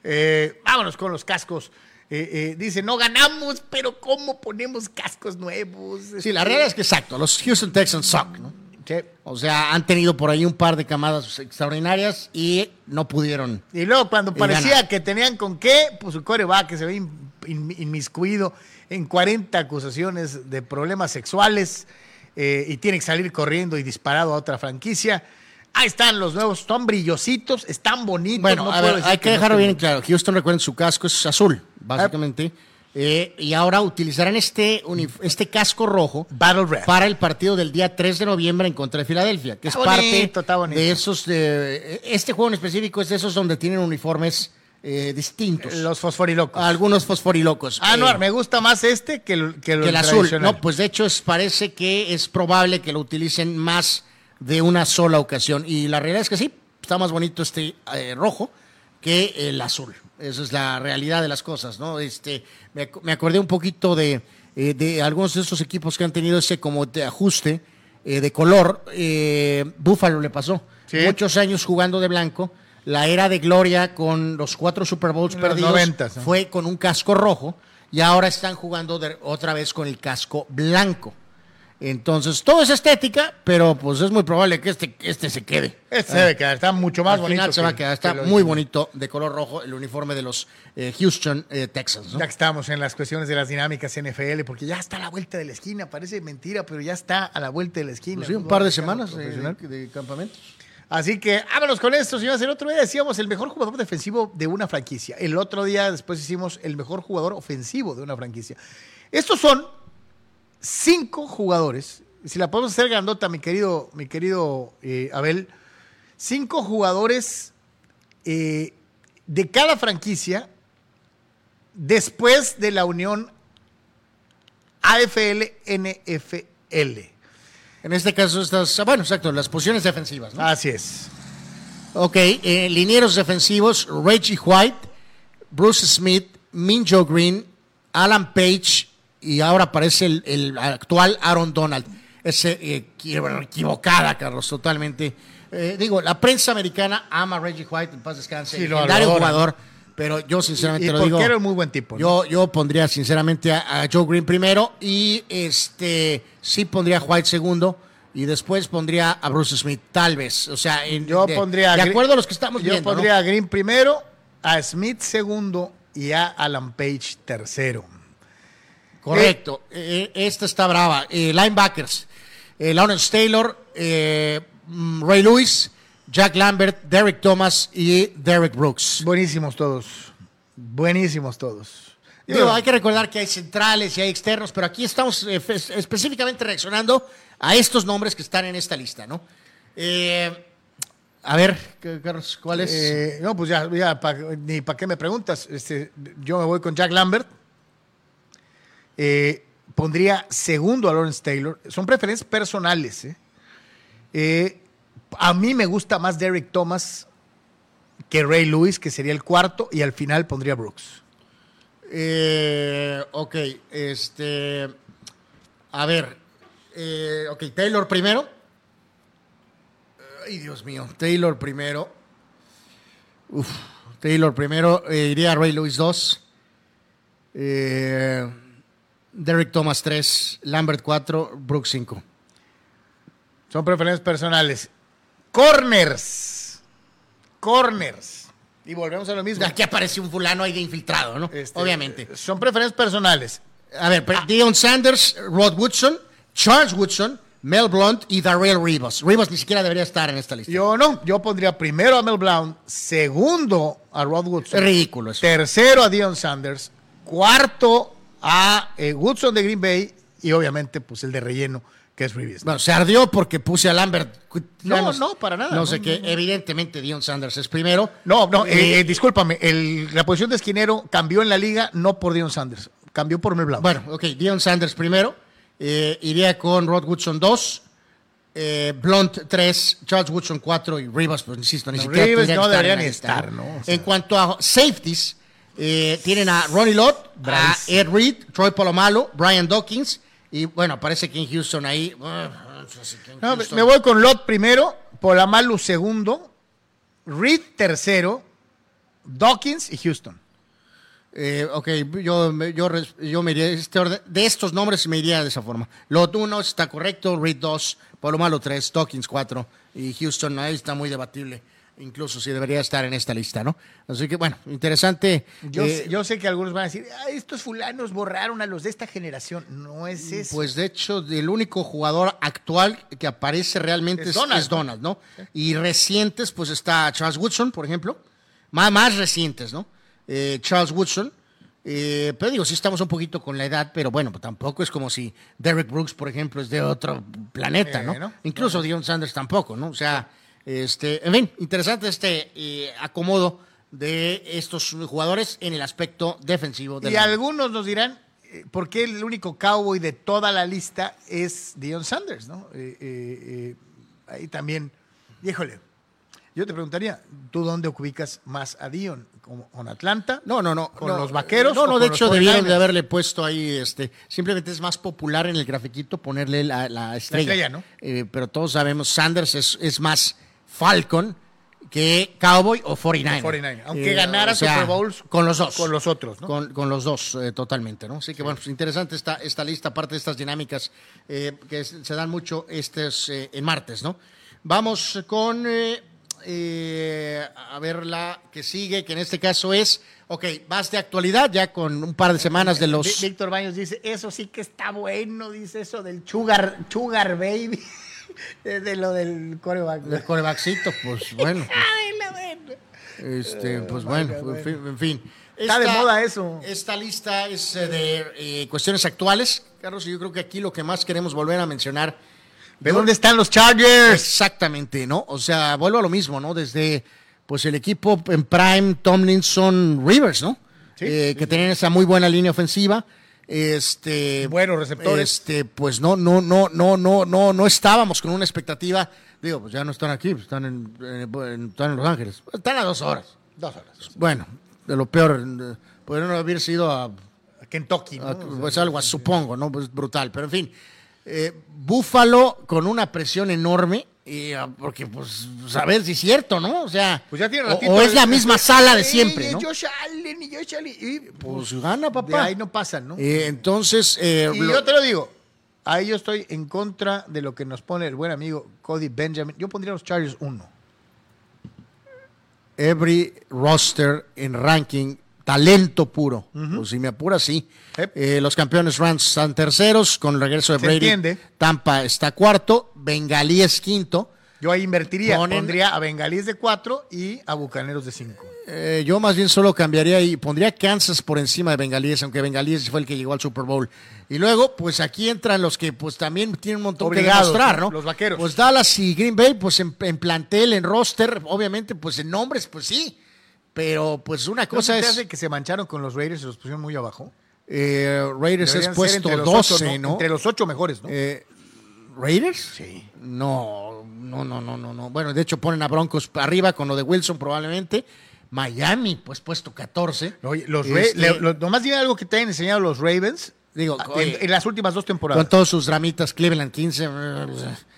Eh, vámonos con los cascos. Eh, dice, no ganamos, pero ¿cómo ponemos cascos nuevos? Sí, la realidad es que exacto, los Houston Texans suck, ¿no? Sí. O sea, han tenido por ahí un par de camadas extraordinarias y no pudieron. Y luego cuando parecía que tenían con qué, pues su coreback que se ve in- in- inmiscuido en 40 acusaciones de problemas sexuales eh, y tiene que salir corriendo y disparado a otra franquicia. Ahí están los nuevos, están brillositos, están bonitos. Bueno, no a ver, hay que dejarlo bien claro. Houston, recuerden, su casco es azul, básicamente. Eh, y ahora utilizarán este, este casco rojo Battle Red. para el partido del día 3 de noviembre en contra de Filadelfia, que es Está parte bonito, bonito. de esos, de, este juego en específico es de esos donde tienen uniformes eh, distintos. Los fosforilocos. Algunos fosforilocos. Ah, no, Eh, me gusta más este que el, que el, que el azul. No, pues de hecho es, parece que es probable que lo utilicen más de una sola ocasión. Y la realidad es que sí, está más bonito este eh, rojo que el azul. Esa es la realidad de las cosas, ¿no? Este, me, me acordé un poquito de, eh, de algunos de estos equipos que han tenido ese como de ajuste eh, de color. Eh, Buffalo le pasó. Sí. Muchos años jugando de blanco. La era de gloria con los cuatro Super Bowls los perdidos 90s, ¿no? fue con un casco rojo y ahora están jugando de- otra vez con el casco blanco. Entonces, todo es estética, pero pues es muy probable que este, este se quede. Este se debe quedar, está mucho más Al bonito. final se va a que- quedar, está muy bonito, de color rojo, el uniforme de los eh, Houston eh, Texans. ¿no? Ya que estamos en las cuestiones de las dinámicas NFL, porque ya está a la vuelta de la esquina, parece mentira, pero ya está a la vuelta de la esquina. Pues sí, un par de semanas de- de campamentos. Así que vámonos con esto, señores. El otro día decíamos el mejor jugador defensivo de una franquicia. El otro día después hicimos el mejor jugador ofensivo de una franquicia. Estos son cinco jugadores. Si la podemos hacer grandota, mi querido, mi querido eh, Abel. Cinco jugadores eh, de cada franquicia después de la unión AFL-NFL. En este caso, estas, ah, bueno, exacto, las posiciones defensivas. ¿no? Así es. Ok, eh, linieros defensivos, Reggie White, Bruce Smith, Minjo Green, Alan Page y ahora aparece el, el actual Aaron Donald. Ese eh, equi- equivocada, Carlos, totalmente. Eh, digo, la prensa americana ama a Reggie White, en paz descanse, Sí, lo adora. jugador, pero yo sinceramente Y lo digo. era un muy buen tipo. ¿no? Yo, yo pondría sinceramente a, a Joe Green primero y este sí pondría a White segundo y después pondría a Bruce Smith, tal vez. O sea, en- Yo de, pondría. de acuerdo a los que estamos Yo viendo. ¿no? pondría a Green primero, a Smith segundo y a Alan Page tercero. Correcto. Eh, esta está brava. Eh, linebackers. Eh, Lawrence Taylor, eh, mm, Ray Lewis, Jack Lambert, Derek Thomas y Derek Brooks. Buenísimos todos. Buenísimos todos. Digo, hay que recordar que hay centrales y hay externos, pero aquí estamos eh, específicamente reaccionando a estos nombres que están en esta lista, ¿no? Eh, a ver, ¿qué- Carlos, ¿cuál es? Eh, no, pues ya, ya pa- ni para qué me preguntas. Este, yo me voy con Jack Lambert. Eh, pondría segundo a Lawrence Taylor. Son preferencias personales. ¿eh? Eh, a mí me gusta más Derek Thomas que Ray Lewis, que sería el cuarto, y al final pondría Brooks. Ok, este. A ver. ok, Taylor primero. Ay, Dios mío. Taylor primero. Uf, Taylor primero. iría a Ray Lewis 2. Eh, Derek Thomas 3. Lambert 4. Brooks 5. Son preferencias personales. Corners. Corners. Y volvemos a lo mismo. Aquí aparece un fulano ahí de infiltrado, ¿no? Este, Obviamente. Son preferencias personales. A ver, Deion Sanders, Rod Woodson, Charles Woodson, Mel Blunt y Darrell Rivas. Rivas ni siquiera debería estar en esta lista. Yo no, yo pondría primero a Mel Blount, segundo a Rod Woodson, es ridículo eso. tercero a Dion Sanders, cuarto a eh, Woodson de Green Bay y obviamente pues el de relleno que es Reeves. Bueno, se ardió porque puse a Lambert. No, no, para nada, No no, sé no, qué. no. Evidentemente, Dion Sanders es primero. No, no, eh, Eh, eh, discúlpame, el- la posición de esquinero cambió en la liga no por Dion Sanders, cambió por Mel Blount. Bueno, ok, Dion Sanders primero. Iría con Rod Woodson 2. Eh, Blunt 3, Charles Woodson 4 y Rivas, pues insisto, ni No, siquiera Rivas no que estar ¿no? O sea. En cuanto a safeties, eh, tienen a Ronnie Lott, a Bravísimo. Ed Reed, Troy Polamalu, Brian Dawkins y bueno, parece que en Houston ahí. uh, no me- Houston- me voy con Lot primero, Polamalu segundo, Reed tercero, Dawkins y Houston. Eh, ok, yo, me- yo, yo me iría, este orden, de estos nombres me iría de esa forma. Lot 1 está correcto, Reed 2, Polomalo 3, Dawkins 4 y Houston ahí está muy debatible, incluso si debería estar en esta lista, ¿no? Así que bueno, interesante. Yo, eh, yo sé que algunos van a decir, "Ah, estos fulanos borraron a los de esta generación. No es eso. Pues de hecho, el único jugador actual que aparece realmente Es es, Donald. es Donald, ¿no? Y recientes, pues está Charles Woodson, por ejemplo. Más, más recientes, ¿no? Eh, Charles Woodson. Eh, pero digo, sí estamos un poquito con la edad, pero bueno, pues tampoco es como si Derek Brooks, por ejemplo, es de otro planeta, Eh, ¿no? ¿no? Incluso Dion Sanders tampoco, ¿no? O sea, este, en fin, interesante este eh, acomodo de estos jugadores en el aspecto defensivo. de Y algunos nos dirán, eh, ¿por qué el único cowboy de toda la lista es Dion Sanders? ¿no? Eh, ahí también, híjole, yo te preguntaría, ¿tú dónde ubicas más a Dion? ¿Con, Atlanta? No, no, no. ¿Con no, los vaqueros No, no, de hecho debieron 49ers? de haberle puesto ahí, este, simplemente es más popular en el grafiquito ponerle la, la estrella. estrella, ¿no? Eh, pero todos sabemos, Sanders es, es más Falcon que Cowboy o 49. 49, aunque ganara o sea, Super Bowls con los dos. con los otros, ¿no? Con, con los dos, eh, totalmente, ¿no? Así que, bueno, pues interesante esta, esta lista, aparte de estas dinámicas eh, que se dan mucho estos eh, en martes, ¿no? Vamos con, eh, eh, a ver la que sigue, que en este caso es, ok, más de actualidad, ya con un par de semanas de los... Ví- Víctor Baños dice, eso sí que está bueno, dice eso del sugar, sugar baby, de, de lo del coreback. del corebackcito, pues bueno, pues, Ay, la buena. este, pues bueno, en fin. Está de moda eso. Esta lista es eh, de eh, cuestiones actuales, Carlos, y yo creo que aquí lo que más queremos volver a mencionar ¿De dónde están los Chargers? Exactamente, ¿no? O sea, vuelvo a lo mismo, ¿no? Desde pues el equipo en prime, Tomlinson, Rivers, ¿no? Eh, que tenían esa muy buena línea ofensiva. Este, Buenos receptores. Este, pues no, no, no, no, no, no, no estábamos con una expectativa. Digo, pues ya no están aquí, pues están en, están en Los Ángeles. Están a dos horas. Dos horas. Bueno, de lo peor, podrían haber sido a A Kentucky, ¿no? Pues algo, supongo, ¿no? Pues brutal. Pero en fin, eh, Búfalo con una presión enorme, y, ah, porque pues a ver si es cierto, ¿no? O sea, Pues ya tiene o- ratito. o, es la misma sala de siempre, y ¿no? Josh Allen y Josh Allen. Y Pues gana, de papá. ahí no pasan, ¿no? Eh, entonces, eh, y lo- yo te lo digo, ahí yo estoy en contra de lo que nos pone el buen amigo Cody Benjamin. Yo pondría los Chargers uno. every roster en ranking, talento puro. Pues si me apura, sí. Yep. Eh, los campeones Rams están terceros con el regreso de Se Brady. entiende. Tampa está cuarto, Bengalí es quinto. Yo ahí invertiría, Ponen- pondría a Bengalíes de cuatro y a Bucaneros de cinco. Eh, yo más bien solo cambiaría y pondría Kansas por encima de Bengalíes, aunque Bengalíes fue el que llegó al Super Bowl. Y luego, pues aquí entran los que pues también tienen un montón Obligados, que demostrar, ¿no? ¿no? Los vaqueros. Pues Dallas y Green Bay, pues en, en plantel, en roster, obviamente, pues en nombres, pues sí. Pero pues una ¿No cosa se te es hace que se mancharon con los Raiders y los pusieron muy abajo? eh, Raiders Deberían es puesto entre los 12, ocho, ¿no? Entre los ocho mejores, ¿no? Eh, ¿Raiders? Sí. No, no, no, no, no, no. Bueno, de hecho ponen a Broncos arriba con lo de Wilson probablemente. Miami, pues puesto 14. Oye, los Ra- Este, le- lo- nomás dime algo que te hayan enseñado los Ravens Digo, ah, oye, en, en las últimas dos temporadas. con todos sus dramitas, Cleveland 15,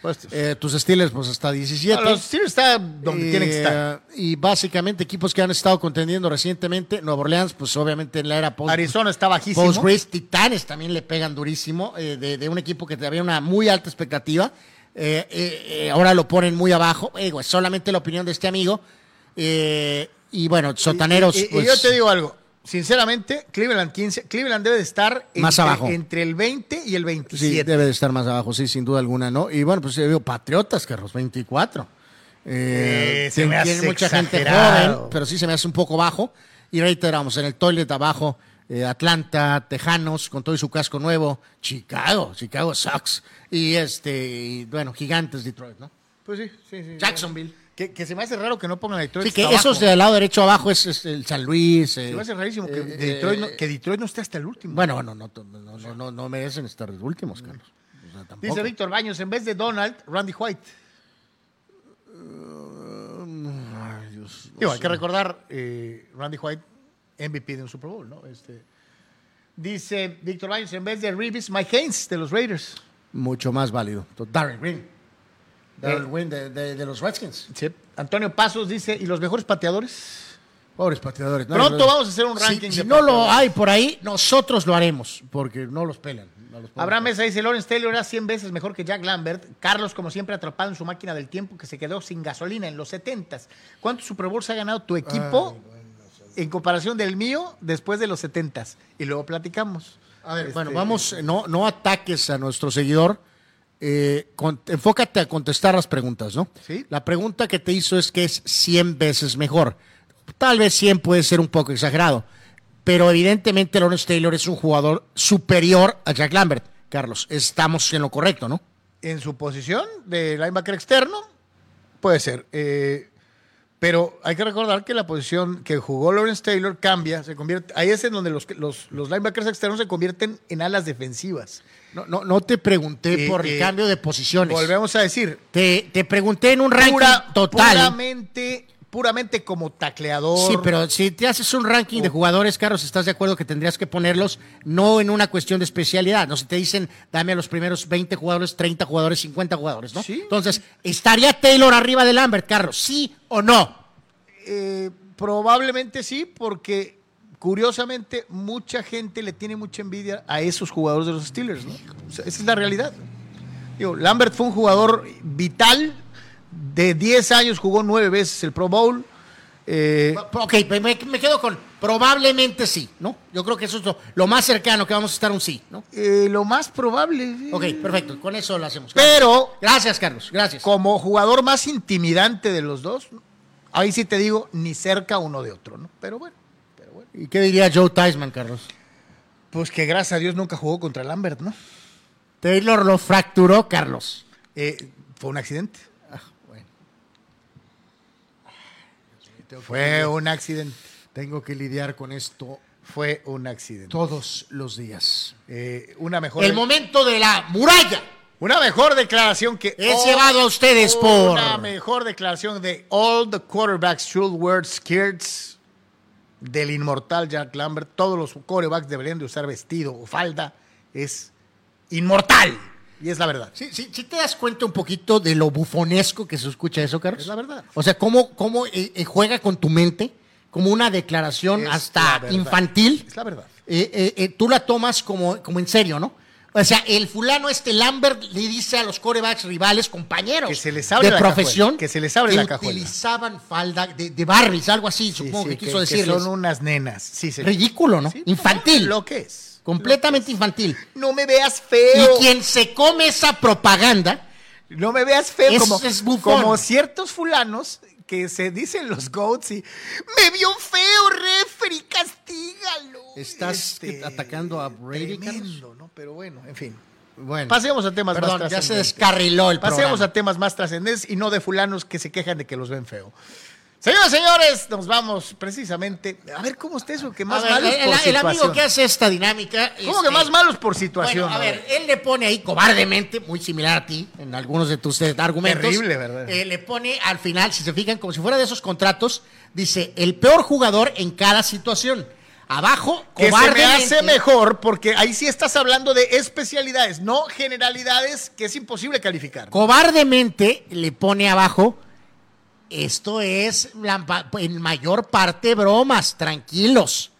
Pues, eh, tus Steelers pues hasta 17. Ah, los Steelers está donde Eh, tienen que estar. Y básicamente equipos que han estado contendiendo recientemente, Nueva Orleans, pues obviamente en la era post, Arizona está bajísimo. post Breeze, Titanes también le pegan durísimo, eh, de, de un equipo que había una muy alta expectativa. Eh, eh, eh, ahora lo ponen muy abajo. Eh, güey, solamente la opinión de este amigo. Eh, y bueno, sotaneros. Y, y- y pues, yo te digo algo. Sinceramente, Cleveland 15, Cleveland debe de estar Más entre, abajo. entre el 20 y el Sí, 27. debe de estar más abajo, sí, sin duda alguna, ¿no? Y bueno, pues yo digo, Patriotas, Carlos, 24. Eh, Eh, se me tiene hace mucha gente joven, pero sí se me hace un poco bajo. Y reiteramos, en el toilet abajo, eh, Atlanta, Tejanos, con todo y su casco nuevo, Chicago, Chicago sucks. Y este, y, bueno, Gigantes, Detroit, ¿no? Pues sí, sí, sí. Jacksonville. Que, que se me hace raro que no pongan a Detroit. Sí, que esos del lado derecho abajo es, es el San Luis. eh, Se me hace rarísimo que, eh, Detroit no, eh, que Detroit no esté hasta el último. Bueno, no, no, no, no, no, no, no merecen estar los últimos, Carlos. O sea, tampoco. Dice Víctor Baños, en vez de Donald, Randy White. Ay, Dios, Digo, hay que recordar, eh, Randy White, MVP de un Super Bowl, ¿no? Este, dice Víctor Baños, en vez de Reeves, Mike Haynes de los Raiders. mucho más válido. Darren Green. Eh, de, de- de los Redskins. Sí. Antonio Pasos dice, ¿y los mejores pateadores? Pobres pateadores. No, Pronto no, vamos a hacer un ranking Si, no lo hay por ahí, nosotros lo haremos, porque no los pelan. no los. Abraham Mesa dice, Lawrence Taylor era 100 veces mejor que Jack Lambert. Carlos, como siempre, atrapado en su máquina del tiempo que se quedó sin gasolina en los 70s. ¿Cuántos Super Bowls ha ganado tu equipo en comparación del mío después de los 70s? Y luego platicamos. A ver, Este, bueno, vamos, eh, no, no ataques a nuestro seguidor. Eh, con- enfócate a contestar las preguntas, ¿no? Sí. La pregunta que te hizo es que es 100 veces mejor. Tal vez 100 puede ser un poco exagerado. pero evidentemente Lawrence Taylor es un jugador superior a Jack Lambert. Carlos, estamos en lo correcto, ¿no? En su posición de linebacker externo, puede ser. Eh, pero hay que recordar que la posición que jugó Lawrence Taylor cambia, se convierte. Ahí es en donde los, los, los linebackers externos se convierten en alas defensivas. No, no, no te pregunté Eh, por el eh, cambio de posiciones. Volvemos a decir, Te, te pregunté en un ranking pura- total. Puramente, puramente como tacleador. Sí, pero si te haces un ranking de jugadores, Carlos, ¿estás de acuerdo que tendrías que ponerlos no en una cuestión de especialidad? No si te dicen, dame a los primeros 20 jugadores, 30 jugadores, 50 jugadores, ¿no? Sí. Entonces, ¿estaría Taylor arriba de Lambert, Carlos? ¿Sí o no? Eh, probablemente sí, porque curiosamente mucha gente le tiene mucha envidia a esos jugadores de los Steelers, ¿no? O sea, esa es la realidad. Digo, Lambert fue un jugador vital, de 10 años jugó nueve veces el Pro Bowl. eh, Ok, me, me quedo con probablemente sí, ¿no? Yo creo que eso es lo, lo más cercano que vamos a estar un sí, ¿no? eh, lo más probable. Ok, perfecto, con eso lo hacemos. Pero Gracias, Carlos, gracias. como jugador más intimidante de los dos, ahí sí te digo, ni cerca uno de otro, ¿no? Pero bueno. ¿Y qué diría Joe Theismann, Carlos? Pues que gracias a Dios nunca jugó contra Lambert, ¿no? Taylor lo fracturó, Carlos. Eh, fue un accidente. Ah, bueno. Fue un accidente. Tengo que lidiar con esto Fue un accidente. todos los días. Eh, una mejor. El momento de la muralla. Una mejor declaración que. Es llevado a ustedes por- Una mejor declaración de All the Quarterbacks Should Wear Skirts del inmortal Jack Lambert. Todos los quarterbacks deberían de usar vestido o falda. Es inmortal. Y es la verdad. Sí, sí, sí te das cuenta un poquito de lo bufonesco que se escucha eso, Carlos. Es la verdad. O sea, cómo, cómo eh, eh, juega con tu mente, como una declaración Es hasta infantil. Es la verdad. Eh, eh, tú la tomas como, como en serio, ¿no? O sea, el fulano este Lambert le dice a los corebacks rivales, compañeros Que se les abre de la profesión, cajuela, que se les abre la cajuela. utilizaban falda de, de Barbies, algo así, Sí, supongo sí, que quiso que decirles. son unas nenas. Sí, señor. Ridículo, ¿no? Sí, Infantil. Lo que es. completamente infantil. No me veas feo. Y quien se come esa propaganda, No me veas feo Es- como, es bufón. como ciertos fulanos que se dicen los goats y me vio feo, referee, castígalo. ¿Estás que- atacando a Brady, Tremendo, ¿no? Pero bueno, en fin. bueno. Pasemos a temas Perdón, más ya se trascendentes. descarriló el Pasemos programa. a temas más trascendentes y no de fulanos que se quejan de que los ven feo. Señoras y señores, nos vamos precisamente. A ver cómo está eso, que más ver, malos el, por el situación. amigo que hace esta dinámica. ¿Cómo este, que más malos por situación? Bueno, a ver, él le pone ahí cobardemente, muy similar a ti, en algunos de tus eh, argumentos. Terrible, ¿verdad? Eh, le pone al final, si se fijan, como si fuera de esos contratos, dice el peor jugador en cada situación. Abajo, Que se me hace mejor porque ahí sí estás hablando de especialidades, no generalidades que es imposible calificar. Cobardemente le pone abajo. Esto es la en mayor parte bromas, tranquilos.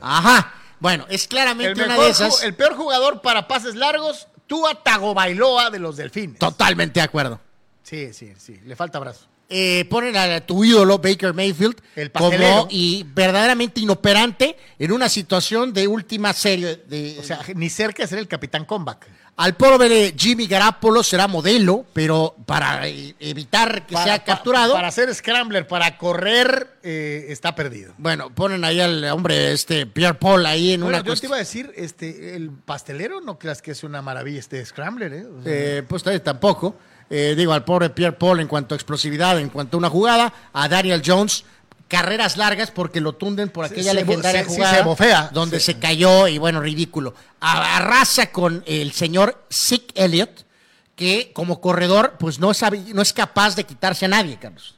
Ajá. Bueno, es claramente El, una de esas. el peor jugador para pases largos, Tua Tagovailoa de los Delfines. Totalmente de acuerdo. Sí, sí, sí, le falta brazo. Eh, ponen a tu ídolo Baker Mayfield El como y verdaderamente inoperante en una situación de última serie. De, O sea, ni cerca de ser el capitán comeback. al pobre Jimmy Garapolo será modelo, pero para eh, evitar que Para- sea capturado. Para ser scrambler, para correr, eh, está perdido. Bueno, ponen ahí al hombre este Pierre Paul ahí en Bueno, una yo te iba a decir, este, el pastelero, no creas que es una maravilla este scrambler, ¿eh? O sea, Eh, pues tampoco. Eh, digo, al pobre Pierre Paul en cuanto a explosividad, en cuanto a una jugada, a Daniel Jones, carreras largas porque lo tunden por aquella se legendaria se- sí, jugada se bofea. donde Sí. se cayó y bueno, ridículo. Arrasa con el señor Sick Elliott, que como corredor, pues no es, habi- no es capaz de quitarse a nadie, Carlos.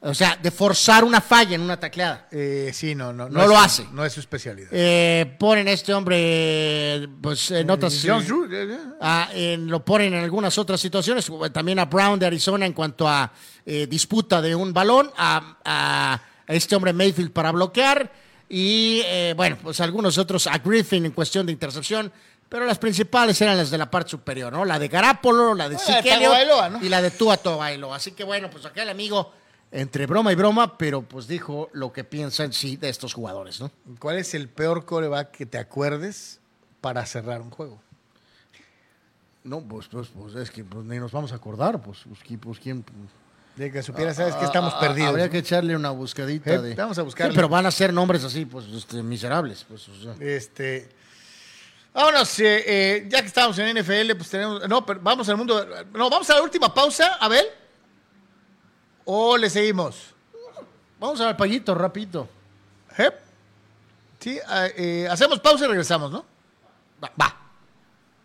O sea, de forzar una falla en una tacleada. eh, sí, no, no. No es lo hace. No es su especialidad. Eh, ponen a este hombre, pues eh, eh. Ah, en- lo ponen en algunas otras situaciones, también a Brown de Arizona en cuanto a eh, disputa de un balón, a, a- a este hombre Mayfield para bloquear y eh, bueno, pues algunos otros, a Griffin en cuestión de intercepción, pero las principales eran las de la parte superior, ¿no? La de Garapolo, la de Ah, Tagovailoa, ¿no? y la de Tua Tagovailoa. Así que bueno, pues acá el amigo, entre broma y broma, pero pues dijo lo que piensa en sí de estos jugadores, ¿no? ¿Cuál es el peor coreback que te acuerdes para cerrar un juego? No, pues, pues, pues es que pues, ni nos vamos a acordar, pues, pues, pues, quién. De que supiera, sabes que Ah, estamos ah, perdidos. Habría que echarle una buscadita. Eh, de... vamos a buscarle. Sí, pero van a ser nombres así, pues, este, miserables. Pues, o sea. Este. Vámonos, eh, eh, ya que estamos en NFL, pues tenemos. No, pero vamos al mundo. No, vamos a la última pausa, Abel. ¿O le seguimos? Vamos al payito, rapidito. Sí, ah, eh, hacemos pausa y regresamos, ¿no? Va. va.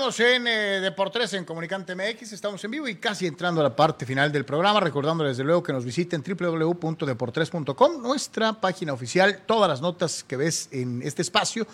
Regresamos en eh, Deportes en Comunicante MX. Estamos en vivo y casi entrando a la parte final del programa. Recordando desde luego que nos visiten www.deportres.com, nuestra página oficial. Todas las notas que ves en este espacio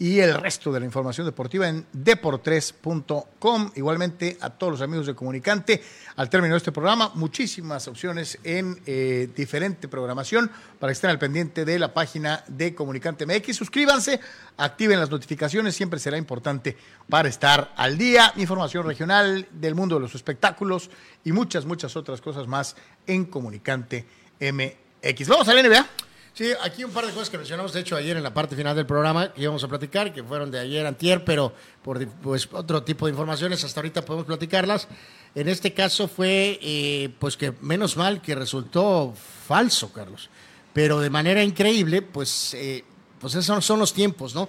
y el resto de la información deportiva en deportres.com. Igualmente a todos los amigos de Comunicante, al término de este programa, muchísimas opciones en eh, diferente programación para que estén al pendiente de la página de Comunicante MX. Suscríbanse, activen las notificaciones, siempre será importante para estar al día. Información regional del mundo de los espectáculos y muchas, muchas otras cosas más en Comunicante MX. Vamos a la NBA. Sí, aquí un par de cosas que mencionamos, de hecho, ayer en la parte final del programa que íbamos a platicar, que fueron de ayer antier, pero por pues, otro tipo de informaciones, hasta ahorita podemos platicarlas. En este caso fue, eh, pues que menos mal que resultó falso, Carlos. Pero de manera increíble, pues, eh, pues esos son los tiempos, ¿no?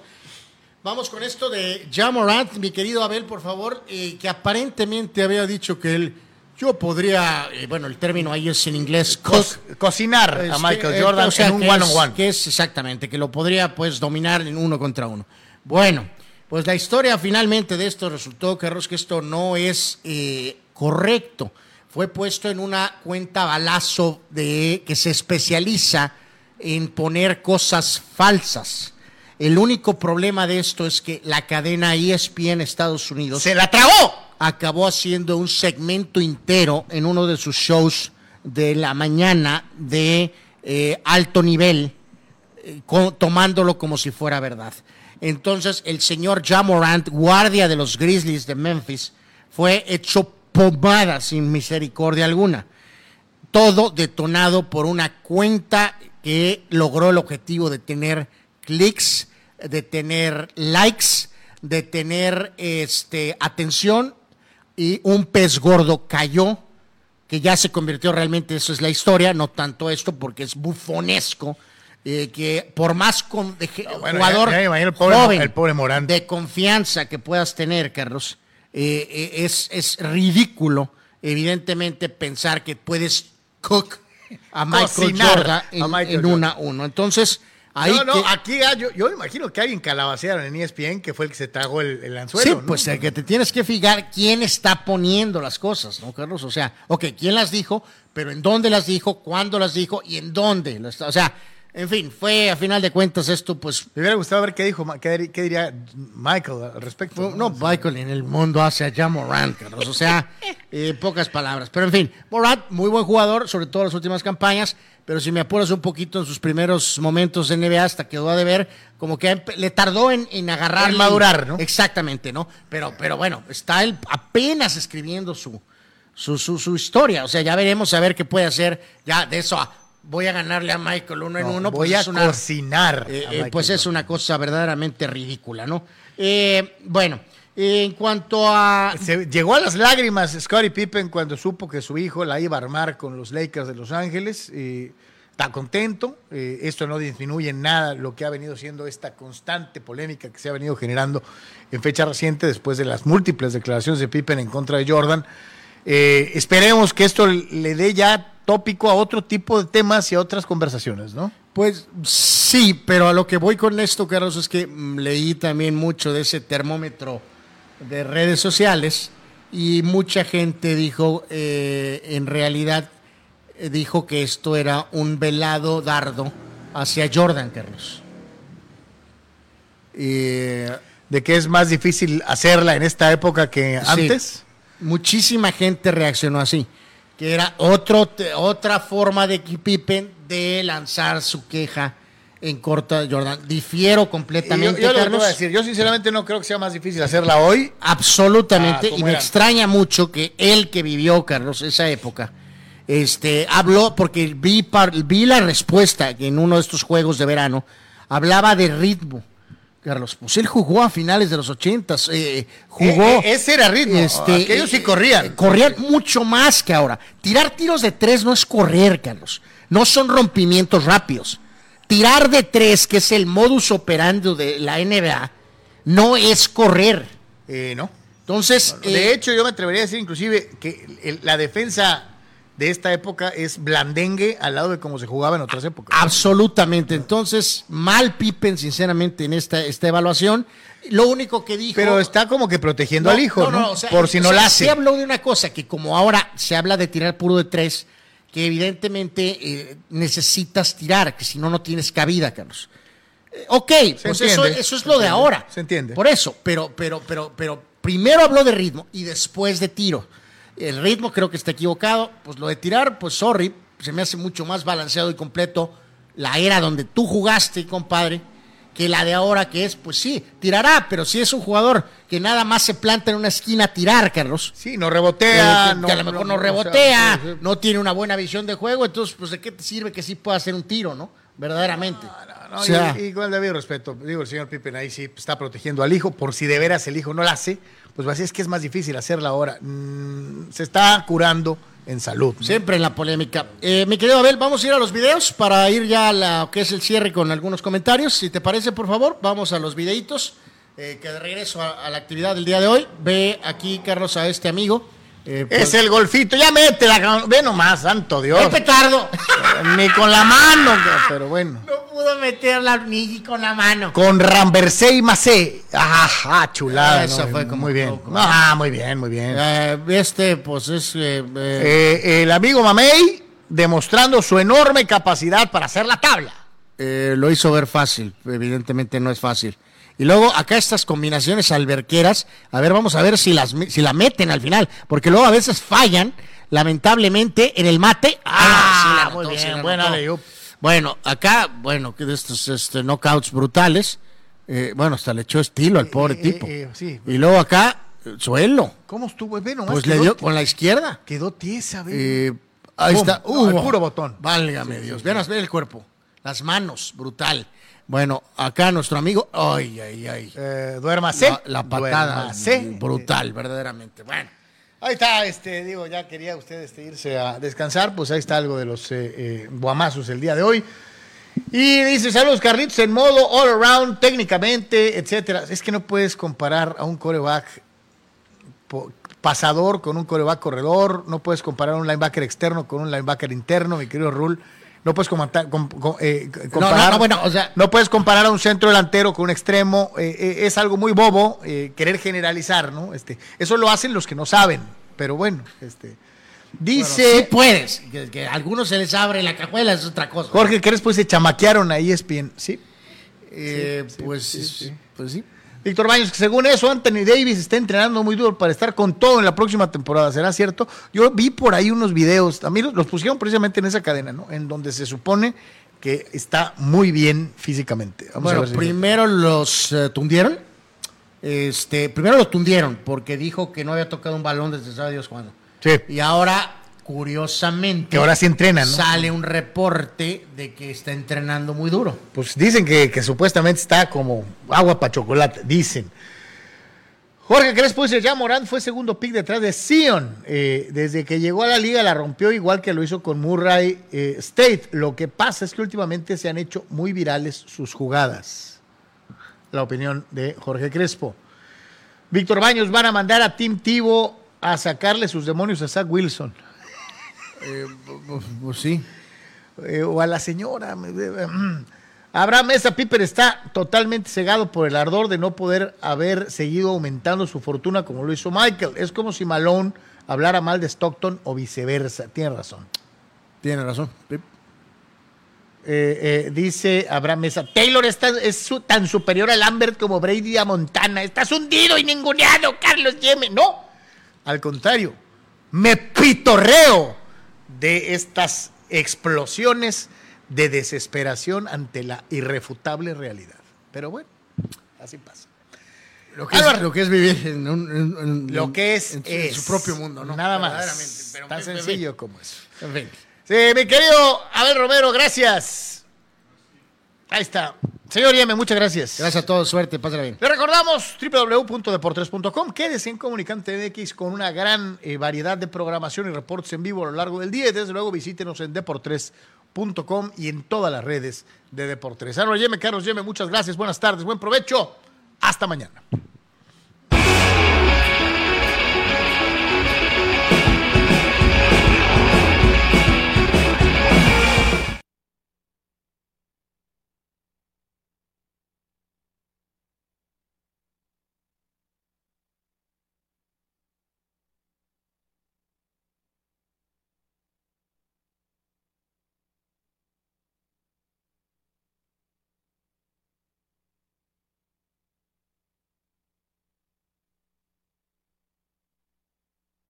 Vamos con esto de Jamorant, mi querido Abel, por favor, eh, que aparentemente había dicho que él, yo podría, eh, bueno, el término ahí es en inglés, Co- cocinar a es Michael Jordan o sea, en un que one es- on one. Que es exactamente, que lo podría pues dominar en uno contra uno. Bueno, pues la historia finalmente de esto resultó, Carlos, que esto no es eh, correcto. Fue puesto en una cuenta balazo de que se especializa en poner cosas falsas. El único problema de esto es que la cadena ESPN Estados Unidos ¡Se la tragó! acabó haciendo un segmento entero en uno de sus shows de la mañana de eh, alto nivel, eh, tomándolo como si fuera verdad. Entonces, el señor Jamorant, guardia de los Grizzlies de Memphis, fue hecho pomada sin misericordia alguna. Todo detonado por una cuenta que logró el objetivo de tener clics, de tener likes, de tener este, atención y un pez gordo cayó, que ya se convirtió realmente, eso es la historia, no tanto esto porque es bufonesco, eh, que por más con, de, bueno, jugador ya- ya el pobre- joven, el pobre Morán. de confianza que puedas tener, Carlos, eh, eh, es, es ridículo, evidentemente, pensar que puedes cook a Michael Cocinar Jordan a en, Michael en Jordan. una a uno. Entonces, ahí no, no, que- aquí yo, yo imagino que alguien calabacearon en ESPN que fue el que se tragó el, el anzuelo. Sí, ¿no? pues el que te tienes que fijar quién está poniendo las cosas, ¿no, Carlos? O sea, ok, quién las dijo, pero en dónde las dijo, cuándo las dijo y en dónde. las- O sea, En fin, fue a final de cuentas esto, pues. Me hubiera gustado ver qué dijo, qué, qué diría Michael al respecto. fue- No, Michael en el mundo hace a Morant, Carlos. O sea, eh, pocas palabras. Pero en fin, Morant, muy buen jugador, sobre todo en las últimas campañas. Pero si me apuras un poquito en sus primeros momentos en NBA, hasta quedó a deber, como que le tardó en, en agarrar. En madurar, ¿no? Exactamente, ¿no? Pero, pero bueno, está él apenas escribiendo su, su, su, su historia. O sea, ya veremos a ver qué puede hacer. Ya de eso a voy a ganarle a Michael uno en No, uno. voy pues a es una- cocinar. eh, a eh, pues es una cosa verdaderamente ridícula, ¿no? Eh, bueno, en cuanto a... Se llegó a las lágrimas Scottie Pippen cuando supo que su hijo la iba a armar con los Lakers de Los Ángeles. está contento. eh, esto no disminuye en nada lo que ha venido siendo esta constante polémica que se ha venido generando en fecha reciente después de las múltiples declaraciones de Pippen en contra de Jordan. Eh, esperemos que esto le dé ya tópico a otro tipo de temas y a otras conversaciones, ¿no? Pues sí, pero a lo que voy con esto, Carlos, es que mm, leí también mucho de ese termómetro de redes sociales y mucha gente dijo, eh, en realidad, eh, dijo que esto era un velado dardo hacia Jordan, Carlos. Eh, De que es más difícil hacerla en esta época que Sí. antes. Muchísima gente reaccionó así, que era otro, otra forma de Pippen de lanzar su queja en corta Jordan. Difiero completamente, yo, yo lo Carlos. voy a decir, yo sinceramente no creo que sea más difícil hacerla hoy. Absolutamente, Ah, y ¿cómo me era? extraña mucho que él que vivió, Carlos, esa época, este, habló, porque vi, par- vi la respuesta en uno de estos juegos de verano, hablaba de ritmo. Carlos, pues él jugó a finales de los ochentas, eh, jugó... Eh, eh, ese era ritmo, aquellos sí corrían. eh, corrían mucho más que ahora. Tirar tiros de tres no es correr, Carlos. No son rompimientos rápidos. Tirar de tres, que es el modus operandi de la NBA, no es correr. Eh, no. Entonces, De eh, hecho, yo me atrevería a decir inclusive que el- la defensa de esta época es blandengue al lado de cómo se jugaba en otras épocas. absolutamente. Entonces, mal Pippen, sinceramente, en esta, esta evaluación. Lo único que dijo. Pero está como que protegiendo al hijo, ¿no? o sea, Por si o no sea, la hace. Sí habló de una cosa, que como ahora se habla de tirar puro de tres, que evidentemente eh, necesitas tirar, que si no, no tienes cabida, Carlos. Eh, ok, pues eso, eso es lo de ahora. se entiende. Por eso, pero, pero, pero, pero primero habló de ritmo y después de tiro. El ritmo creo que está equivocado. Pues lo de tirar, pues sorry, se me hace mucho más balanceado y completo la era donde tú jugaste, compadre, que la de ahora que es, pues sí, tirará, pero si es un jugador que nada más se planta en una esquina a tirar, Carlos. Sí, no rebotea. eh, que, que a lo mejor no, rebotea, no tiene una buena visión de juego, entonces, pues, ¿de qué te sirve que sí pueda hacer un tiro, no? Verdaderamente. No, o sea, y, y con el debido respeto, digo, el señor Pippen ahí sí está protegiendo al hijo, por si de veras el hijo no la hace, pues así es que es más difícil hacerla ahora. Mm, se está curando en salud. Siempre en la polémica. Eh, mi querido Abel, vamos a ir a los videos para ir ya a lo que es el cierre con algunos comentarios. Si te parece, por favor, vamos a los videitos. eh, que de regreso a la actividad del día de hoy. Ve aquí, Carlos, a este amigo. Eh, Es pues- el golfito, ya métela, ve nomás, santo Dios. ¡El petardo! Ni con la mano, pero bueno. no pudo meterla ni con la mano. Con Ramversé y Macé. Ajá, chulada. Eso ¿no? fue como muy bien. poco. Ah, muy bien, muy bien. Eh, este, pues es. eh, el amigo Mamey demostrando su enorme capacidad para hacer la tabla. lo hizo ver fácil. Evidentemente no es fácil. Y luego acá estas combinaciones alberqueras, a ver, vamos a ver si las si la meten al final, porque luego a veces fallan, lamentablemente, en el mate. Ah, sí la muy bien, sí buena. Bueno, acá, bueno, que de estos este, knockouts brutales, eh, bueno, hasta le echó estilo al pobre eh, tipo. eh, sí. Y luego acá, eh, suelo, ¿Cómo estuvo? Ve nomás, pues le dio con la izquierda. Quedó tiesa, ve. Eh, ahí Pum, está. no, al Uh, puro botón. Válgame Dios. Vean, ve el cuerpo. Las manos, brutal. Bueno, acá nuestro amigo. Ay, ay, ay. Eh, duérmase. La, la patada Duérmase. brutal, verdaderamente. Bueno. Ahí está, este, digo, ya quería usted este, irse a descansar, pues ahí está algo de los eh, eh, guamazos el día de hoy. Y dice, saludos Carlitos, en modo all around, técnicamente, etcétera. Es que no puedes comparar a un coreback pasador con un coreback corredor, no puedes comparar a un linebacker externo con un linebacker interno, mi querido Rule. No puedes comentar- com- com- eh, comparar, no, no, bueno, o sea- no puedes comparar a un centro delantero con un extremo. eh, eh, es algo muy bobo eh, querer generalizar, ¿no? Este, eso lo hacen los que no saben, pero bueno, este, Dice Sí puedes. Que, que a algunos se les abre la cajuela, es otra cosa. Jorge Crespo, se chamaquearon a ESPN. Sí. Eh, sí, pues, sí, sí. pues sí. Víctor Baños, que según eso, Anthony Davis está entrenando muy duro para estar con todo en la próxima temporada. ¿Será cierto? Yo vi por ahí unos videos, a mí los, los pusieron precisamente en esa cadena, ¿no? En donde se supone que está muy bien físicamente. Vamos a Bueno, ver si- primero los eh, tundieron. Este, primero lo tundieron porque dijo que no había tocado un balón desde sabe Dios cuándo. Sí. Y ahora, curiosamente, Que ahora sí entrena, ¿no? Sale un reporte de que está entrenando muy duro. Pues dicen que, que supuestamente está como agua para chocolate, dicen. Jorge Crespo dice, ya Morán fue segundo pick detrás de Sion. Eh, desde que llegó a la liga la rompió igual que lo hizo con Murray eh, State. Lo que pasa es que últimamente se han hecho muy virales sus jugadas. La opinión de Jorge Crespo. Víctor Baños van a mandar a Tim Tivo a sacarle sus demonios a Zach Wilson. Pues sí. Eh, o a la señora. Abraham Mesa Piper está totalmente cegado por el ardor de no poder haber seguido aumentando su fortuna como lo hizo Michael. Es como si Malone hablara mal de Stockton o viceversa. Tiene razón. Tiene razón. Sí. Eh, eh, dice Abraham Mesa, Taylor está, es su- tan superior a Lambert como Brady a Montana. Estás hundido y ninguneado, Carlos Yeme. No, al contrario, me pitorreo de estas explosiones de desesperación ante la irrefutable realidad. Pero bueno, así pasa. Lo que, es, Álvaro. lo que es vivir en, un- en- Lo que es, en, su- es en su propio mundo, ¿no? Nada más. pero Tan sencillo como eso. En fin. Sí, mi querido Abel Romero, gracias. Ahí está. Señor Yeme, muchas gracias. Gracias a todos, suerte, pásala bien. Le recordamos www.deportres.com. Quédese en Comunicante MX con una gran eh, variedad de programación y reportes en vivo a lo largo del día. Y desde luego visítenos en deportres.com y en todas las redes de Deportres. Álvaro Yeme, Carlos Yeme, muchas gracias. Buenas tardes, buen provecho. Hasta mañana.